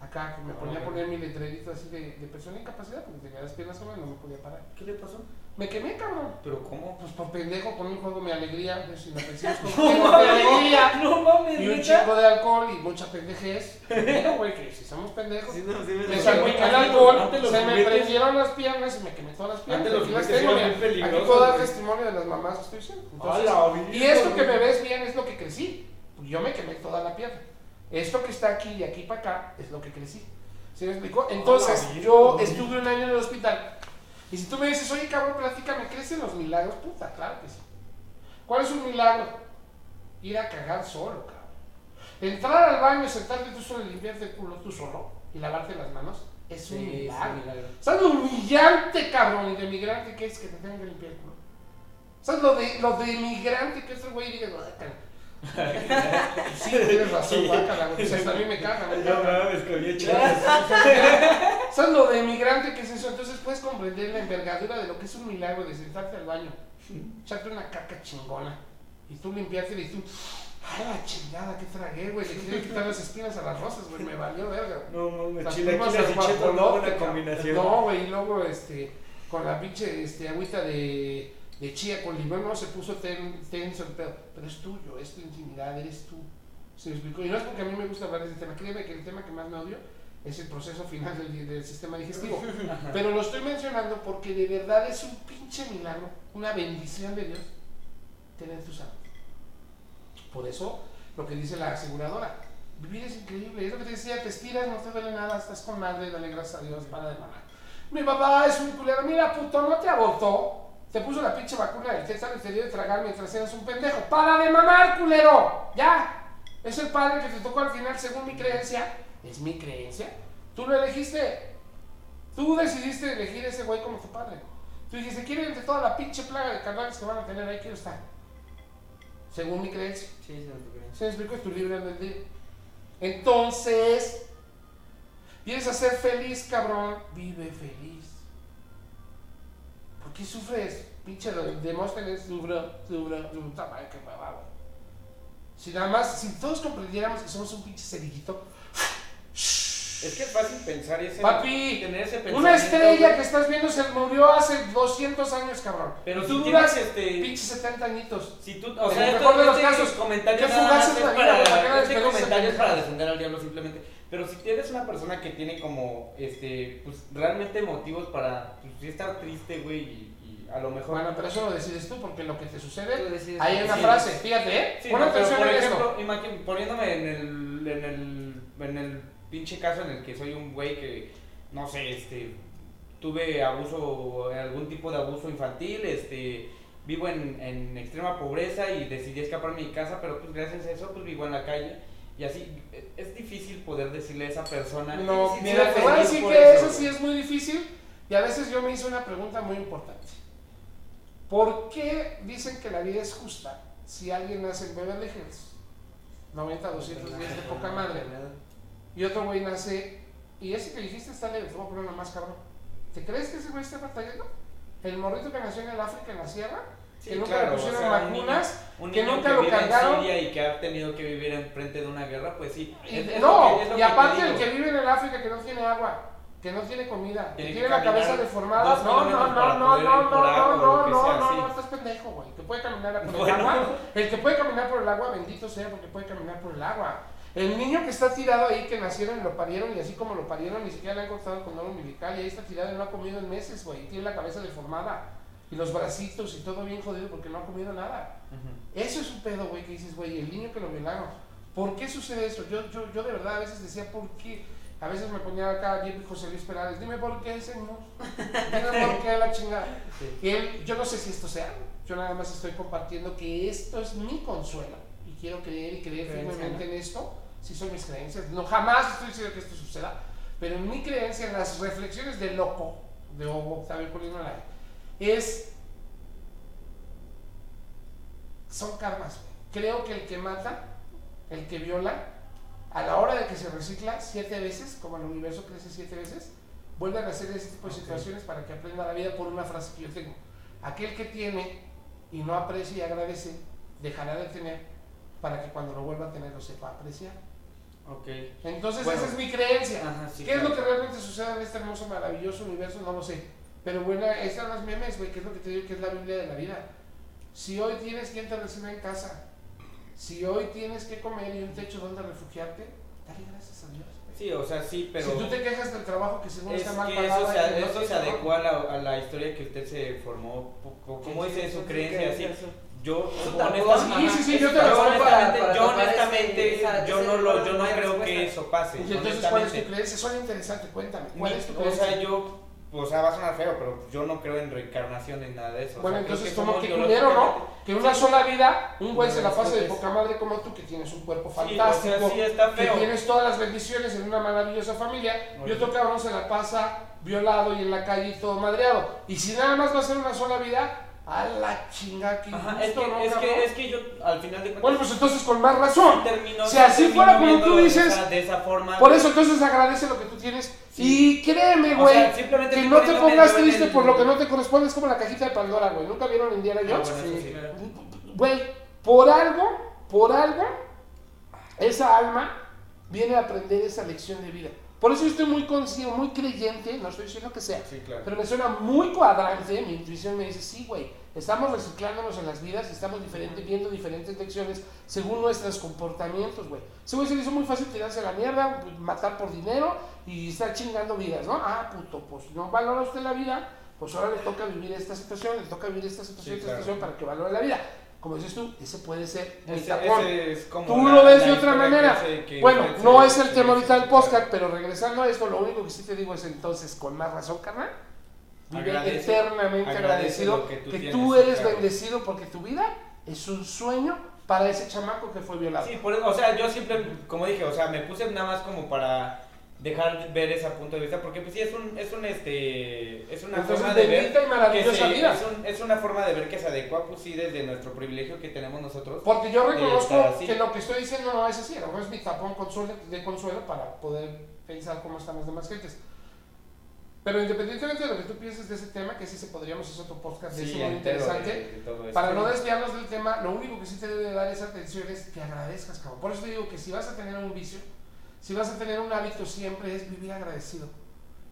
Acá, que me ponía a poner mi letrerito así de, de persona incapacidad porque tenía las piernas solas y no me podía parar. ¿Qué le pasó? Me quemé, cabrón. ¿Pero cómo? Pues por pendejo con un juego mi alegría, pues, inofensivos con un juego de alegría No mames, y un chingo de alcohol y mucha pendejez. No, güey, que si somos pendejos. Sí, no, sí me güey, el alcohol, se me prendieron las piernas y me quemé todas las piernas. Antes los tengo, mira. Aquí puedo dar testimonio de las mamás que estoy diciendo. Entonces, y esto que me ves bien es lo que crecí. Yo me quemé toda la pierna. Esto que está aquí y aquí para acá es lo que crecí. ¿Sí me explicó? Entonces, yo estuve un año en el hospital. Y si tú me dices, oye cabrón, platícame, ¿crecen los milagros? Puta, claro que sí. ¿Cuál es un milagro? Ir a cagar solo, cabrón. Entrar al baño, sentarte tú solo y limpiarte el culo tú solo y lavarte las manos es Sí, un es un milagro. milagro. ¿Sabes lo humillante, cabrón, y de migrante que es que te tengan que limpiar el culo? ¿Sabes lo de, lo de migrante que es el güey y "Guácala"? Sí, tienes razón, guácala, güey. Pues hasta a mí me caga, me No mames, con chaval. ¿Sabes lo de migrante que es eso? Entonces puedes comprender la envergadura de lo que es un milagro de sentarte al baño, echarte una caca chingona y tú limpiarte y tú, ay la chingada, ¿qué tragué, güey? Le quería quitar las espinas a las rosas, güey, me valió verga. No mames, Las chilaquiles y no buena cabrón. combinación. No, güey, y luego este, con la pinche este, agüita de, de chía con limón, no, se puso ten- tenso el pedo. Pero es tuyo, es tu intimidad, eres tú. ¿Se me explicó? Y no es porque a mí me gusta hablar de ese tema. Créeme que el tema que más me odio es el proceso final del, del sistema digestivo. Pero lo estoy mencionando porque de verdad es un pinche milagro, una bendición de Dios tener tu salud. Por eso, lo que dice la aseguradora, vivir es increíble. Es lo que te decía, te estiras, no te duele nada, estás con madre, dale gracias a Dios, para de mamar. Mi papá es un culero, mira puto, no te abortó. Te puso la pinche vacuna del tétano y te dio de tragar mientras eras un pendejo. ¡Para de mamar, culero! ¡Ya! Es el padre que te tocó al final, según mi creencia. Es mi creencia. Tú lo elegiste. Tú decidiste elegir ese güey como tu padre. Tú dijiste, quiero entre toda la pinche plaga de carnales que van a tener ahí, quiero estar. Según mi creencia. Sí, sí, lo creo. ¿Se me explico? Es tu libre albedrío. Entonces, ¿quieres ser feliz, cabrón? Vive feliz. ¿Por qué sufres? Pinche de- Demóstenes, sufra, sufra, sufra. Puta madre, qué hueva, güey. Si nada más, si todos comprendiéramos que somos un pinche cerillito, Es que es fácil pensar ese. Papi, tener ese pensamiento. una estrella güey. que estás viendo se murió hace 200 años, cabrón. Pero si tú tienes duras este. pinches 70 añitos. Si tú, o En sea, el esto- mejor de los este casos, comentario qué nada más es la ¿para la para, este para defender al diablo simplemente. Pero si eres una persona que tiene como, este, pues realmente motivos para, pues, sí estar triste, güey, y a lo mejor. Bueno, pero eso lo decides tú, porque lo que te Tú sucede, decides hay una sí. frase, fíjate, ¿eh? Sí, Pon no, pero atención por en ejemplo, esto. imagín- poniéndome en el, en el, en el pinche caso en el que soy un güey que, no sé, este, tuve abuso, algún tipo de abuso infantil, este, vivo en, en extrema pobreza y decidí escapar de mi casa, pero pues gracias a eso pues vivo en la calle y así eh, es difícil poder decirle a esa persona. No, "Sí, mira, te voy a feliz decir que eso, eso sí güey". es muy difícil y a veces yo me hice una pregunta muy importante. ¿Por qué dicen que la vida es justa si alguien nace en Beverly Hills, 90, 200 días de poca madre, y otro güey nace, y ese que dijiste está leve, te voy a poner una más cabrón. ¿Te crees que ese güey está batallando? El morrito que nació en el África, en la sierra, Sí, que nunca claro, le o pusieron sea, un vacunas, Un que niño nunca que lo vive cargaron. en Siria y que ha tenido que vivir enfrente de una guerra, pues sí. Y- es- es no, que- y que te aparte el que vive en el África que no tiene agua, que no tiene comida, Tiene que tiene la cabeza deformada. No, no, no, no, no, no, no, no, no, sí. no, estás pendejo, güey. Que puede caminar por el agua. El que puede caminar por el agua, bendito sea, porque puede caminar por el agua. El niño que está tirado ahí, que nacieron y lo parieron, y así como lo parieron, ni siquiera le han cortado el cordón umbilical, y ahí está tirado y no ha comido en meses, güey. Tiene la cabeza deformada, y los bracitos y todo bien jodido porque no ha comido nada. Eso es un pedo, güey, que dices, güey, el niño que lo violaron. ¿Por qué sucede eso? Yo, yo, yo de verdad a veces decía, ¿por qué? A veces me ponía acá bien José Luis Perales, dime por qué, señor. Dime por qué la chingada. Y él, yo no sé si esto sea, yo nada más estoy compartiendo que esto es mi consuelo. Y quiero creer y creer firmemente en esto, si son mis creencias. No, jamás estoy diciendo que esto suceda, pero en mi creencia, en las reflexiones de loco, de Octavio Colino es son karmas. Creo que el que mata, el que viola, a la hora de que se recicla siete veces, como el universo crece siete veces, vuelve a hacer ese tipo de Ok. situaciones para que aprenda la vida por una frase que yo tengo. Aquel que tiene y no aprecia y agradece, dejará de tener para que cuando lo vuelva a tener lo sepa apreciar. Ok. Entonces Bueno. esa es mi creencia. Ajá, sí, ¿Qué es claro. lo que realmente sucede en este hermoso, maravilloso universo? No lo sé. Pero bueno, están los memes, güey, que es lo que te digo que es la Biblia de la vida. Si hoy tienes quien te reciba en casa, si hoy tienes que comer y un techo donde refugiarte, dale gracias a Dios. Sí, o sea, sí, pero. si tú te quejas del trabajo que según Es está mal pagado, eso se, no eso se adecua a la, a la historia que usted se formó, po- como dice su creencia, así. Yo, honestamente, Sí, sí, sí, yo te yo lo para- honestamente, para yo honestamente, esa- no lo, yo no creo que eso pase, Y entonces, ¿cuál es tu creencia? Suena interesante, cuéntame. ¿Cuál es tu O creencia? sea, yo, o sea, va a sonar feo, pero yo no creo en reencarnación ni nada de eso. o Bueno, sea, entonces, que como que culero, ¿no? Que una sola vida, un güey No, se la pase de poca madre como tú, que tienes un cuerpo Sí, o fantástico, sea, sí está que tienes todas las bendiciones en una maravillosa familia, y Oye. otro cabrón se la pasa violado y en la calle y todo madreado. Y si nada más va a ser una sola vida, a la chinga que Ajá, es que, ¿no, es, que, es que yo, al final de cuentas, Bueno, pues entonces con más razón. si así fuera como tú de dices, esa- de esa forma. Por eso entonces agradece lo que tú tienes. Y créeme, O güey, sea, que no te pongas triste el- por lo que no te corresponde. Es como la cajita de Pandora, güey. ¿Nunca vieron Indiana Ah, Jones? eso sí. Güey, por algo, por algo, esa alma viene a aprender esa lección de vida. Por eso yo estoy muy consciente, muy creyente, no estoy diciendo que sea, Sí, claro. pero me suena muy cuadrante, mi intuición me dice, sí, güey, estamos reciclándonos en las vidas, estamos diferentes, viendo diferentes lecciones según nuestros comportamientos, güey. Güey se le hizo muy fácil tirarse a la mierda, matar por dinero y estar chingando vidas, ¿no? Ah, puto, pues no valora usted la vida, pues ahora le toca vivir esta situación, le toca vivir esta situación, Sí, esta claro. situación para que valore la vida. Como dices tú, ese puede ser el tapón. Tú la- lo ves de otra que manera. que Bueno, no es el tema ahorita del podcast, pero regresando a esto, lo único que sí te digo es entonces, con más razón, carnal, vive Agradece- eternamente agradecido que tú que tú eres claro. bendecido porque tu vida es un sueño para ese chamaco que fue violado. Sí, por eso, o sea, yo siempre, como dije, o sea, me puse nada más como para dejar de ver ese punto de vista, porque pues sí es un, es un, este, es una Entonces, forma de ver que se- es, un- es una forma de ver que se adecua, pues sí, desde nuestro privilegio que tenemos nosotros. Porque yo reconozco que lo que estoy diciendo no es así, mejor es mi tapón de consuelo para poder pensar cómo están las demás gentes. Pero independientemente de lo que tú pienses de ese tema, que sí se podríamos hacer otro podcast de Sí, eso muy de- interesante, de esto. Para no desviarnos del tema, lo único que sí te debe de dar esa atención es que agradezcas, cabrón. Por eso te digo que si vas a tener un vicio, si vas a tener un hábito siempre es vivir agradecido.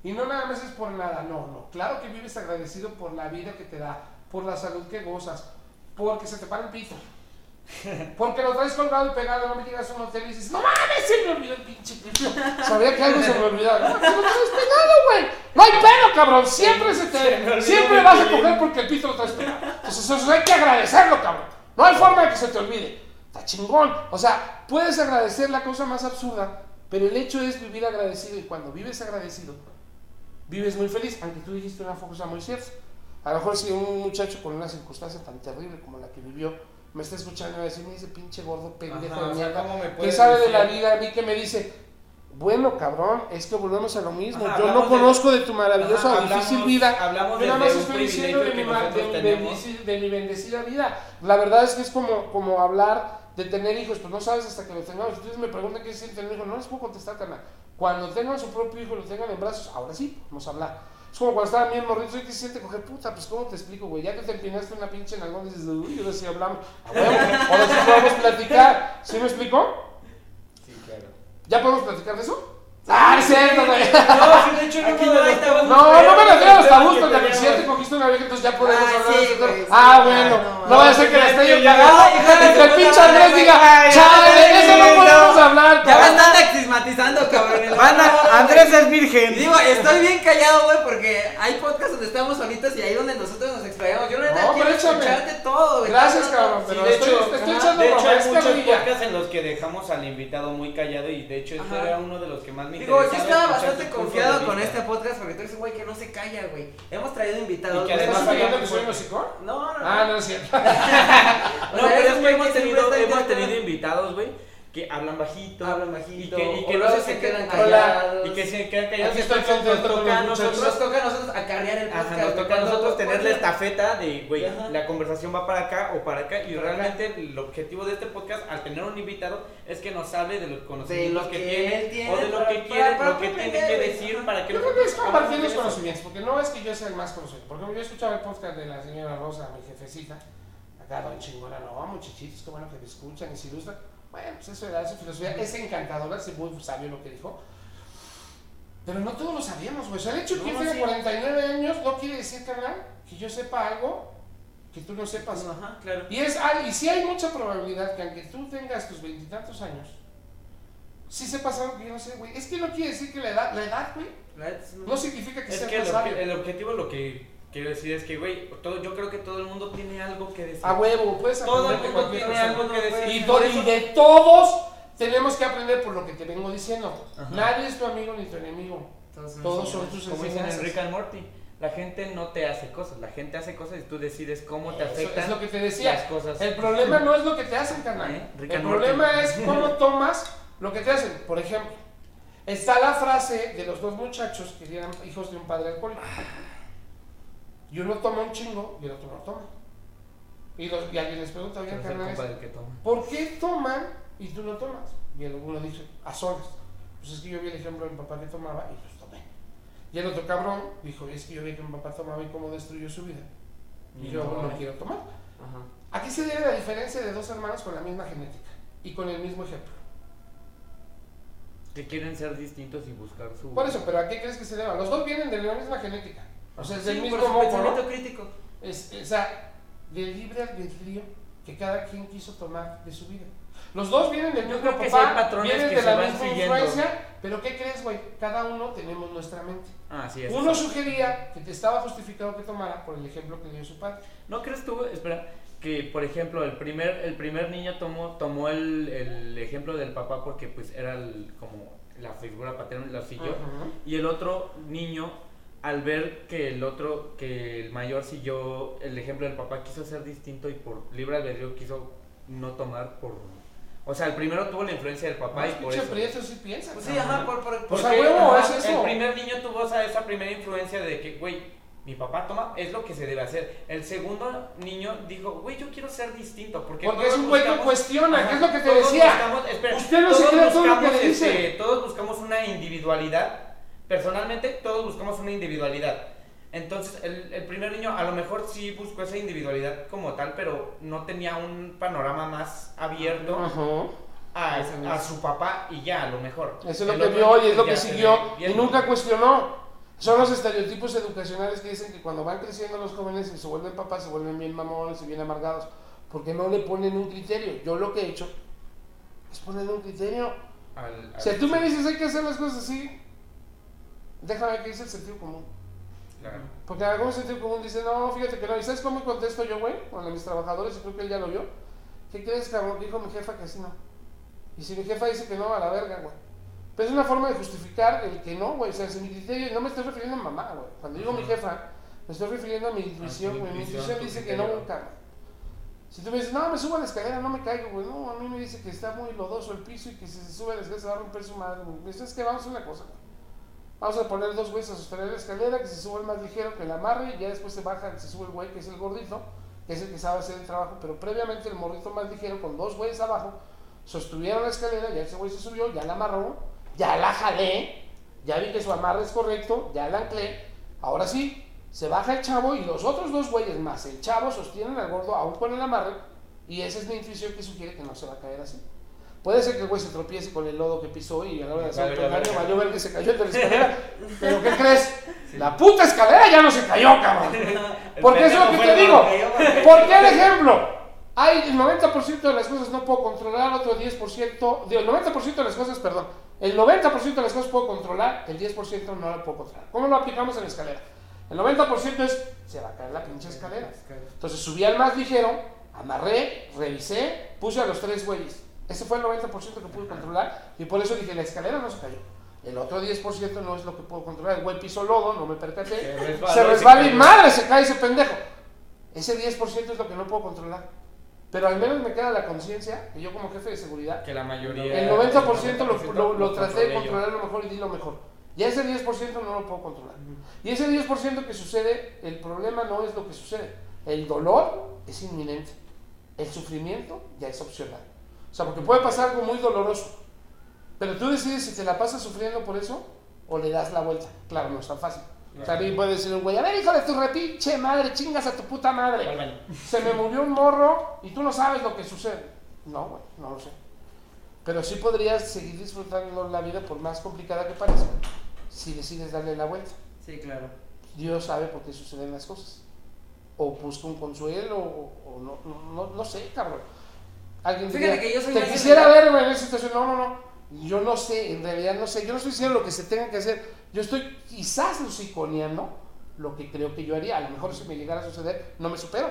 Y no nada más es por nada, no, no. Claro que vives agradecido por la vida que te da, por la salud que gozas, porque se te para el pito. Porque lo traes colgado y pegado, no me llegas a un hotel y dices, no mames, se me olvidó el pinche pito. Sabía que algo se me olvidaba. No, lo traes pegado, güey. No hay pedo, cabrón. Siempre se te, siempre vas a coger porque el pito lo traes pegado. Entonces eso hay que agradecerlo, cabrón. No hay forma de que se te olvide. Está chingón. O sea, puedes agradecer la cosa más absurda, pero el hecho es vivir agradecido y cuando vives agradecido, vives muy feliz, aunque tú dijiste una cosa muy cierta. A lo mejor si un muchacho con una circunstancia tan terrible como la que vivió me está escuchando y va a decir, "Mira ese pinche gordo pendejo Ajá, de o sea, mierda, ¿cómo me que puedes sabe de la vida, a mí que me dice, bueno cabrón, es que volvemos a lo mismo, Ajá, yo no de- conozco de, tu maravillosa Ajá, o difícil vida, hablamos yo nada más estoy diciendo de mi, de, mi de bendecida vida. La verdad es que es como, como hablar de tener hijos, pues no sabes hasta que lo tengamos. Ustedes me preguntan qué se siente tener un hijo, no les puedo contestar, carnal. Cuando tengan su propio hijo y lo tengan en brazos, ahora sí, vamos a hablar. Es como cuando estaban bien morritos, ¿y qué se siente coger puta? Pues cómo te explico, güey, ya que te empinaste una pinche nalgón, dices, uy, ahora sí hablamos. A huevo, ahora sí podemos platicar. ¿Sí me explicó? Sí, claro. ¿Ya podemos platicar de eso? Ah, es cierto, güey. No, de hecho, no los tabú. temas No, no me refiero a los que tabús, tenemos- porque si ya te cogiste una vieja, entonces ya podemos Ah, hablar de Ah, bueno, no, no vaya a ser que la esté yo y que el pinche Andrés diga, chale, eso no podemos hablar, Ya me están axismatizando, cabrón. Andrés es virgen. Digo, estoy bien callado, güey, porque hay podcasts donde estamos solitos y ahí donde nosotros Yo no No, quiero escucharte todo, güey. Gracias, cabrón, pero de estoy, hecho, te estoy echando De hecho, hay muchos podcasts en los que dejamos al invitado muy callado y de hecho este Ajá. era uno de los que más me Digo, yo estaba bastante confiado con este podcast porque tú un güey que no se calla, güey. Hemos traído invitados. Y que. ¿Estás además fallando había- que soy hocicón? No, no, no. Ah, no es cierto. O No, sea, pero es que hemos tenido invitados, güey, que hablan bajito. Hablan bajito, Y que, y que o no se se quedan callados. Y que se quedan callados. Aquí estoy nos toca a Nos nosotros. toca a nosotros acarrear el podcast. Ajá, nos toca a nosotros tener la estafeta de, güey, la conversación va para acá o para acá. Y Para acá. realmente el objetivo de este podcast, al tener un invitado, es que nos hable de los conocimientos lo que, que tiene, él tiene o de lo para- que quiere, para lo que tiene que decir para que Yo lo- creo que es compartir los conocimientos, porque no es que yo sea el más conocido. Por ejemplo, yo escuchaba el podcast de la señora Rosa, mi jefecita, acá don chingona, no, muchachitos, qué bueno que me escuchan y se ilustran. Bueno, pues eso era su filosofía, es encantadora, es muy sabio lo que dijo. Pero no todos lo sabíamos, güey. O sea, el hecho de que yo No, tenga sí. 49 años no quiere decir, carnal, que yo sepa algo que tú no sepas. Ajá, claro. Y es al- y sí hay mucha probabilidad que aunque tú tengas tus veintitantos años, sí sepas algo que yo no sé, güey. Es que no quiere decir que la edad, la edad, güey, no significa que Es sea que el, sabio. el objetivo, lo que quiero decir es que, güey, todo, yo creo que todo el mundo tiene algo que decir. A huevo, puedes Todo el aprender de mundo cualquier tiene persona. algo que decir. Y, por y de todos tenemos que aprender por lo que te vengo diciendo. Ajá. Nadie es tu amigo ni tu enemigo. Todos son tus Como dicen en. Rick and Morty, la gente no te hace cosas, la gente hace cosas y tú decides cómo te Eso afectan es lo que te decía. las cosas. El problema no es lo que te hacen, carnal. ¿Eh? Rick El and Morty. problema es cómo tomas lo que te hacen. Por ejemplo, está la frase de los dos muchachos que eran hijos de un padre alcohólico. Y uno toma un chingo y el otro no toma. Y, los- y alguien les pregunta, oye, Pero es el carnales, compa del que toma. ¿por qué toman y tú no tomas? Y el uno dice, a solas. Pues es que yo vi el ejemplo de mi papá que tomaba y pues tomé. Y el otro cabrón dijo, es que yo vi que mi papá tomaba y cómo destruyó su vida. Y Y yo no quiero tomar. Ajá. Aquí se debe la diferencia de dos hermanos con la misma genética y con el mismo ejemplo. Que quieren ser distintos y buscar su... Por eso, pero ¿a qué crees que se deba? Los dos vienen de la misma genética. O sea, es del Sí, mismo por moco, ¿no? crítico. Es, o sea, del libre albedrío que cada quien quiso tomar de su vida. Los dos vienen del mismo papá, vienen que de la misma siguiendo. influencia, pero ¿qué crees, güey? Cada uno tenemos nuestra mente. Ah, sí, es Uno eso. sugería que te estaba justificado que tomara por el ejemplo que dio su padre. ¿No crees tú, espera, que por ejemplo el primer, el primer niño tomó, tomó el, el ejemplo del papá porque pues era el- como la figura paterna y la siguió? Ujú. Y el otro niño, al ver que el otro, que el mayor siguió el ejemplo del papá, quiso ser distinto y por libre albedrío quiso no tomar por... O sea, el primero tuvo la influencia del papá y por eso... prieto sí piensa. Pues sí, ajá, por, por, Pues por- a huevo, ajá, es eso. El primer niño tuvo esa, esa primera influencia de que, güey, mi papá toma, es lo que se debe hacer. El segundo niño dijo, güey, yo quiero ser distinto. Porque, Porque es un güey que cuestiona, Ajá, que es lo que te decía. buscamos- espera, Usted no se cree todo lo que buscamos, le dice. este, todos buscamos una individualidad. Personalmente, todos buscamos una individualidad. Entonces, el, el primer niño a lo mejor sí buscó esa individualidad como tal, pero no tenía un panorama más abierto a, su papá y ya, a lo mejor. Eso es lo que vio y es lo que siguió y nunca cuestionó. Son los estereotipos educacionales que dicen que cuando van creciendo los jóvenes y se vuelven papás, se vuelven bien mamones y bien amargados, porque no le ponen un criterio. Yo lo que he hecho es ponerle un criterio. Al- al- Si tú me dices hay que hacer las cosas así, déjame que es el sentido común. Claro. Porque algún sentido común dice, no, fíjate que no. ¿Y sabes cómo contesto yo, güey? Con mis trabajadores, y creo que él ya lo vio. ¿Qué crees, cabrón? Dijo mi jefa que así no. Y si mi jefa dice que no, a la verga, güey. Pero es una forma de justificar el que no, güey. O sea, si mi criterio, no me estoy refiriendo a mamá, güey. Cuando digo mi jefa, me estoy refiriendo a mi intuición, tu güey. Mi intuición, intuición tu dice que no, nunca. Si tú me dices, no, me subo a la escalera, no me caigo, güey. No, a mí me dice que está muy lodoso el piso y que si se sube a la escalera se va a romper su madre, güey. Dice, que vamos a hacer una cosa, güey. Vamos a poner dos güeyes a sostener la escalera, que se sube el más ligero, que la amarre, y ya después se baja, se sube el güey, que es el gordito, que es el que sabe hacer el trabajo, pero previamente el morrito más ligero, con dos güeyes abajo, sostuvieron la escalera, ya ese güey se subió, ya la amarró, ya la jalé, ya vi que su amarre es correcto, ya la anclé, ahora sí, se baja el chavo y los otros dos güeyes más el chavo sostienen al gordo aún con el amarre, y esa es mi intuición que sugiere que no se va a caer así. Puede ser que el güey se tropiece con el lodo que pisó y a la hora de hacer el vale. valió ver que se cayó de la escalera. Pero ¿qué crees? La puta escalera ya no se cayó, cabrón. Porque es lo que te digo. ¿Por qué el ejemplo? Hay el 90% de las cosas no puedo controlar, otro 10%, digo, el 90% de las cosas, perdón, el 90% de las cosas puedo controlar, el 10% no la puedo controlar. ¿Cómo lo aplicamos en la escalera? El 90% es, se va a caer la pinche escalera. Entonces subí al más ligero, amarré, revisé, puse a los tres güeyes. Ese fue el 90% que pude controlar y por eso dije, la escalera no se cayó. El otro 10% no es lo que puedo controlar. El güey pisó lodo, no me percaté. Se resbaló Se y se resbala y madre, se cae ese pendejo. Ese 10% es lo que no puedo controlar. Pero al menos me queda la conciencia que yo como jefe de seguridad, Que la mayoría. el 90% lo, lo, lo traté de controlar lo mejor y di lo mejor. Ya ese 10% no lo puedo controlar. Y ese 10% que sucede, el problema no es lo que sucede. El dolor es inminente. El sufrimiento ya es opcional. O sea, porque puede pasar algo muy doloroso. Pero tú decides si te la pasas sufriendo por eso o le das la vuelta. Claro, no es tan fácil. O sea, a mí puede decir un güey, a ver, hijo de tu repinche madre, chingas a tu puta madre. Se me murió un morro y tú no sabes lo que sucede. No, güey, no lo sé. Pero sí podrías seguir disfrutando la vida por más complicada que parezca si decides darle la vuelta. Sí, claro. Dios sabe por qué suceden las cosas. O busca un consuelo, o, o no, no, no, no sé, cabrón. Alguien Fíjate diría, que yo soy te quisiera general". ver güey, en esa situación. No, no, no. Yo no sé, en realidad no sé. Yo no estoy diciendo lo que se tenga que hacer. Yo estoy quizás luciconeando lo que creo que yo haría. A lo mejor si me llegara a suceder, no me supero.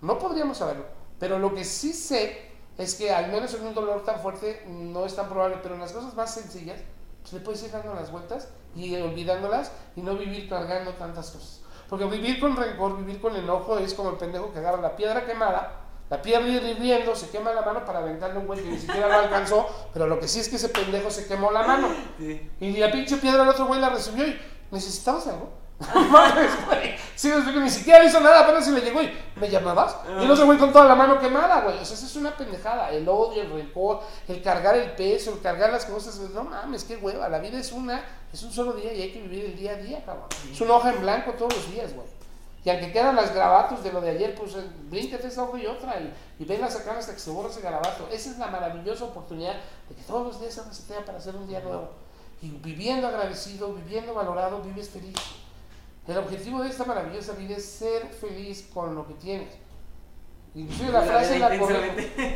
No podríamos saberlo. Pero lo que sí sé es que al menos en un dolor tan fuerte no es tan probable. Pero en las cosas más sencillas, pues le puedes ir dando las vueltas y olvidándolas y no vivir cargando tantas cosas. Porque vivir con rencor, vivir con enojo es como el pendejo que agarra la piedra quemada, la piedra hirviendo, se quema la mano para aventarle un güey que ni siquiera lo alcanzó, pero lo que sí es que ese pendejo se quemó la mano. Sí. Y la pinche piedra el otro güey la recibió y necesitabas algo. No mames, güey. Sí, es que ni siquiera hizo nada, apenas se le llegó y me llamabas. Y el otro güey con toda la mano quemada, güey. O sea, eso es una pendejada. El odio, el rencor, el cargar el peso, el cargar las cosas. No mames, qué hueva. La vida es una, es un solo día y hay que vivir el día a día, cabrón. Es una hoja en blanco todos los días, güey. Y aunque quedan las grabatos de lo de ayer, pues bríncate esa hoja y otra y, y venla a sacar hasta que se borre ese garabato. Esa es la maravillosa oportunidad de que todos los días se resetea para hacer un día nuevo. Y viviendo agradecido, viviendo valorado, vives feliz. El objetivo de esta maravillosa vida es ser feliz con lo que tienes. Inclusive la La frase la corrijo.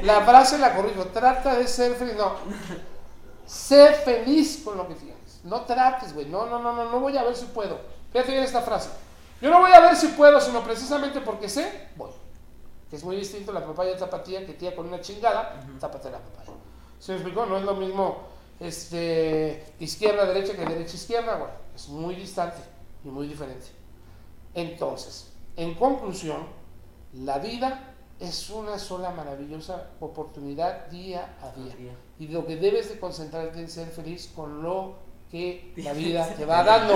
La frase la corrijo. Trata de ser feliz. No. Sé feliz con lo que tienes. No trates, güey. No, no, no, no. No voy a ver si puedo. Fíjate bien esta frase. Yo no voy a ver si puedo, sino precisamente porque sé, voy. Que es muy distinto la papaya tapatía que tía con una chingada, tápate la papaya. ¿Se me explicó? No es lo mismo este, izquierda, derecha que derecha, izquierda, güey. Es muy distante y muy diferente. Entonces, en conclusión, la vida es una sola maravillosa oportunidad día a día. Día. Y lo que debes de concentrarte en ser feliz con lo que la vida te va dando.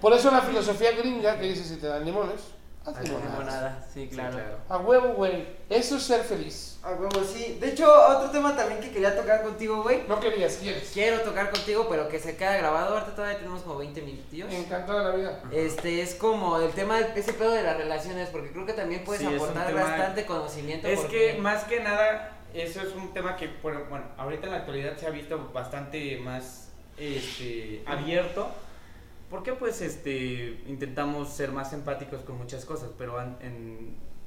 Por eso la filosofía gringa que dice si te dan limones, haz limonadas. limonada, sí, claro. A huevo, güey. Eso es ser feliz. A huevo, sí. De hecho, otro tema también que quería tocar contigo, güey. No querías, quieres. Quiero tocar contigo, pero que se queda grabado. Ahorita todavía tenemos como 20 minutillos. Encantado de la vida. Este es como el tema del ese pedo de las relaciones, porque creo que también puedes Sí, aportar tema- bastante conocimiento. Es porque- que más que nada, eso es un tema que, bueno, ahorita en la actualidad se ha visto bastante más este, abierto. Porque pues este intentamos ser más empáticos con muchas cosas, pero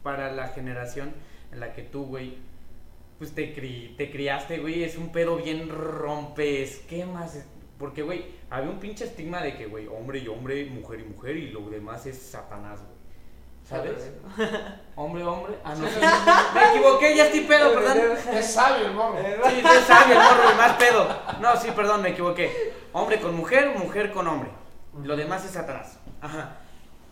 para la generación en la que tú, güey, pues te criaste, güey, es un pedo bien rompe esquemas. Porque, güey, había un pinche estigma de que, güey, hombre y hombre, mujer y mujer, y lo demás es Satanás, güey. ¿Sabes? Hombre, hombre. Ah, no. Me equivoqué, ya estoy pedo, perdón. Es sabio el morro. Sí, sí, sabio el morro y más pedo. No, sí, perdón, me equivoqué. Hombre con mujer, mujer con hombre. Lo demás es atrás. Ajá.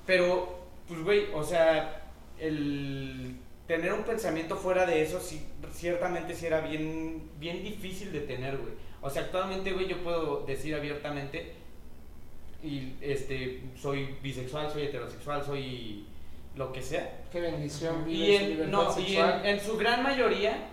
Pero, pues, güey, o sea, el tener un pensamiento fuera de eso, sí, ciertamente sí era bien, bien difícil de tener, güey. O sea, actualmente, güey, yo puedo decir abiertamente, y este, soy bisexual, soy heterosexual, soy lo que sea. Qué bendición. Y, en, no, y en, su gran mayoría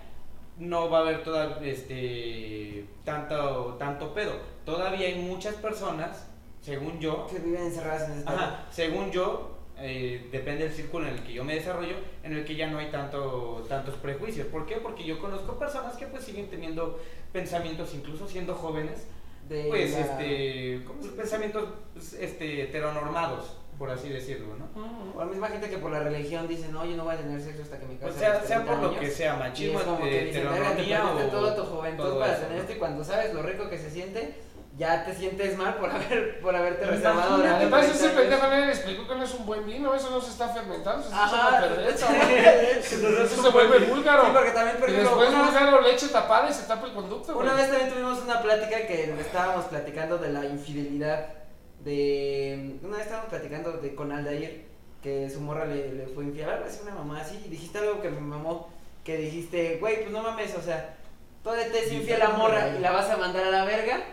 no va a haber toda, este, tanto, tanto pedo. Todavía hay muchas personas, según yo, que viven encerradas en pedo. ajá, según yo, eh, depende del círculo en el que yo me desarrollo, en el que ya no hay tanto, tantos prejuicios. ¿Por qué? Porque yo conozco personas que pues siguen teniendo pensamientos, incluso siendo jóvenes, De pues la- este, pues, pensamientos pues, este, heteronormados, por así decirlo, ¿no? O la misma gente que por la religión dice, no, yo no voy a tener sexo hasta que me O case. a sea, sea 30 por lo años". que sea, Y machismo, es como eh, que dicen, verga, te o toda tu juventud todo para eso, tener esto y cuando sabes lo rico que se siente, ya te sientes mal por haber por haberte reservado durante Además, 30 ese pendejo nadie le explicó que no es un buen vino, eso no se está fermentando, se está Ajá. Eso se vuelve búlgaro. Sí, porque también y por ejemplo, después una- búlgaro leche tapada y se tapa el conducto. Una vez también tuvimos una plática que estábamos platicando de la infidelidad de... Una vez estábamos platicando de con Aldair, que su morra le, le fue infiel, algo así, una mamá así, y dijiste algo que me mamó, que dijiste, güey, pues no mames, o sea, todavía te es infiel la morra y la vas a mandar a la verga,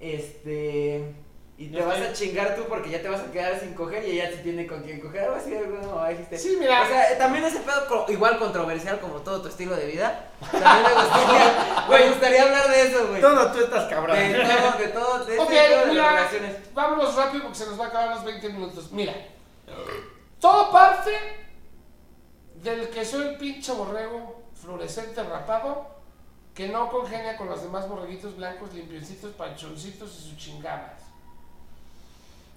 este, y te No vas a chingar tú porque ya te vas a quedar sin coger y ella sí tiene con quien coger, algo así, mamá dijiste. Sí, mira. O sea, también ese pedo igual controversial como todo tu estilo de vida. También me gustaría, me gustaría hablar de eso, güey. Todo tú estás cabrón. De todo, de todo, de Ok, ese pedo de las relaciones. vámonos rápido porque se nos va a acabar los 20 minutos. Mira, todo parte del que soy el pinche borrego fluorescente rapado que no congenia con los demás borreguitos blancos, limpiecitos, panchoncitos y sus chingadas.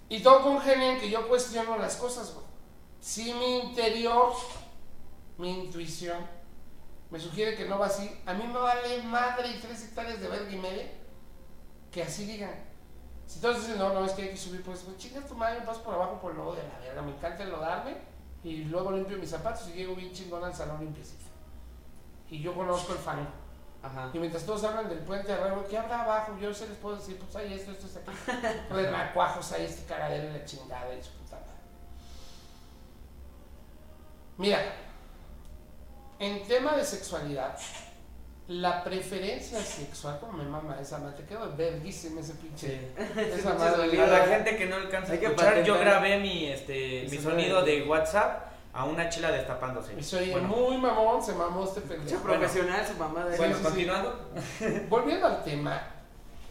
Y todo congenia en que yo cuestiono las cosas. Si mi interior, mi intuición, me sugiere que no va así, a mí me vale madre y tres hectáreas de verga y media que así digan. Si todos dicen, no, no, es que hay que subir, pues, pues chinga tu madre, me paso por abajo por el lodo de la verga, me encanta enlodarme y luego limpio mis zapatos y llego bien chingón al salón limpiecito. Y yo conozco el fango. Ajá. Y mientras todos hablan del puente de arriba, ¿qué habrá abajo? Yo se les puedo decir, pues hay esto, esto es aquí. Pues macuajos, hay este cagadero y la chingada y su puta madre. Mira, en tema de sexualidad, la preferencia sexual, como me mama esa madre, te quedo verguísima ese pinche. Esa Pinche madre. Para la gente que no alcanza a Hay que escuchar, yo grabé mi, este, Mi mi sonido de- de WhatsApp a una chela destapándose. Soy Bueno, muy mamón, se mamó este pendejo. profesional su mamá de bueno, sí, sí. continuando. Volviendo al tema,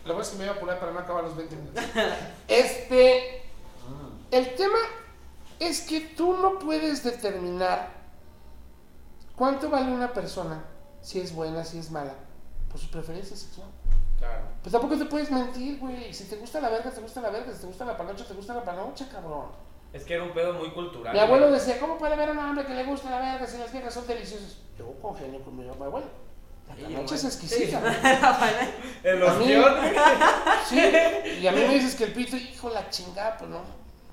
lo bueno es que me voy a apurar para no acabar los 20 minutos. Este, el tema es que tú no puedes determinar cuánto vale una persona, si es buena, si es mala, por su preferencia sexual. Claro. Pues tampoco te puedes mentir, güey. Si te gusta la verga, te gusta la verga. Si te gusta la panocha, te gusta la panocha, cabrón. Es que era un pedo muy cultural. Mi abuelo decía, ¿cómo puede haber un hombre que le gusta la verga si las viejas son deliciosas? Yo congenio con mi abuelo. La panocha es exquisita. El A ostión. Sí, y a mí me dices que el pito, hijo, la chingada, pues no.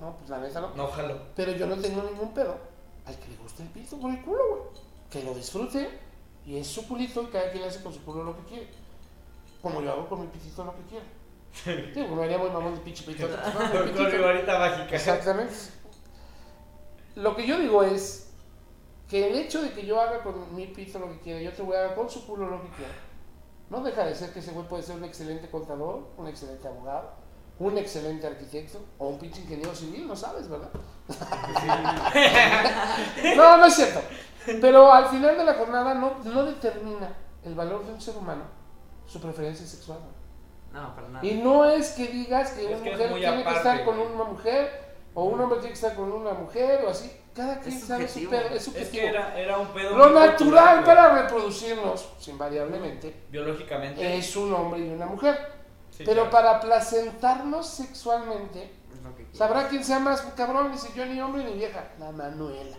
No, pues la neta no. No, jalo. Pero yo no tengo ningún pedo. Al que le guste el pito por el culo, güey. Que lo disfrute. Y es su culito y cada quien hace con su culo lo que quiere. Como yo hago con mi pitito lo que quiero. Sí, me haría muy mamón de pinche Con varita mágica. Exactamente. Lo que yo digo es que el hecho de que yo haga con mi pito lo que quiera y otro güey haga con su culo lo que quiera, no deja de ser que ese güey puede ser un excelente contador, un excelente abogado, un excelente arquitecto o un pinche ingeniero civil, no sabes, ¿verdad? no, no es cierto. Pero al final de la jornada no, no determina el valor de un ser humano su preferencia sexual. Güey. No, para nada. Y no es que digas que Es una que es mujer tiene que estar con una mujer o un hombre tiene que estar con una mujer o así. Cada quien Es sabe su pedo, es Es subjetivo. que era, era un pedo Lo natural para reproducirnos, invariablemente, Biológicamente. es un hombre y una mujer. Sí, Pero claro. para placentarnos sexualmente, Es sabrá quién sea más cabrón, dice yo ni hombre ni vieja. La Manuela.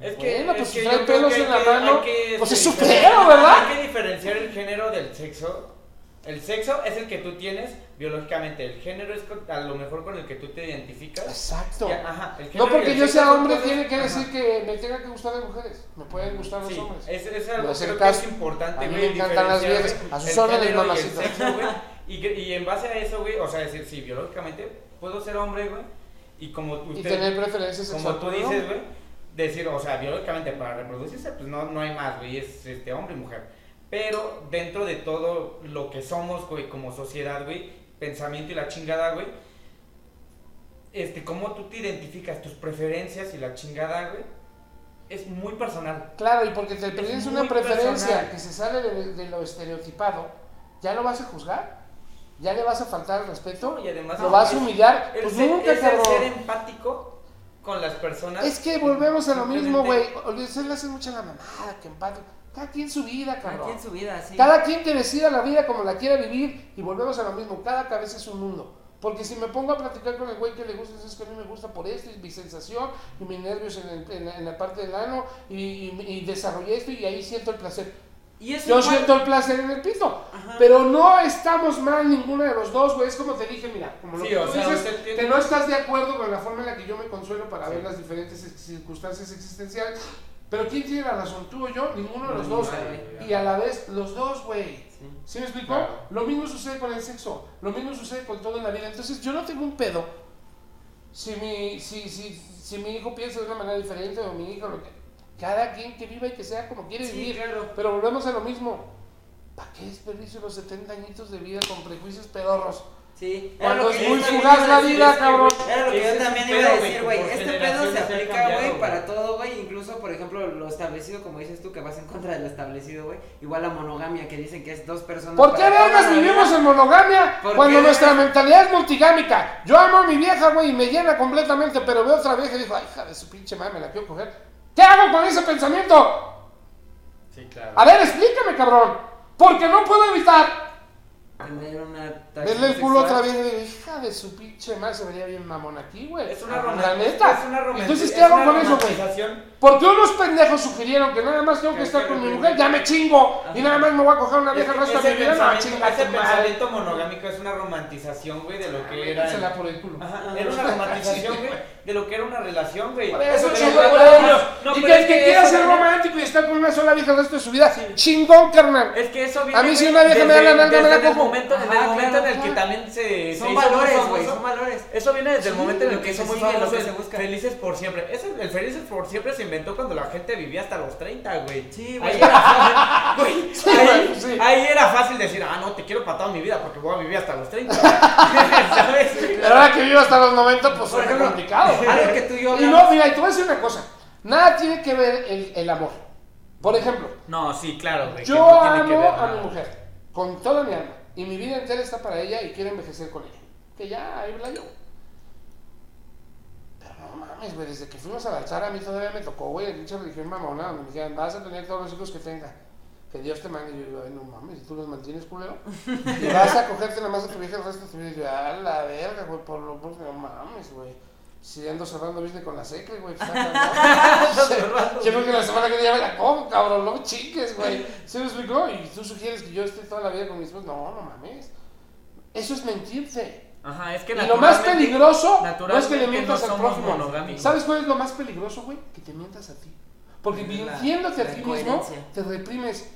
Es que, Bueno, es pues que si yo trae creo pelos que en la que- mano, que, pues es su pedo, ¿verdad? Hay que diferenciar el género del sexo. El sexo es el que tú tienes biológicamente. El género es a lo mejor con el que tú te identificas. Exacto. Ajá, el No y porque yo sea hombre cosas- tiene que ajá. decir que me tenga que gustar las mujeres. Me pueden gustar los hombres. es, es algo creo que es importante, A mí me encantan las viejas. A sus órdenes, y mamacita. Y, y en base a eso, güey, o sea, decir, sí, biológicamente puedo ser hombre, güey, y como Y usted, tener preferencia sexual. como tú dices, güey, decir, o sea, biológicamente para reproducirse, pues no, no hay más, güey, es este, hombre y mujer. Pero dentro de todo lo que somos, güey, como sociedad, güey, pensamiento y la chingada, güey, este, cómo tú te identificas tus preferencias y la chingada, güey, es muy personal. Claro, y porque te pides una preferencia personal. que se sale de, de lo estereotipado, ¿ya lo vas a juzgar? ¿Ya le vas a faltar el respeto? Y además ¿Lo vas a es- humillar? el Pues ser, nunca, es el ser empático con las personas. Es que volvemos a lo mismo, güey. Ustedes le hacen mucha la mamada, que empate. Cada quien su vida, Cada cabrón. quien su vida, sí. Cada quien que decida la vida como la quiera vivir y volvemos a lo mismo, cada cabeza es un mundo. Porque si me pongo a platicar con el güey que le gusta, es que a mí me gusta por esto, y mi sensación, y mis nervios en, el- en la, en la parte del ano, y, y- y desarrollé esto y ahí siento el placer. Y Yo igual- siento el placer en el pito. Ajá. Pero no estamos mal ninguno de los dos, güey. Es como te dije, mira, como lo Sí, que tú sea, dices, usted tiene- que no estás de acuerdo con la forma en la que yo me consuelo para Sí. ver las diferentes circunstancias existenciales. Pero ¿quién tiene la razón? ¿Tú o yo? Ninguno de los No, dos. nadie. Y a la vez, los dos, güey. Sí. ¿Sí me explicó? Claro. Lo mismo sucede con el sexo, lo mismo sucede con todo en la vida. Entonces yo no tengo un pedo si mi, si, si, si mi hijo piensa de una manera diferente o mi hija, lo que, cada quien que viva y que sea como quiere Sí, vivir. claro. Pero volvemos a lo mismo. ¿Para qué desperdicio los 70 añitos de vida con prejuicios pedorros? Sí. Cuando Era es lo que muy yo también fugaz iba a la decir, vida, cabrón. güey, Era lo que yo también iba a decir, güey, Este pedo se aplica, güey, para todo, güey. Incluso, por ejemplo, lo establecido, como dices tú, que vas en contra de lo establecido, güey. Igual la monogamia, que dicen que es dos personas. ¿Por qué vergas vivimos en monogamia ¿Por cuando qué? nuestra mentalidad es multigámica? Yo amo a mi vieja, güey, y me llena completamente, pero veo otra vieja y digo, ay, hija de su pinche madre, me la quiero coger. ¿Qué hago con ese pensamiento? Sí, claro. A ver, explícame, cabrón. Porque no puedo evitar Tener una verle el culo otra digo, hija de su pinche madre, se vería bien mamón aquí, güey. Es una La romantización. neta. Es una Entonces, es ¿qué hago con eso, güey? Porque unos pendejos sugirieron que nada más tengo que estar con mi mujer, ya me chingo. Y nada más me voy a coger una vieja resto de mi vida, no, chinga ese pensamiento monogámico es una romantización, güey, de lo que era. Métesela por el culo. Ajá, era una romantización, güey, de lo que era una relación, güey. Eso, pero- güey. y que el que quiera ser romántico y estar con una sola vieja el resto de su vida, chingón, carnal. Es que eso viene. A mí si una vieja me da la nalga, me la cojo. Momento, en el Ajá, momento claro, en el que también se. Son valores, güey, son valores. Eso viene desde el momento en el que que hizo se muy sigue, lo famoso que se busca. Felices por siempre. Ese, el Felices por siempre se inventó cuando la gente vivía hasta los 30, güey. Sí, güey. Ahí era fácil, güey, Sí, ahí, güey, sí. ahí era fácil decir, ah, no, te quiero para toda mi vida porque voy a vivir hasta los 30. ¿Sabes? Pero ahora que vivo hasta los 90, pues ejemplo, complicado. Algo que tú y yo Y no, mira, y te voy a decir una cosa. Nada tiene que ver el, el amor. Por ejemplo, No, sí, claro, güey. que yo no tiene que amo ver a nada. mi mujer con toda mi alma. Y mi vida entera está para ella y quiero envejecer con ella. Que ya, ahí la llevo. Pero no mames, güey, desde que fuimos al altar a mí todavía me tocó, güey, el pinche religión mamona, me dijeron, vas a tener todos los hijos que tenga. Que Dios te mande. Y yo digo, no mames, ¿y tú los mantienes, culero? y vas a cogerte nada más a tu vieja el resto de tu vida. Y yo, a la verga, güey, por lo pues, no mames, güey. Si ando cerrando business con la secre, güey. pues. Yo creo que la semana que viene ya me la como, cabrón, no chingues, güey. ¿Se me explicó? Y tú sugieres que yo esté toda la vida con mis esposa. No, no mames. Eso es mentirte. Ajá, es que Y lo más peligroso no es que le mientas no al prójimo. ¿Sabes cuál es lo más peligroso, güey? Que te mientas a ti. Porque mintiéndote a ti mismo, te reprimes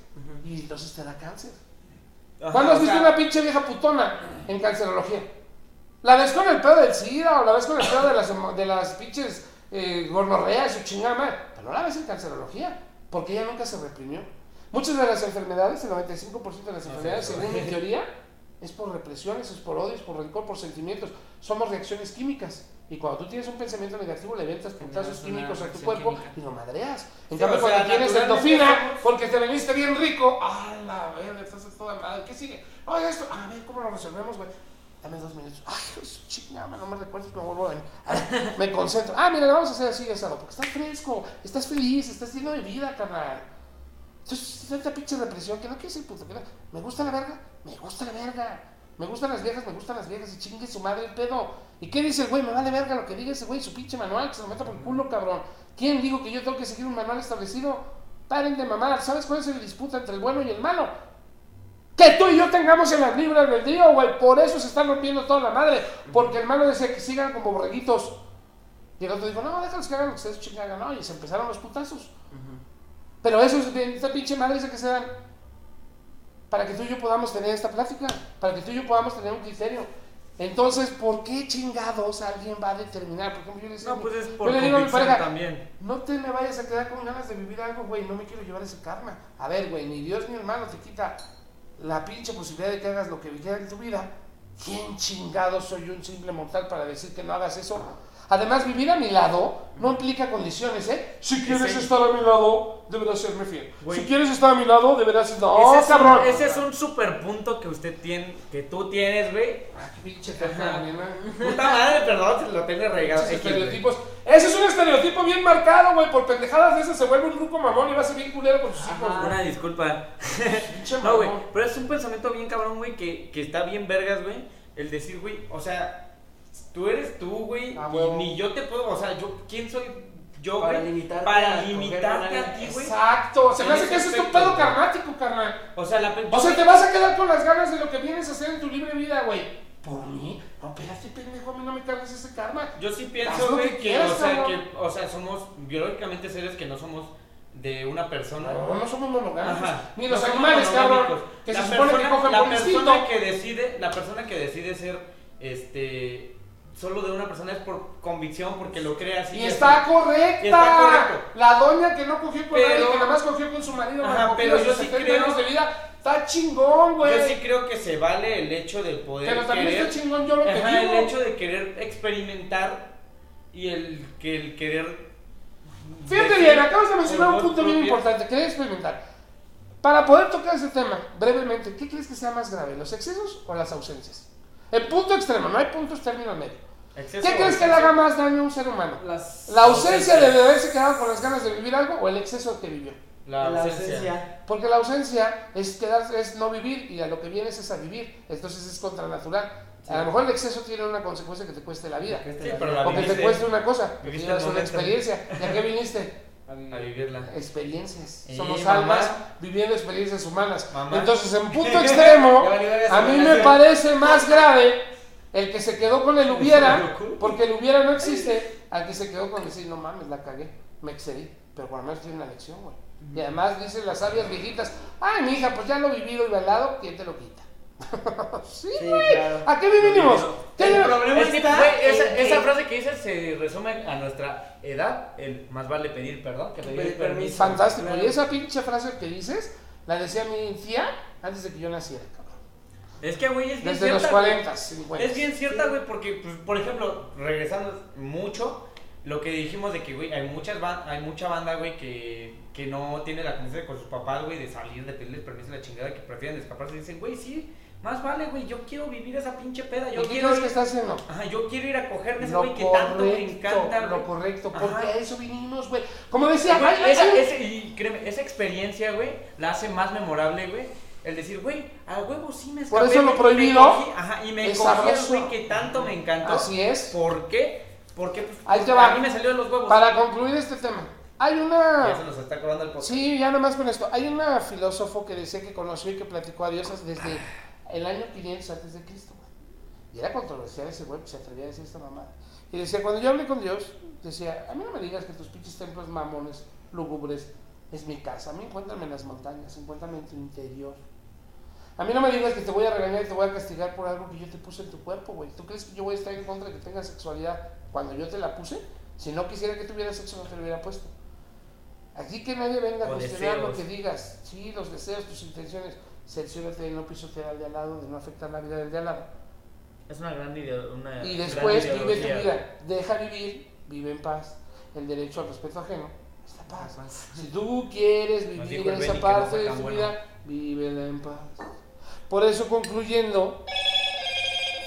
y entonces te da cáncer. Ajá, ¿Cuándo has visto sea, una pinche vieja putona en cancerología? ¿La ves con el pedo del SIDA o la ves con el pedo de las, de las pinches eh, gonorreas o chingada madre? Pero no la ves en cancerología, porque ella nunca se reprimió. Muchas de las enfermedades, el 95% de las enfermedades, según mi teoría, es por represiones, es por odios, por rencor, por sentimientos. Somos reacciones químicas. Y cuando tú tienes un pensamiento negativo, le Generas una químicos a tu cuerpo química. y lo madreas. En Sí, cambio, cuando sea, tienes somos- porque te veniste bien rico, ¡ah, la verga! Estás toda madre. ¿Qué sigue? Oye, esto, a ver, ¿cómo lo resolvemos, güey? Dame dos minutos. Ay, pues, chingada, no me recuerdes que me vuelvo a venir. Me concentro. Ah, mira, vamos a hacer así, asado, porque estás fresco, estás feliz, estás lleno de vida, carnal. Entonces, tanta pinche represión que no quiero ser puto. Que no. ¿Me gusta la verga? Me gusta la verga. Me gustan las viejas, me gustan las viejas. Y chingue su madre el pedo. ¿Y qué dice el güey? Me vale verga lo que diga ese güey, su pinche manual, que se lo meta por el culo, cabrón. ¿Quién dijo que yo tengo que seguir un manual establecido? Paren de mamar. ¿Sabes cuál es la disputa entre el bueno y el malo? Que tú y yo tengamos en las libras del día, güey. Por eso se están rompiendo toda la madre. Porque el malo decía que sigan como borreguitos. Y el otro dijo, no, déjalos que hagan lo que ustedes chingan, no. Y se empezaron los putazos. Pero eso es esta pinche madre dice que se dan para que tú y yo podamos tener esta plática, para que tú y yo podamos tener un criterio. Entonces, ¿por qué chingados alguien va a determinar? Por ejemplo, yo le, decía No, pues es yo por le digo a mi pareja, también. no te me vayas a quedar con ganas de vivir algo, güey, no me quiero llevar ese karma. A ver, güey, ni Dios ni hermano te quita la pinche posibilidad de que hagas lo que quieras en tu vida. ¿Quién chingado soy un simple mortal para decir que no hagas eso? Además, vivir a mi lado no implica condiciones, ¿eh? Si quieres Ese- estar a mi lado, deberás serme fiel. Güey. Si quieres estar a mi lado, deberás... No, ese, es cabrón. un, ese es un super punto que usted tiene, que tú tienes, güey. Ah, qué pinche nena. Puta madre, perdón, se lo tengo regado. Esos X, güey. estereotipos. Ese es un estereotipo bien marcado, güey. Por pendejadas de esas se vuelve un grupo mamón y va a ser bien culero con sus hijos, güey. Una disculpa. Pinche No, güey, mamón. pero es un pensamiento bien cabrón, güey, que, que está bien vergas, güey. El decir, güey, o sea, tú eres tú, güey, Ah, y ni yo te puedo, o sea, yo, ¿quién soy yo, Para güey? limitarte Para limitarte a ti, güey. Exacto. Se me hace que ese es aspecto, pedo karmático, carnal. O sea, la O sea, te vas a quedar con las ganas de lo que vienes a hacer en tu libre vida, güey. ¿Por mí? No, espérate, pendejo, a mí no me cargas ese karma. Yo sí pienso, güey, que que, quieras, o sea, que, o sea, somos biológicamente seres que no somos de una persona. No, no somos monogámicos. Ni los No animales, cabrón. Que la se supone que persona- cogen la por persona instinto. que decide, la persona que decide ser, este, solo de una persona es por convicción, porque lo cree así. Y así. está correcta. Está correcto. La doña que no cogió con Pero- nadie, que nada más cogió con su marido, Ajá, pero yo sí 70 creo- de vida, está chingón, güey. Yo sí creo que se vale el hecho de poder pero también querer. está chingón yo lo que Ajá, digo. el hecho de querer experimentar y el que el querer. Fíjate decir bien, acabas de mencionar un punto bien importante, querer experimentar. Para poder tocar ese tema, brevemente, ¿qué crees que sea más grave, los excesos o las ausencias? El punto extremo, no hay puntos términos medio. Exceso ¿Qué crees que le haga más daño a un ser humano? Las- ¿La ausencia de haberse quedado con las ganas de vivir algo o el exceso que vivió? La La ausencia. ausencia. Porque la ausencia es quedarse, es no vivir y a lo que vienes es a vivir. Entonces es contranatural. A lo mejor el exceso tiene una consecuencia que te cueste la vida. Sí, pero la O que te cueste una cosa. Que una experiencia. ¿Y a qué viniste? A vivirla. Experiencias. Eh, Somos mamá. almas viviendo experiencias humanas. Mamá. Entonces, en punto extremo, a mí me parece más grave el que se quedó con el hubiera, porque el hubiera no existe, al que se quedó con decir, no mames, la cagué, me excedí. Pero por lo menos tiene una lección, güey. Y además dicen las sabias viejitas, ay, mi hija, pues ya lo vivido y bailado, ¿quién te lo quita? sí, Sí, güey. claro. ¿A qué vinimos? ¿Qué El vive- problema Es que, está güey, esa, en que- esa frase que dices se resume a nuestra edad. El más vale pedir perdón que pedir Pedir permiso. Fantástico. Claro. Y esa pinche frase que dices, la decía mi tía antes de que yo naciera. Es que, güey, es bien Desde los cierta, güey. 40, 50. Es bien cierta, güey, porque, pues, por ejemplo, regresando mucho, lo que dijimos de que, güey, hay, muchas hay mucha banda, güey, que, que no tiene la confianza con sus papás, güey, de salir, de pedirles permiso a la chingada, que prefieren escaparse y dicen, güey, sí, más vale, güey, yo quiero vivir esa pinche peda, yo ¿Y qué quiero crees ir, que está haciendo? ajá, yo quiero ir a cogerme ese güey que tanto me correcto, encanta, lo güey. correcto, Ajá. porque a eso vinimos, güey. Como decía, ay, esa, ese- y créeme, esa experiencia, güey, la hace más memorable, güey. El decir, güey, a huevo sí me Por escapé, eso lo prohibido cogí, ajá, y me sabroso. güey que tanto me encantó. Así es. ¿Por qué? Porque pues, Ahí te va. a mí me salió de los huevos. Para concluir este tema, hay Ya se una... nos está el podcast. Sí, ya nomás con esto. Hay una filósofo que decía que conoció y que platicó a diosas desde el año 500 antes de Cristo. Y era controversial ese güey, pues se atrevía a decir esta mamada. Y decía, cuando yo hablé con Dios, decía, a mí no me digas que tus pinches templos mamones, lúgubres, es mi casa. A mí encuéntrame en las montañas, encuéntrame en tu interior. A mí no me digas que te voy a regañar y te voy a castigar por algo que yo te puse en tu cuerpo, güey. ¿Tú crees que yo voy a estar en contra de que tengas sexualidad cuando yo te la puse? Si no quisiera que tuvieras sexo, no te lo hubiera puesto. Aquí que nadie venga a cuestionar lo que digas. Sí, los deseos, tus intenciones. Cerciórate de no pisotear al de al lado, de no afectar la vida del de al lado. Es una gran idea. Una Y gran después vive tu vida. Deja vivir, vive en paz. El derecho al respeto ajeno es la paz. Si tú quieres vivir el esa parte de tu bueno. vida, vívela en paz. Por eso, concluyendo,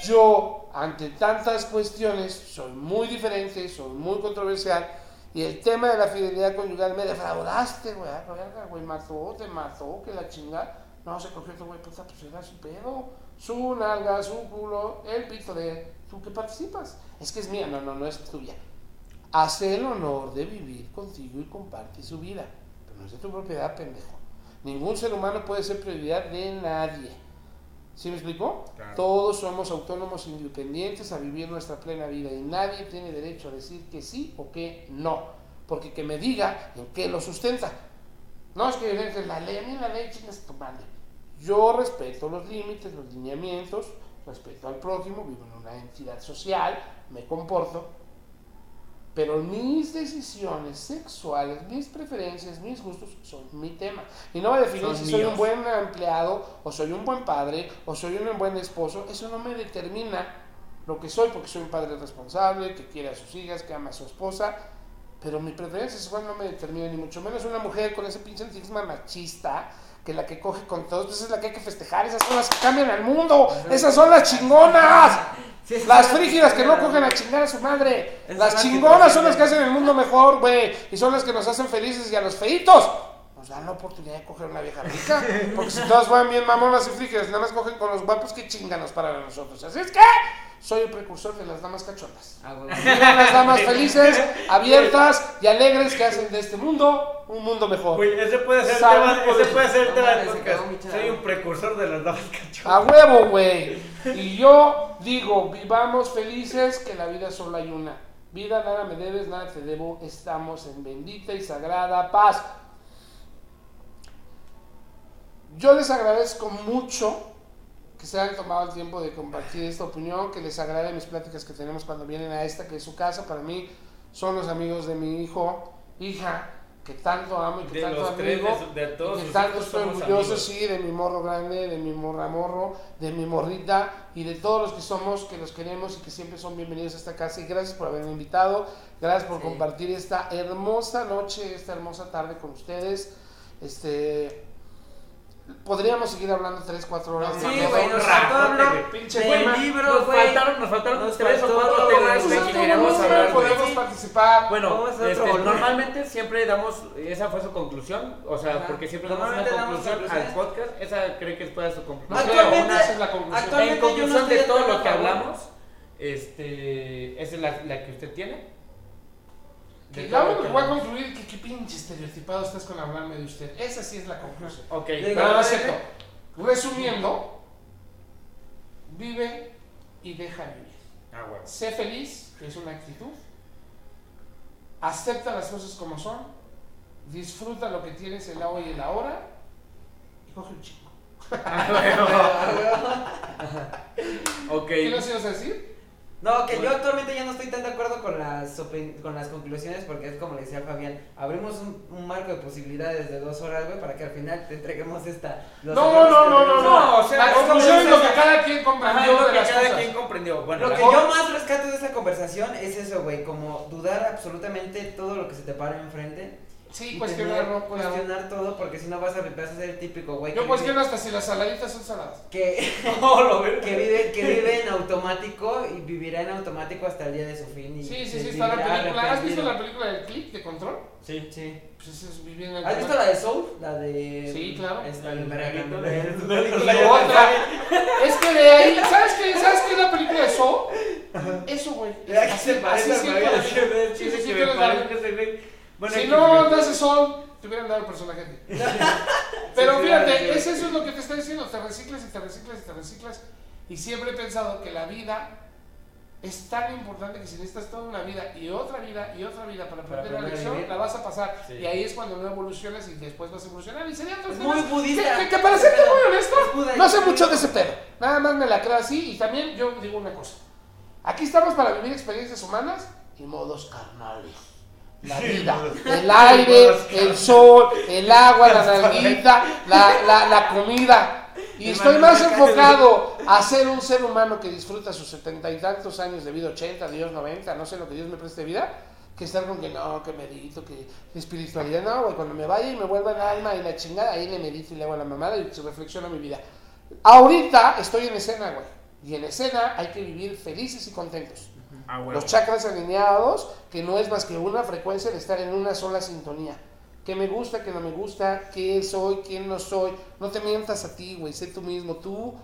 yo, ante tantas cuestiones, soy muy diferente, soy muy controversial. Y el tema de la fidelidad conyugal, me defraudaste, güey. ah, güey, mató, te mató, que la chingada. No, se cogió otro güey, puta, pues era su pedo. Su nalga, su culo, el pito de tú que participas. Es que es mía, no, no, no es tuya. Hace el honor de vivir contigo y comparte su vida. Pero no es de tu propiedad, pendejo. Ningún ser humano puede ser prioridad de nadie. ¿Sí me explicó? Claro. Todos somos autónomos e independientes a vivir nuestra plena vida y nadie tiene derecho a decir que sí o que no. Porque que me diga en qué lo sustenta. No es que la ley, a mí la ley chingas tu madre. Yo respeto los límites, los lineamientos, respeto al prójimo, vivo en una entidad social, me comporto, pero mis decisiones sexuales, mis preferencias, mis gustos son mi tema. Y no va a definir si soy un buen empleado, o soy un buen padre, o soy un buen esposo. Eso no me determina lo que soy, porque soy un padre responsable, que quiere a sus hijas, que ama a su esposa. Pero mi preferencia sexual no me determina, ni mucho menos una mujer con ese pinche anticisma machista, que la que coge con todos, pues esa es la que hay que festejar, esas son las que cambian al mundo, esas son las chingonas. Sí, sí, Las frígidas que no cogen a chingar a su madre. Las chingonas son las que hacen el mundo mejor, güey. Y son las que nos hacen felices y a los feitos. Nos dan la oportunidad de coger una vieja rica. Porque si todas van bien mamonas y frígidas, nada más cogen con los guapos, que chinganos para nosotros. Así es que soy el precursor de las damas cachondas. Ah, las damas felices, abiertas y alegres que hacen de este mundo un mundo mejor. Güey, ese puede ser el Salud tema, ese puede ser el No tema podcast. Soy un precursor de las damas cachorras. A huevo, güey. Y yo digo, vivamos felices, que la vida solo hay una. Vida, nada me debes, nada te debo. Estamos en bendita y sagrada paz. Yo les agradezco mucho que se han tomado el tiempo de compartir esta opinión, que les agrade mis pláticas que tenemos cuando vienen a esta, que es su casa. Para mí son los amigos de mi hijo, hija, que tanto amo y que De tanto los tres, amigo. de, todos y que tanto estoy orgulloso, amigos. sí, de mi morro grande, de mi morra morro, de mi morrita y de todos los que somos, que los queremos y que siempre son bienvenidos a esta casa. Y gracias por haberme invitado, gracias por Sí. compartir esta hermosa noche, esta hermosa tarde con ustedes. Este. Podríamos seguir hablando 3, 4 horas. Sí, güey, nos güey. Pinche tema. libros, Nos güey. faltaron, nos faltaron Nos tres o faltó cuatro de- temas güey, es que que queríamos no, hablar. podemos participar. Bueno, este, normalmente siempre damos, esa fue su conclusión, o sea, Ajá. porque siempre damos una damos conclusión al podcast, esa cree que pueda su conclusión. No creo, Actualmente- una esa es la conclusión. actualmente- En no conclusión de todo lo que hablamos, este, esa es la, la que usted tiene. Que me que voy a concluir que qué pinche estereotipado estás con hablarme de usted. Esa sí es la conclusión. Ok, Pero no es Pero- cierto. Resumiendo, vive y deja vivir. ah, bueno. Sé feliz, que es una actitud. Acepta las cosas como son. Disfruta lo que tienes el hoy y el ahora. Y coge un chico. Ok. ¿Qué nos ibas a decir? No, que yo actualmente ya no estoy tan de acuerdo con las, con las conclusiones porque es como le decía Fabián, abrimos un, un marco de posibilidades de dos horas, güey, para que al final te entreguemos esta... No, no, no, no, no. No, o sea, la conclusión es lo que cada quien comprendió lo de que las cada cosas. quien comprendió. Bueno, Lo que yo más rescato de esta conversación es eso, güey, como dudar absolutamente todo lo que se te para enfrente. Sí, tener- claro. cuestionar todo porque si no vas a, vas a ser el típico, güey. Yo que cuestiono vive- hasta si las saladitas son saladas. Que, No, lo veo. que vive, que vive en automático y vivirá en automático hasta el día de su fin. Y Sí, sí, sí, está la película. ¿Has visto la película del click de control? Sí. Sí. Pues eso es vivir en ¿Has visto la de Soul? La de. Sí, claro. Esta, El Y otra. Es que de ahí, ¿sabes qué? ¿Sabes qué es la película de Saw? Eso, Así, así güey- Bueno, Si no andas de Saw, te hubieran dado el personaje. Pero fíjate, es eso es lo que te está diciendo. Te reciclas y te reciclas y te reciclas. Y siempre he pensado que la vida es tan importante que si necesitas toda una vida y otra vida y otra vida para aprender la lección, la vas a pasar. Sí. Y ahí es cuando no evolucionas y después vas a evolucionar. Y sería otro Es tema. muy budista. Que, que- para serte muy honesto, no sé mucho de ese pedo. Nada más me la creo así. Y también yo digo una cosa. Aquí estamos para vivir experiencias humanas y modos carnales. La vida, el aire, el sol, el agua, la nalguita, la, la, la comida. Y estoy más enfocado a ser un ser humano que disfruta sus setenta y tantos años de vida, 80, Dios 90, no sé lo que Dios me preste vida, que estar con que no, que medito, que espiritualidad, no, güey, cuando me vaya y me vuelva el alma y la chingada, ahí le medito y le hago la mamada y se reflexiona mi vida. Ahorita estoy en escena, güey, y en escena hay que vivir felices y contentos. Ah. Los chakras alineados, que no es más que una frecuencia de estar en una sola sintonía. Que me gusta, que no me gusta, qué soy, quién no soy. No te mientas a ti, güey, sé tú mismo. Tú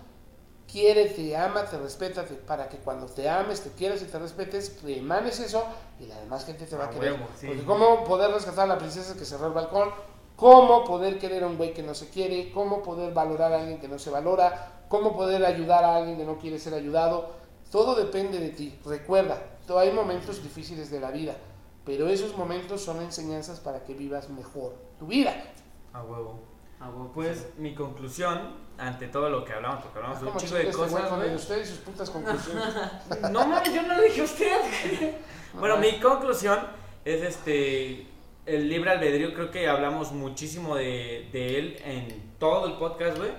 quiérete, ámate, respétate, para que cuando te ames, te quieras y te respetes, emanes eso y la demás gente te va a A querer. huevo, sí. Porque cómo poder rescatar a la princesa que cerró el balcón, cómo poder querer a un güey que no se quiere, cómo poder valorar a alguien que no se valora, cómo poder ayudar a alguien que no quiere ser ayudado. Todo depende de ti. Recuerda, hay momentos difíciles de la vida, pero esos momentos son enseñanzas para que vivas mejor tu vida. A huevo. Ah, güey, Pues mi conclusión, ante todo lo que hablamos, porque hablamos de un chico de este cosas, con güey. de ustedes y sus putas conclusiones. No mames, yo no lo dije a usted. bueno, mi conclusión es este. El libre albedrío, creo que hablamos muchísimo de, de él en todo el podcast, güey.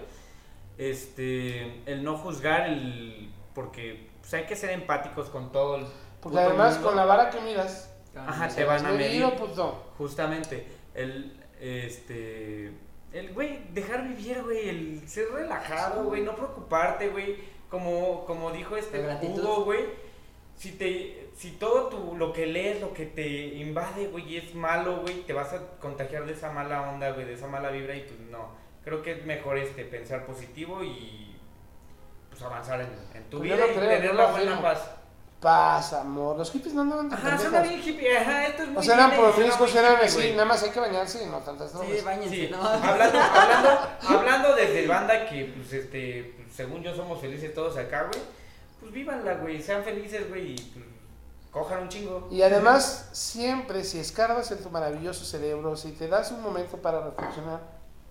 Este. El no juzgar, el. Porque pues, hay que ser empáticos con todo el. Porque además mundo. con la vara que miras, Ajá, te van a medido, medir. puto. Justamente, el, este, el, güey, dejar vivir, güey, el ser relajado, güey, no preocuparte, güey, como, como dijo este. Hugo, güey, si te, si todo tu, lo que lees, lo que te invade, güey, es malo, güey, te vas a contagiar de esa mala onda, güey, de esa mala vibra y pues no, creo que es mejor, este, pensar positivo y, pues, avanzar en, en tu Pues yo vida no y creo, tener yo la no buena paz. Paz, amor. Los hippies no andaban tan Ajá, pendejos. suena bien hippie, ajá, esto es muy O sea, eran suena promiscuos, muy eran hippie, así, güey. nada más hay que bañarse y no tantas drogas. Sí, bañense, Sí, ¿no? hablando, hablando, hablando desde banda que, pues, este, pues, según yo somos felices todos acá, güey, pues vívanla, güey, sean felices, güey, y pues, cojan un chingo. Y además, siempre si escarbas en tu maravilloso cerebro, si te das un momento para reflexionar,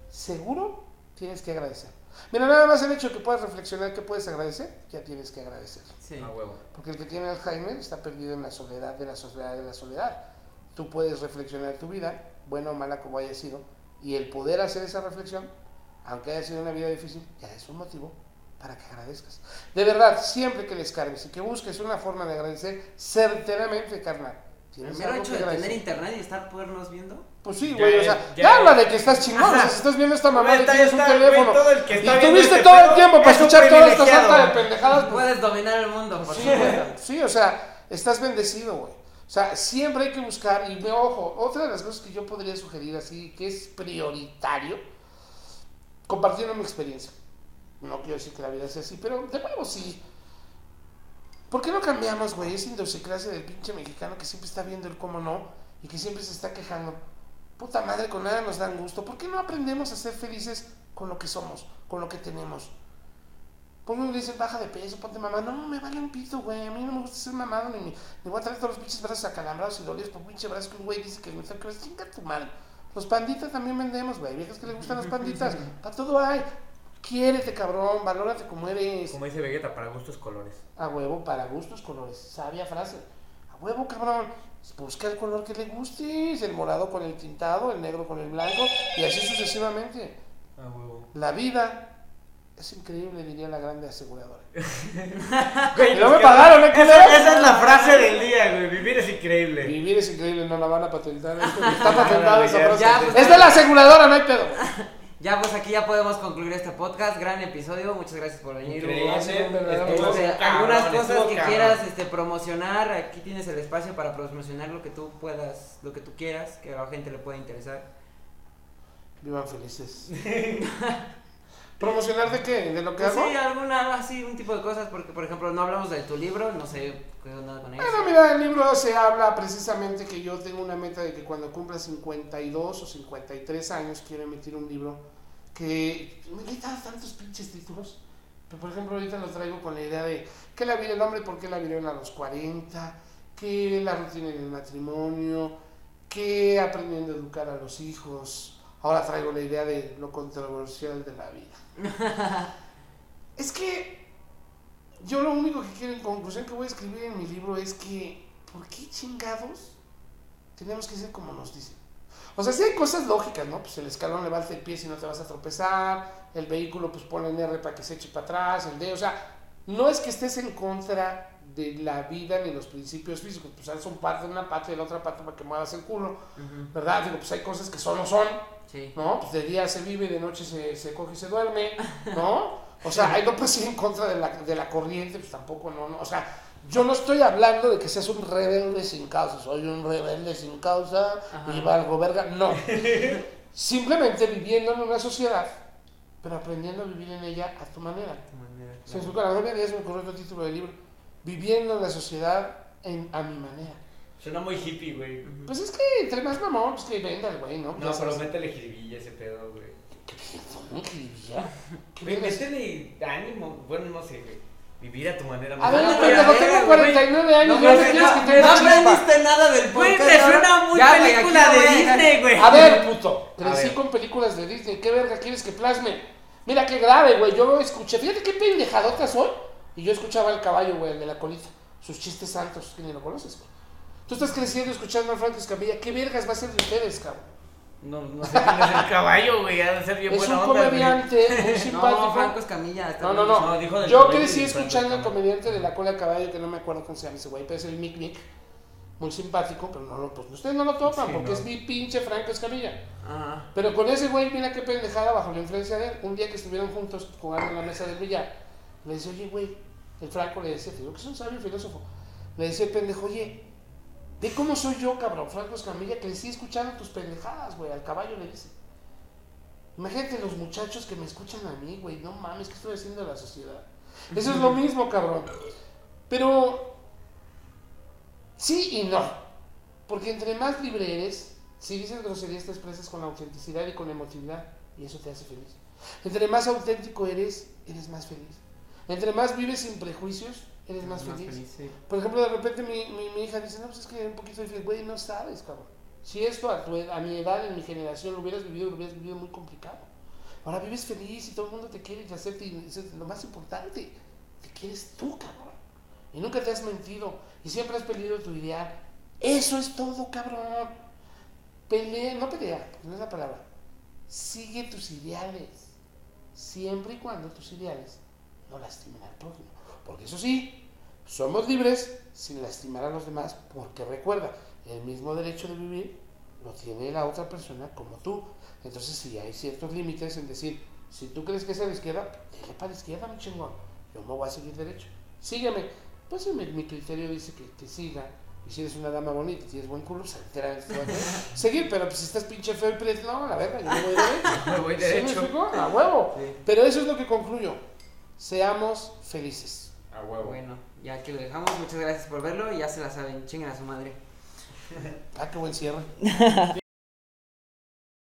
seguro tienes que agradecer. Mira, nada más el hecho de que puedas reflexionar que puedes agradecer, ya tienes que agradecer. Sí. A huevo. Porque el que tiene Alzheimer está perdido en la soledad de la soledad de la soledad. Tú puedes reflexionar tu vida, buena o mala como haya sido, y el poder hacer esa reflexión, aunque haya sido una vida difícil, ya es un motivo para que agradezcas. De verdad, siempre que les cargues y que busques una forma de agecer certeramente, carnal. El ¿Tienes mero hecho de tener agradecer? internet y estar podernos viendo. Pues sí, güey, o sea, ya ya, habla de que estás chingón, o sea, si estás viendo esta mamá y tienes un teléfono todo el que y está tuviste este todo el pedo tiempo para es escuchar toda esta sarta de pendejadas, pues, Puedes dominar el mundo, por Sí, supuesto. sí, o sea, estás bendecido, güey. O sea, siempre hay que buscar, y ojo, otra de las cosas que yo podría sugerir así, que es prioritario, compartiendo mi experiencia. No quiero decir que la vida sea así, pero de nuevo sí. ¿Por qué no cambiamos, güey, esa idiosincrasia del pinche mexicano que siempre está viendo el cómo no y que siempre se está quejando? Puta madre, con nada nos dan gusto. ¿Por qué no aprendemos a ser felices con lo que somos, con lo que tenemos? Pues me dicen, baja de peso, ponte mamá. No, me vale un pito, güey. A mí no me gusta ser mamado, ni, ni voy a traer todos los pinches brazos acalambrados y dolidos por pinche brazo que un güey dice que me toca. Chinga tu madre. Los panditas también vendemos, güey. Viejas que le gustan las panditas. Para todo hay. Quiérete, cabrón. Valórate como eres. Como dice Vegeta, para gustos colores. A huevo, para gustos, colores. Sabia frase. A huevo, cabrón. Busca el color que le guste. El morado con el tintado, el negro con el blanco. Y así sucesivamente. A huevo. La vida es increíble, diría la grande aseguradora. Güey, no me pagaron, ¿eh, esa, esa es la frase del día, güey. Vivir es increíble. Vivir es increíble, no la van a patentar. Está patentada esa frase. Ya, pues, es de la aseguradora, no hay pedo. Ya, pues aquí ya podemos concluir este podcast. Gran episodio. Muchas gracias por venir. Hugo. Increíble. Estuvo Este, cabrón, algunas cosas que cabrón. quieras este, promocionar, aquí tienes el espacio para promocionar lo que tú puedas, lo que tú quieras, que a la gente le pueda interesar. Vivan felices. ¿Promocionar de qué? ¿De lo que Pues hago? sí, alguna, así, un tipo de cosas, porque por ejemplo no hablamos de tu libro, no sé qué onda con eso. Bueno, mira, el libro se habla precisamente que yo tengo una meta de que cuando cumpla 52 o 53 años quiero emitir un libro que me quitan tantos pinches títulos. Pero por ejemplo, ahorita lo traigo con la idea de que la vida el hombre, por qué la vieron a los 40, que la rutina en el matrimonio, que aprendiendo a educar a los hijos. Ahora traigo la idea de lo controversial de la vida. es que yo lo único que quiero en conclusión que voy a escribir en mi libro es que, ¿por qué chingados tenemos que ser como nos dicen? O sea, sí hay cosas lógicas, ¿no? Pues el escalón levanta el pie si no te vas a tropezar, el vehículo pues pone en R para que se eche para atrás, el D, o sea, no es que estés en contra de la vida ni los principios físicos, pues son parte de una pata y de la otra pata para que muevas el culo, Ujú, ¿verdad? Digo, pues hay cosas que solo son, Sí. ¿no? Pues de día se vive, de noche se, se coge y se duerme, ¿no? O sea, ahí no puedes ir en contra de la, de la corriente, pues tampoco, no, no. O sea, yo no estoy hablando de que seas un rebelde sin causa, soy un rebelde sin causa Ajá. y valgo verga, no. Simplemente viviendo en una sociedad, pero aprendiendo a vivir en ella a tu manera. Explica, la novia de me ocurrió otro título del libro, viviendo en la sociedad en, a mi manera. Suena muy hippie, güey. Pues es que entre más mamón, pues que venda el güey, ¿no? No, pero métele jiribilla ese pedo, güey. ¿Qué Güey, vergas? métele ánimo. Bueno, no sé, güey. Vivir a tu manera. A ver, No, pendejo, tengo güey. 49 años, No, ¿ya güey, aprendiste nada del Güey, podcast. me ¿no? suena muy Ya, güey, película de. Disney, güey. A ver, puto, crecí con películas de Disney, ¿qué verga quieres que plasme? Mira qué grave, güey, yo escuché, fíjate qué pendejadota soy, y yo escuchaba al caballo, güey, el de la colita, sus chistes santos, que ni lo conoces, güey. Tú estás creciendo escuchando a Franco Escamilla, ¿qué vergas va a ser de ustedes, cabrón? No, no sé quién es el caballo, güey. Ha de ser bien Es buena un onda, güey. comediante muy No, simpático. Franco Escamilla. No, no, no. No, dijo del Yo crecí escuchando al comediante de la cola de caballo, que no me acuerdo cómo se llama ese güey, pero es el Mick Mick. Muy simpático, pero no lo, pues ustedes no lo topan Sí, porque no. es mi pinche Franco Escamilla. Ajá. Pero con ese güey, mira qué pendejada bajo la influencia de él. Un día que estuvieron juntos jugando en la mesa del billar, le decía, oye, güey, el Franco le decía, te digo que es un sabio filósofo. Le decía el pendejo, oye, ve cómo soy yo, cabrón, Franco Escamilla, crecí escuchando tus pendejadas, güey, al caballo le dice. Imagínate los muchachos que me escuchan a mí, güey, no mames, ¿qué estoy haciendo a la sociedad? Eso es lo mismo, cabrón. Pero, sí y no. Porque entre más libre eres, si dices groserías te expresas con autenticidad y con emotividad, y eso te hace feliz. Entre más auténtico eres, eres más feliz. Entre más vives sin prejuicios, eres más, feliz. sí. Por ejemplo, de repente mi, mi, mi hija dice, no, pues es que un poquito difícil, güey, no sabes, cabrón. Si esto a, tu a mi edad, en mi generación, lo hubieras vivido, lo hubieras vivido muy complicado. Ahora vives feliz y todo el mundo te quiere y te acepta y eso es lo más importante. Te quieres tú, cabrón. Y nunca te has mentido y siempre has peleado tu ideal. Eso es todo, cabrón. Pelea, no pelea, porque no es la palabra. Sigue tus ideales. Siempre y cuando tus ideales no lastimen al prójimo. Porque eso sí, somos libres sin lastimar a los demás, porque recuerda, el mismo derecho de vivir lo tiene la otra persona como tú. Entonces, si hay ciertos límites en decir, si tú crees que es a la izquierda, dile para la izquierda, mi chingón. Yo me voy a seguir derecho. Sígueme. Pues si mi, mi criterio dice que, que siga. Y si eres una dama bonita y tienes buen culo, se entera seguir, pero pues si estás pinche feo y no, la verdad, yo me voy derecho. Me voy ¿Sí me derecho. A huevo. Sí. Pero eso es lo que concluyo. Seamos felices. A huevo. Bueno, ya que lo dejamos, muchas gracias por verlo y ya se la saben, chinguen a su madre. Ah, qué buen cierre.